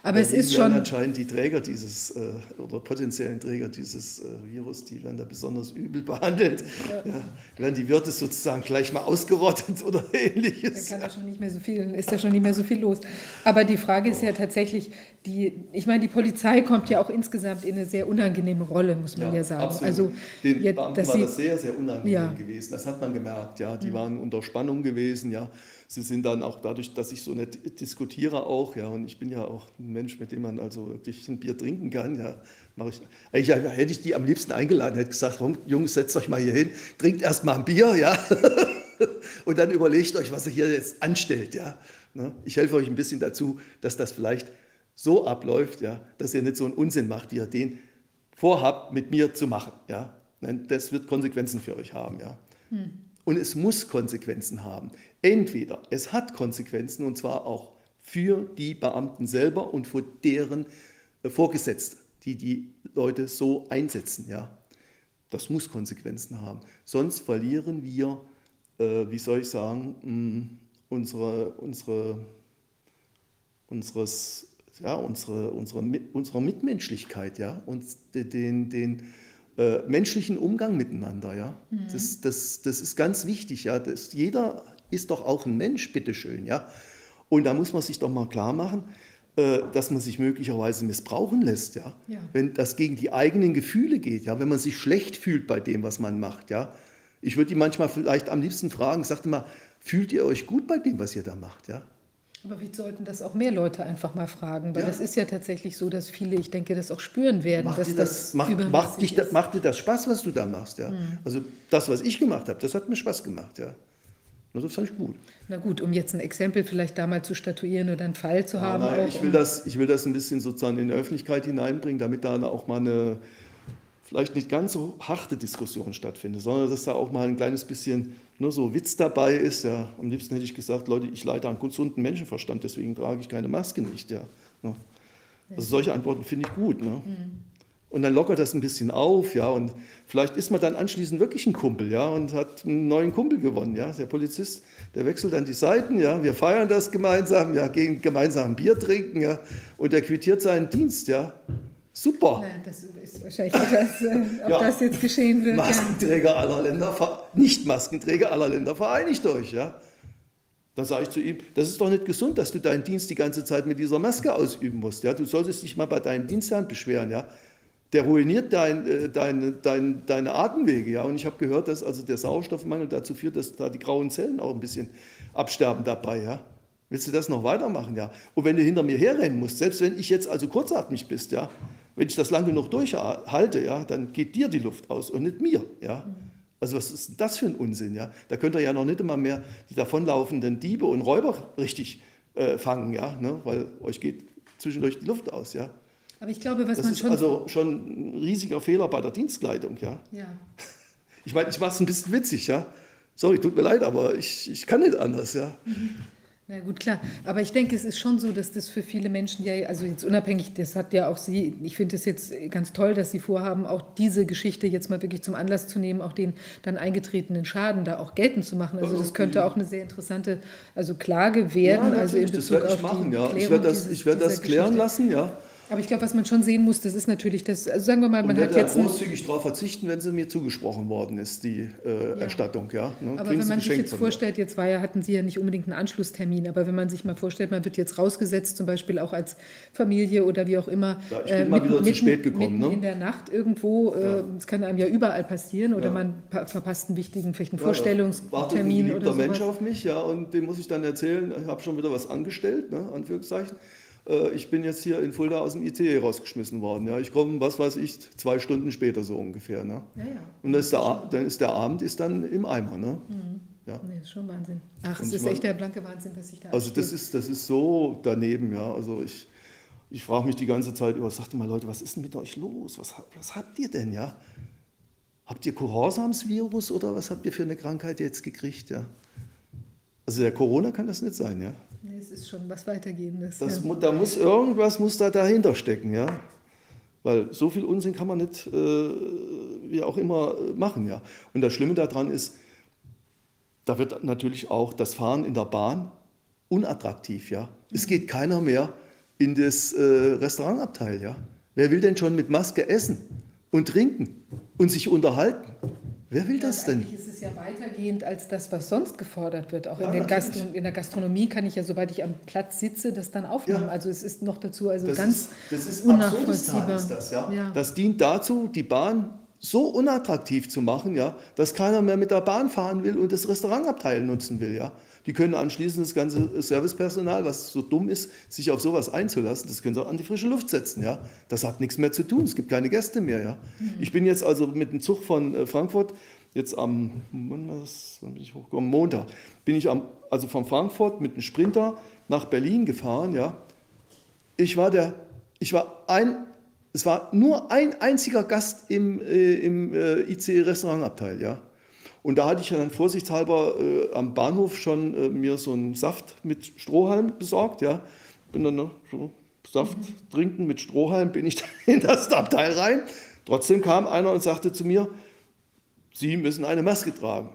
Aber es Berlin ist werden schon- anscheinend die Träger dieses äh, oder potenziellen Träger dieses äh, Virus, die werden da besonders übel behandelt. Ja. Ja. Werden die Wirte sozusagen gleich mal ausgerottet oder Da ähnliches. kann da schon nicht mehr so viel, ist da schon nicht mehr so viel los. Aber die Frage ist ja tatsächlich, die, ich meine, die Polizei kommt ja auch insgesamt in eine sehr unangenehme Rolle, muss man ja, sagen. Absolut. Also, Den ja, Beamten war sie- das sehr, sehr unangenehm Ja. gewesen. Das hat man gemerkt, ja. Die Mhm. waren unter Spannung gewesen, ja. Sie sind dann auch dadurch, dass ich so nett diskutiere auch, ja, und ich bin ja auch ein Mensch, mit dem man also wirklich ein Bier trinken kann, ja, mache ich. Eigentlich hätte ich die am liebsten eingeladen, hätte gesagt, Jungs, setzt euch mal hier hin, trinkt erst mal ein Bier, ja, und dann überlegt euch, was ihr hier jetzt anstellt, ja. Ne? Ich helfe euch ein bisschen dazu, dass das vielleicht so abläuft, ja, dass ihr nicht so einen Unsinn macht, wie ihr den vorhabt, mit mir zu machen, ja. Das wird Konsequenzen für euch haben, ja. Hm. Und es muss Konsequenzen haben. Entweder es hat Konsequenzen und zwar auch für die Beamten selber und für deren äh, Vorgesetzte, die die Leute so einsetzen. Ja. Das muss Konsequenzen haben. Sonst verlieren wir, äh, wie soll ich sagen, mh, unsere, unsere, unseres, ja, unsere, unsere, unsere Mitmenschlichkeit ja, und de- den, den äh, menschlichen Umgang miteinander. Ja. Mhm. Das, das, das ist ganz wichtig. Ja. Das, jeder ist doch auch ein Mensch, bitteschön. Ja. Und da muss man sich doch mal klar machen, äh, dass man sich möglicherweise missbrauchen lässt. Ja. Ja. Wenn das gegen die eigenen Gefühle geht, ja, wenn man sich schlecht fühlt bei dem, was man macht. Ja. Ich würde die manchmal vielleicht am liebsten fragen, sagt mal, fühlt ihr euch gut bei dem, was ihr da macht? Ja. Aber wir sollten das auch mehr Leute einfach mal fragen, weil Ja. das ist ja tatsächlich so, dass viele, ich denke, das auch spüren werden, Macht dass dir das, das, macht, macht, dich, macht dir das Spaß, was du da machst? Ja? Mhm. Also das, was ich gemacht habe, das hat mir Spaß gemacht. Ja? Das fand ich gut. Na gut, um jetzt ein Exempel vielleicht da mal zu statuieren oder einen Fall zu Ja, haben. nein, ich, will das, ich will das ein bisschen sozusagen in die Öffentlichkeit hineinbringen, damit da auch mal eine vielleicht nicht ganz so harte Diskussion stattfindet, sondern dass da auch mal ein kleines bisschen nur so Witz dabei ist. Ja. Am liebsten hätte ich gesagt, Leute, ich leite einen gesunden Menschenverstand, deswegen trage ich keine Maske nicht. Ja. Ne? Also solche Antworten finde ich gut. Ne? Mhm. Und dann lockert das ein bisschen auf, ja, und vielleicht ist man dann anschließend wirklich ein Kumpel, ja, und hat einen neuen Kumpel gewonnen, ja. Der Polizist, der wechselt dann die Seiten, ja, wir feiern das gemeinsam, ja, gehen gemeinsam ein Bier trinken, ja, und der quittiert seinen Dienst, ja. Super. Na, das ist wahrscheinlich, das, äh, ob Ja. das jetzt geschehen wird. Ja. Maskenträger aller Länder, ver- Nicht-Maskenträger aller Länder, vereinigt euch, ja. Dann sage ich zu ihm, das ist doch nicht gesund, dass du deinen Dienst die ganze Zeit mit dieser Maske ausüben musst. Ja? Du solltest dich mal bei deinem Dienstherrn beschweren. Ja? Der ruiniert dein, äh, deine, dein, deine Atemwege. Ja? Und ich habe gehört, dass also der Sauerstoffmangel dazu führt, dass da die grauen Zellen auch ein bisschen absterben dabei. Ja? Willst du das noch weitermachen? Ja? Und wenn du hinter mir herrennen musst, selbst wenn ich jetzt also kurzatmig bist, ja? wenn ich das lange genug durchhalte, ja? dann geht dir die Luft aus und nicht mir. Ja? Also was ist das für ein Unsinn? Ja? Da könnt ihr ja noch nicht immer mehr die davonlaufenden Diebe und Räuber richtig äh, fangen, ja? Ne? weil euch geht zwischendurch die Luft aus. Ja? Aber ich glaube, was das man ist schon. also schon ein riesiger Fehler bei der Dienstkleidung. Ja? ja. Ich meine, ich mache es ein bisschen witzig. Ja? Sorry, tut mir leid, aber ich, ich kann nicht anders. Ja? Na gut, klar. Aber ich denke, es ist schon so, dass das für viele Menschen ja, also jetzt unabhängig, das hat ja auch Sie, ich finde es jetzt ganz toll, dass Sie vorhaben, auch diese Geschichte jetzt mal wirklich zum Anlass zu nehmen, auch den dann eingetretenen Schaden da auch geltend zu machen. Also das könnte auch eine sehr interessante, also Klage werden, ja, also in natürlich, das Bezug werde ich machen. Ja. Ich werde das, ich werde das klären Geschichte. lassen. Ja. Aber ich glaube, was man schon sehen muss, das ist natürlich das, also sagen wir mal, man hat jetzt ein, großzügig darauf verzichten, wenn sie mir zugesprochen worden ist, die äh, Erstattung. Ja. Ne? Aber Kriegen wenn man sich jetzt vorstellt, jetzt war ja, hatten Sie ja nicht unbedingt einen Anschlusstermin, aber wenn man sich mal vorstellt, man wird jetzt rausgesetzt, zum Beispiel auch als Familie oder wie auch immer, Ja, ich bin mal wieder zu spät gekommen, mitten ne? in der Nacht irgendwo, äh, das kann einem ja überall passieren, oder Ja. man pa- verpasst einen wichtigen, vielleicht einen Ja, ein Vorstellungstermin geliebter oder Mensch sowas. auf mich, ja, und dem muss ich dann erzählen, ich habe schon wieder was angestellt, ne, Anführungszeichen. Äh, Ich bin jetzt hier in Fulda aus dem ICE rausgeschmissen worden. Ja. Ich komme, was weiß ich, zwei Stunden später so ungefähr. Ne. Ja, ja. Und dann ist, der, dann ist der Abend ist dann im Eimer. Ne. Mhm. Ja. Nee, ist schon Wahnsinn. Ach, es ich ist echt der blanke Wahnsinn, was sich da Also das ist, das ist so daneben, ja. Also ich, ich frage mich die ganze Zeit über, sagte mal, Leute, was ist denn mit euch los? Was, was habt ihr denn, ja? Habt ihr Gehorsamsvirus oder was habt ihr für eine Krankheit jetzt gekriegt, ja? Also der Corona kann das nicht sein, ja. Nee, es ist schon was Weitergehendes. Das, ja. Da muss irgendwas muss da dahinter stecken, ja. Weil so viel Unsinn kann man nicht, äh, wie auch immer, äh, machen, ja. Und das Schlimme daran ist, da wird natürlich auch das Fahren in der Bahn unattraktiv, ja. Es geht keiner mehr in das äh, Restaurantabteil, ja? Wer will denn schon mit Maske essen und trinken und sich unterhalten? Wer will das denn? Eigentlich ist es ja weitergehend als das, was sonst gefordert wird. Auch Ja, in. Gastro in der Gastronomie kann ich ja, sobald ich am Platz sitze, das dann aufnehmen. Ja. Also es ist noch dazu also Das ganz ist, das ist unnachvollziehbar. Ist das, ja? Ja. Das dient dazu, die Bahn so unattraktiv zu machen, ja, dass keiner mehr mit der Bahn fahren will und das Restaurantabteil nutzen will, ja. Die können anschließend das ganze Servicepersonal, was so dumm ist, sich auf sowas einzulassen, das können sie auch an die frische Luft setzen, ja. Das hat nichts mehr zu tun, es gibt keine Gäste mehr, ja. Ich bin jetzt also mit dem Zug von äh, Frankfurt jetzt am? Montag bin ich am, also von Frankfurt mit einem Sprinter nach Berlin gefahren, ja. Ich war der, ich war ein, es war nur ein einziger Gast im, äh, im äh, IC-Restaurantabteil, ja. Und da hatte ich dann vorsichtshalber äh, am Bahnhof schon äh, mir so einen Saft mit Strohhalm besorgt, ja. Bin dann noch so Saft trinken mit Strohhalm, bin ich in das Abteil rein. Trotzdem kam einer und sagte zu mir, Sie müssen eine Maske tragen.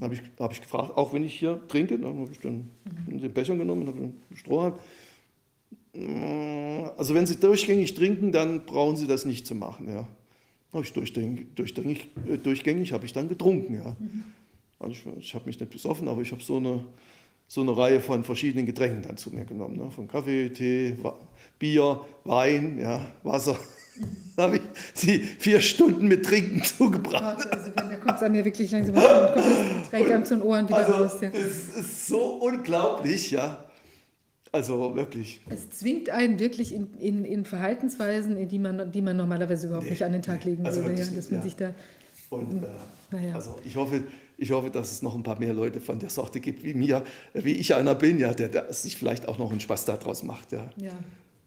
Habe ich, hab ich gefragt, auch wenn ich hier trinke, dann habe ich dann den Becher genommen und habe einen Strohhalm. Also wenn Sie durchgängig trinken, dann brauchen Sie das nicht zu machen. Ja. Habe ich durchgängig, durchgängig, äh, durchgängig habe ich dann getrunken. Ja. Also ich, ich habe mich nicht besoffen, aber ich habe so eine, so eine Reihe von verschiedenen Getränken dann zu mir genommen. Ne? Von Kaffee, Tee, Wa- Bier, Wein, ja, Wasser. Da habe ich sie vier Stunden mit Trinken zugebracht. Also da kommt es an mir wirklich langsam kommt das ganz zu den Ohren wieder Also raus. Ja. es ist so unglaublich, ja. Also wirklich. Es zwingt einen wirklich in, in, in Verhaltensweisen, in die man, die man normalerweise überhaupt nicht an den Tag legen also würde. Ja, wirklich dass man nicht, sich da. Und äh, Naja. also ich hoffe, ich hoffe, dass es noch ein paar mehr Leute von der Sorte gibt wie mir, wie ich einer bin, ja, der, der sich vielleicht auch noch einen Spaß daraus macht. Ja. Ja,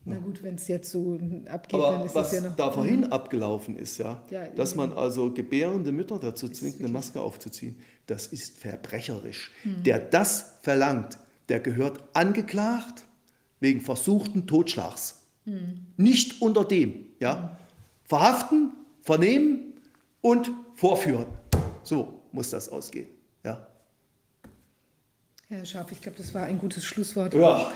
na gut, wenn es jetzt so abgeht, dann Aber ist was es ja noch. da vorhin abgelaufen ist, ja, Ja, dass man also gebärende Mütter dazu zwingt, eine Maske aufzuziehen, das ist verbrecherisch. Mhm. Der das verlangt, der gehört angeklagt wegen versuchten Totschlags. Mhm. Nicht unter dem. Ja? Verhaften, vernehmen und vorführen. So muss das ausgehen. Ja, Herr Scharf, ich glaube, das war ein gutes Schlusswort. ja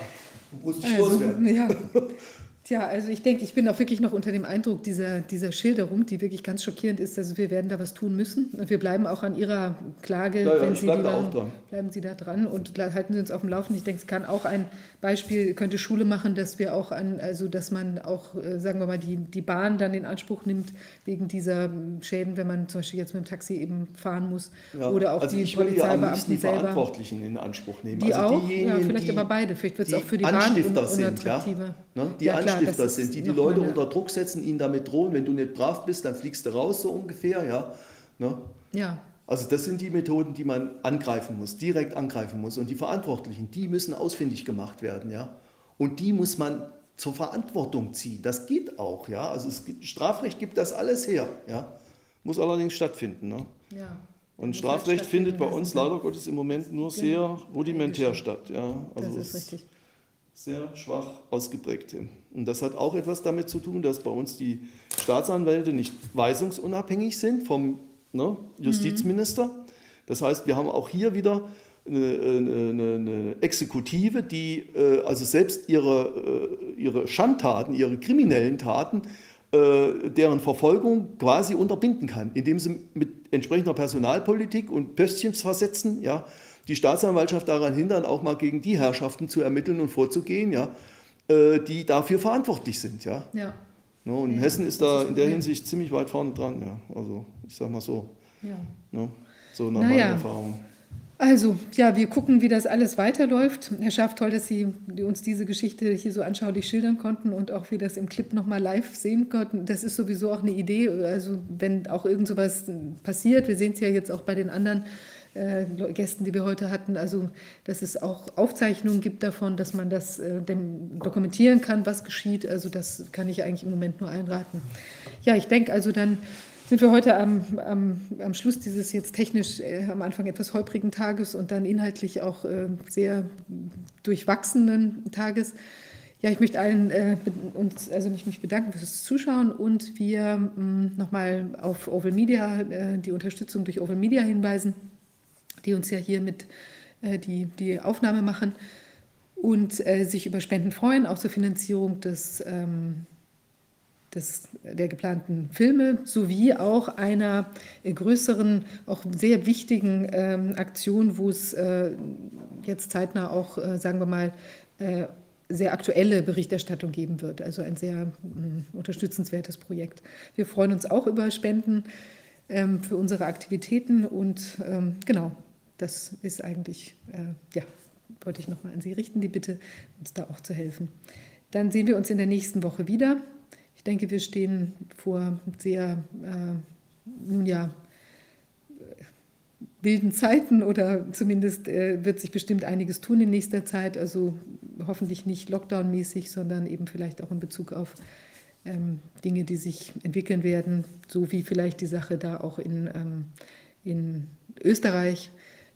muss ich Also, loswerden. ja. Tja, also ich denke, ich bin auch wirklich noch unter dem Eindruck dieser, dieser Schilderung, die wirklich ganz schockierend ist. Also wir werden da was tun müssen. Und wir bleiben auch an Ihrer Klage, Ja, ja, wenn Sie bleib die da machen, auch dran. bleiben Sie da dran und halten Sie uns auf dem Laufenden. Ich denke, es kann auch ein Beispiel, könnte Schule machen, dass wir auch an, also dass man auch, äh, sagen wir mal, die, die Bahn dann in Anspruch nimmt, wegen dieser Schäden, wenn man zum Beispiel jetzt mit dem Taxi eben fahren muss. Ja, Oder auch also die ich ja Polizeibeamten die selber. Verantwortlichen in Anspruch nehmen. Die also auch? Ja, vielleicht aber beide. Vielleicht wird's auch für die Bahn un- sind, ja? unattraktiver. Ne? Die Ja, klar, Anstifter das ist sind, die die Leute unter Druck setzen, ihnen damit drohen, wenn du nicht brav bist, dann fliegst du raus, so ungefähr. Ja? Ne? Ja. Also das sind die Methoden, die man angreifen muss, direkt angreifen muss. Und die Verantwortlichen, die müssen ausfindig gemacht werden. Ja? Und die muss man zur Verantwortung ziehen. Das geht auch. Ja? Also es gibt, Strafrecht gibt das alles her. Ja? Muss allerdings stattfinden. Ne? Ja. Und Strafrecht findet bei uns leider Gottes im Moment nur sehr rudimentär statt. Ja, Das also ist es richtig. Sehr schwach ausgeprägt. Und das hat auch etwas damit zu tun, dass bei uns die Staatsanwälte nicht weisungsunabhängig sind vom ne, Justizminister. Das heißt, wir haben auch hier wieder eine, eine, eine Exekutive, die äh, also selbst ihre, äh, ihre Schandtaten, ihre kriminellen Taten, äh, deren Verfolgung quasi unterbinden kann, indem sie mit entsprechender Personalpolitik und Pöstchens versetzen, ja, die Staatsanwaltschaft daran hindern, auch mal gegen die Herrschaften zu ermitteln und vorzugehen, ja, äh, die dafür verantwortlich sind. Ja. Ja. Ne, und Hessen ist da in der Hinsicht ziemlich weit vorne dran. Ja. Also ich sage mal so. Ja. Ne, so nach Naja. meiner Erfahrung. Also, ja, wir gucken, wie das alles weiterläuft. Herr Schaff, toll, dass Sie uns diese Geschichte hier so anschaulich schildern konnten und auch wir das im Clip nochmal live sehen konnten. Das ist sowieso auch eine Idee. Also, wenn auch irgend sowas passiert, wir sehen es ja jetzt auch bei den anderen äh, Gästen, die wir heute hatten, also, dass es auch Aufzeichnungen gibt davon, dass man das äh, dokumentieren kann, was geschieht. Also, das kann ich eigentlich im Moment nur einraten. Ja, ich denke also dann sind wir heute am, am, am Schluss dieses jetzt technisch äh, am Anfang etwas holprigen Tages und dann inhaltlich auch äh, sehr durchwachsenen Tages. Ja, ich möchte allen äh, uns, also mich, mich bedanken fürs Zuschauen und wir mh, nochmal auf Oval Media, äh, die Unterstützung durch Oval Media hinweisen, die uns ja hier mit äh, die, die Aufnahme machen. und äh, sich über Spenden freuen, auch zur Finanzierung des, ähm, des, der geplanten Filme sowie auch einer äh, größeren, auch sehr wichtigen ähm, Aktion, wo es äh, jetzt zeitnah auch, äh, sagen wir mal, äh, sehr aktuelle Berichterstattung geben wird. Also ein sehr mh, unterstützenswertes Projekt. Wir freuen uns auch über Spenden ähm, für unsere Aktivitäten und ähm, genau, das ist eigentlich, äh, ja, wollte ich nochmal an Sie richten, die Bitte, uns da auch zu helfen. Dann sehen wir uns in der nächsten Woche wieder. Ich denke, wir stehen vor sehr, äh, nun ja, wilden Zeiten oder zumindest äh, wird sich bestimmt einiges tun in nächster Zeit. Also hoffentlich nicht Lockdown-mäßig, sondern eben vielleicht auch in Bezug auf ähm, Dinge, die sich entwickeln werden, so wie vielleicht die Sache da auch in, ähm, in Österreich,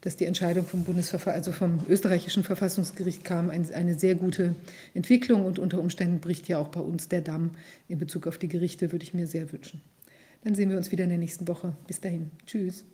dass die Entscheidung vom Bundesverfa also vom österreichischen Verfassungsgericht kam, ein, eine sehr gute Entwicklung und unter Umständen bricht ja auch bei uns der Damm in Bezug auf die Gerichte, würde ich mir sehr wünschen. Dann sehen wir uns wieder in der nächsten Woche. Bis dahin. Tschüss.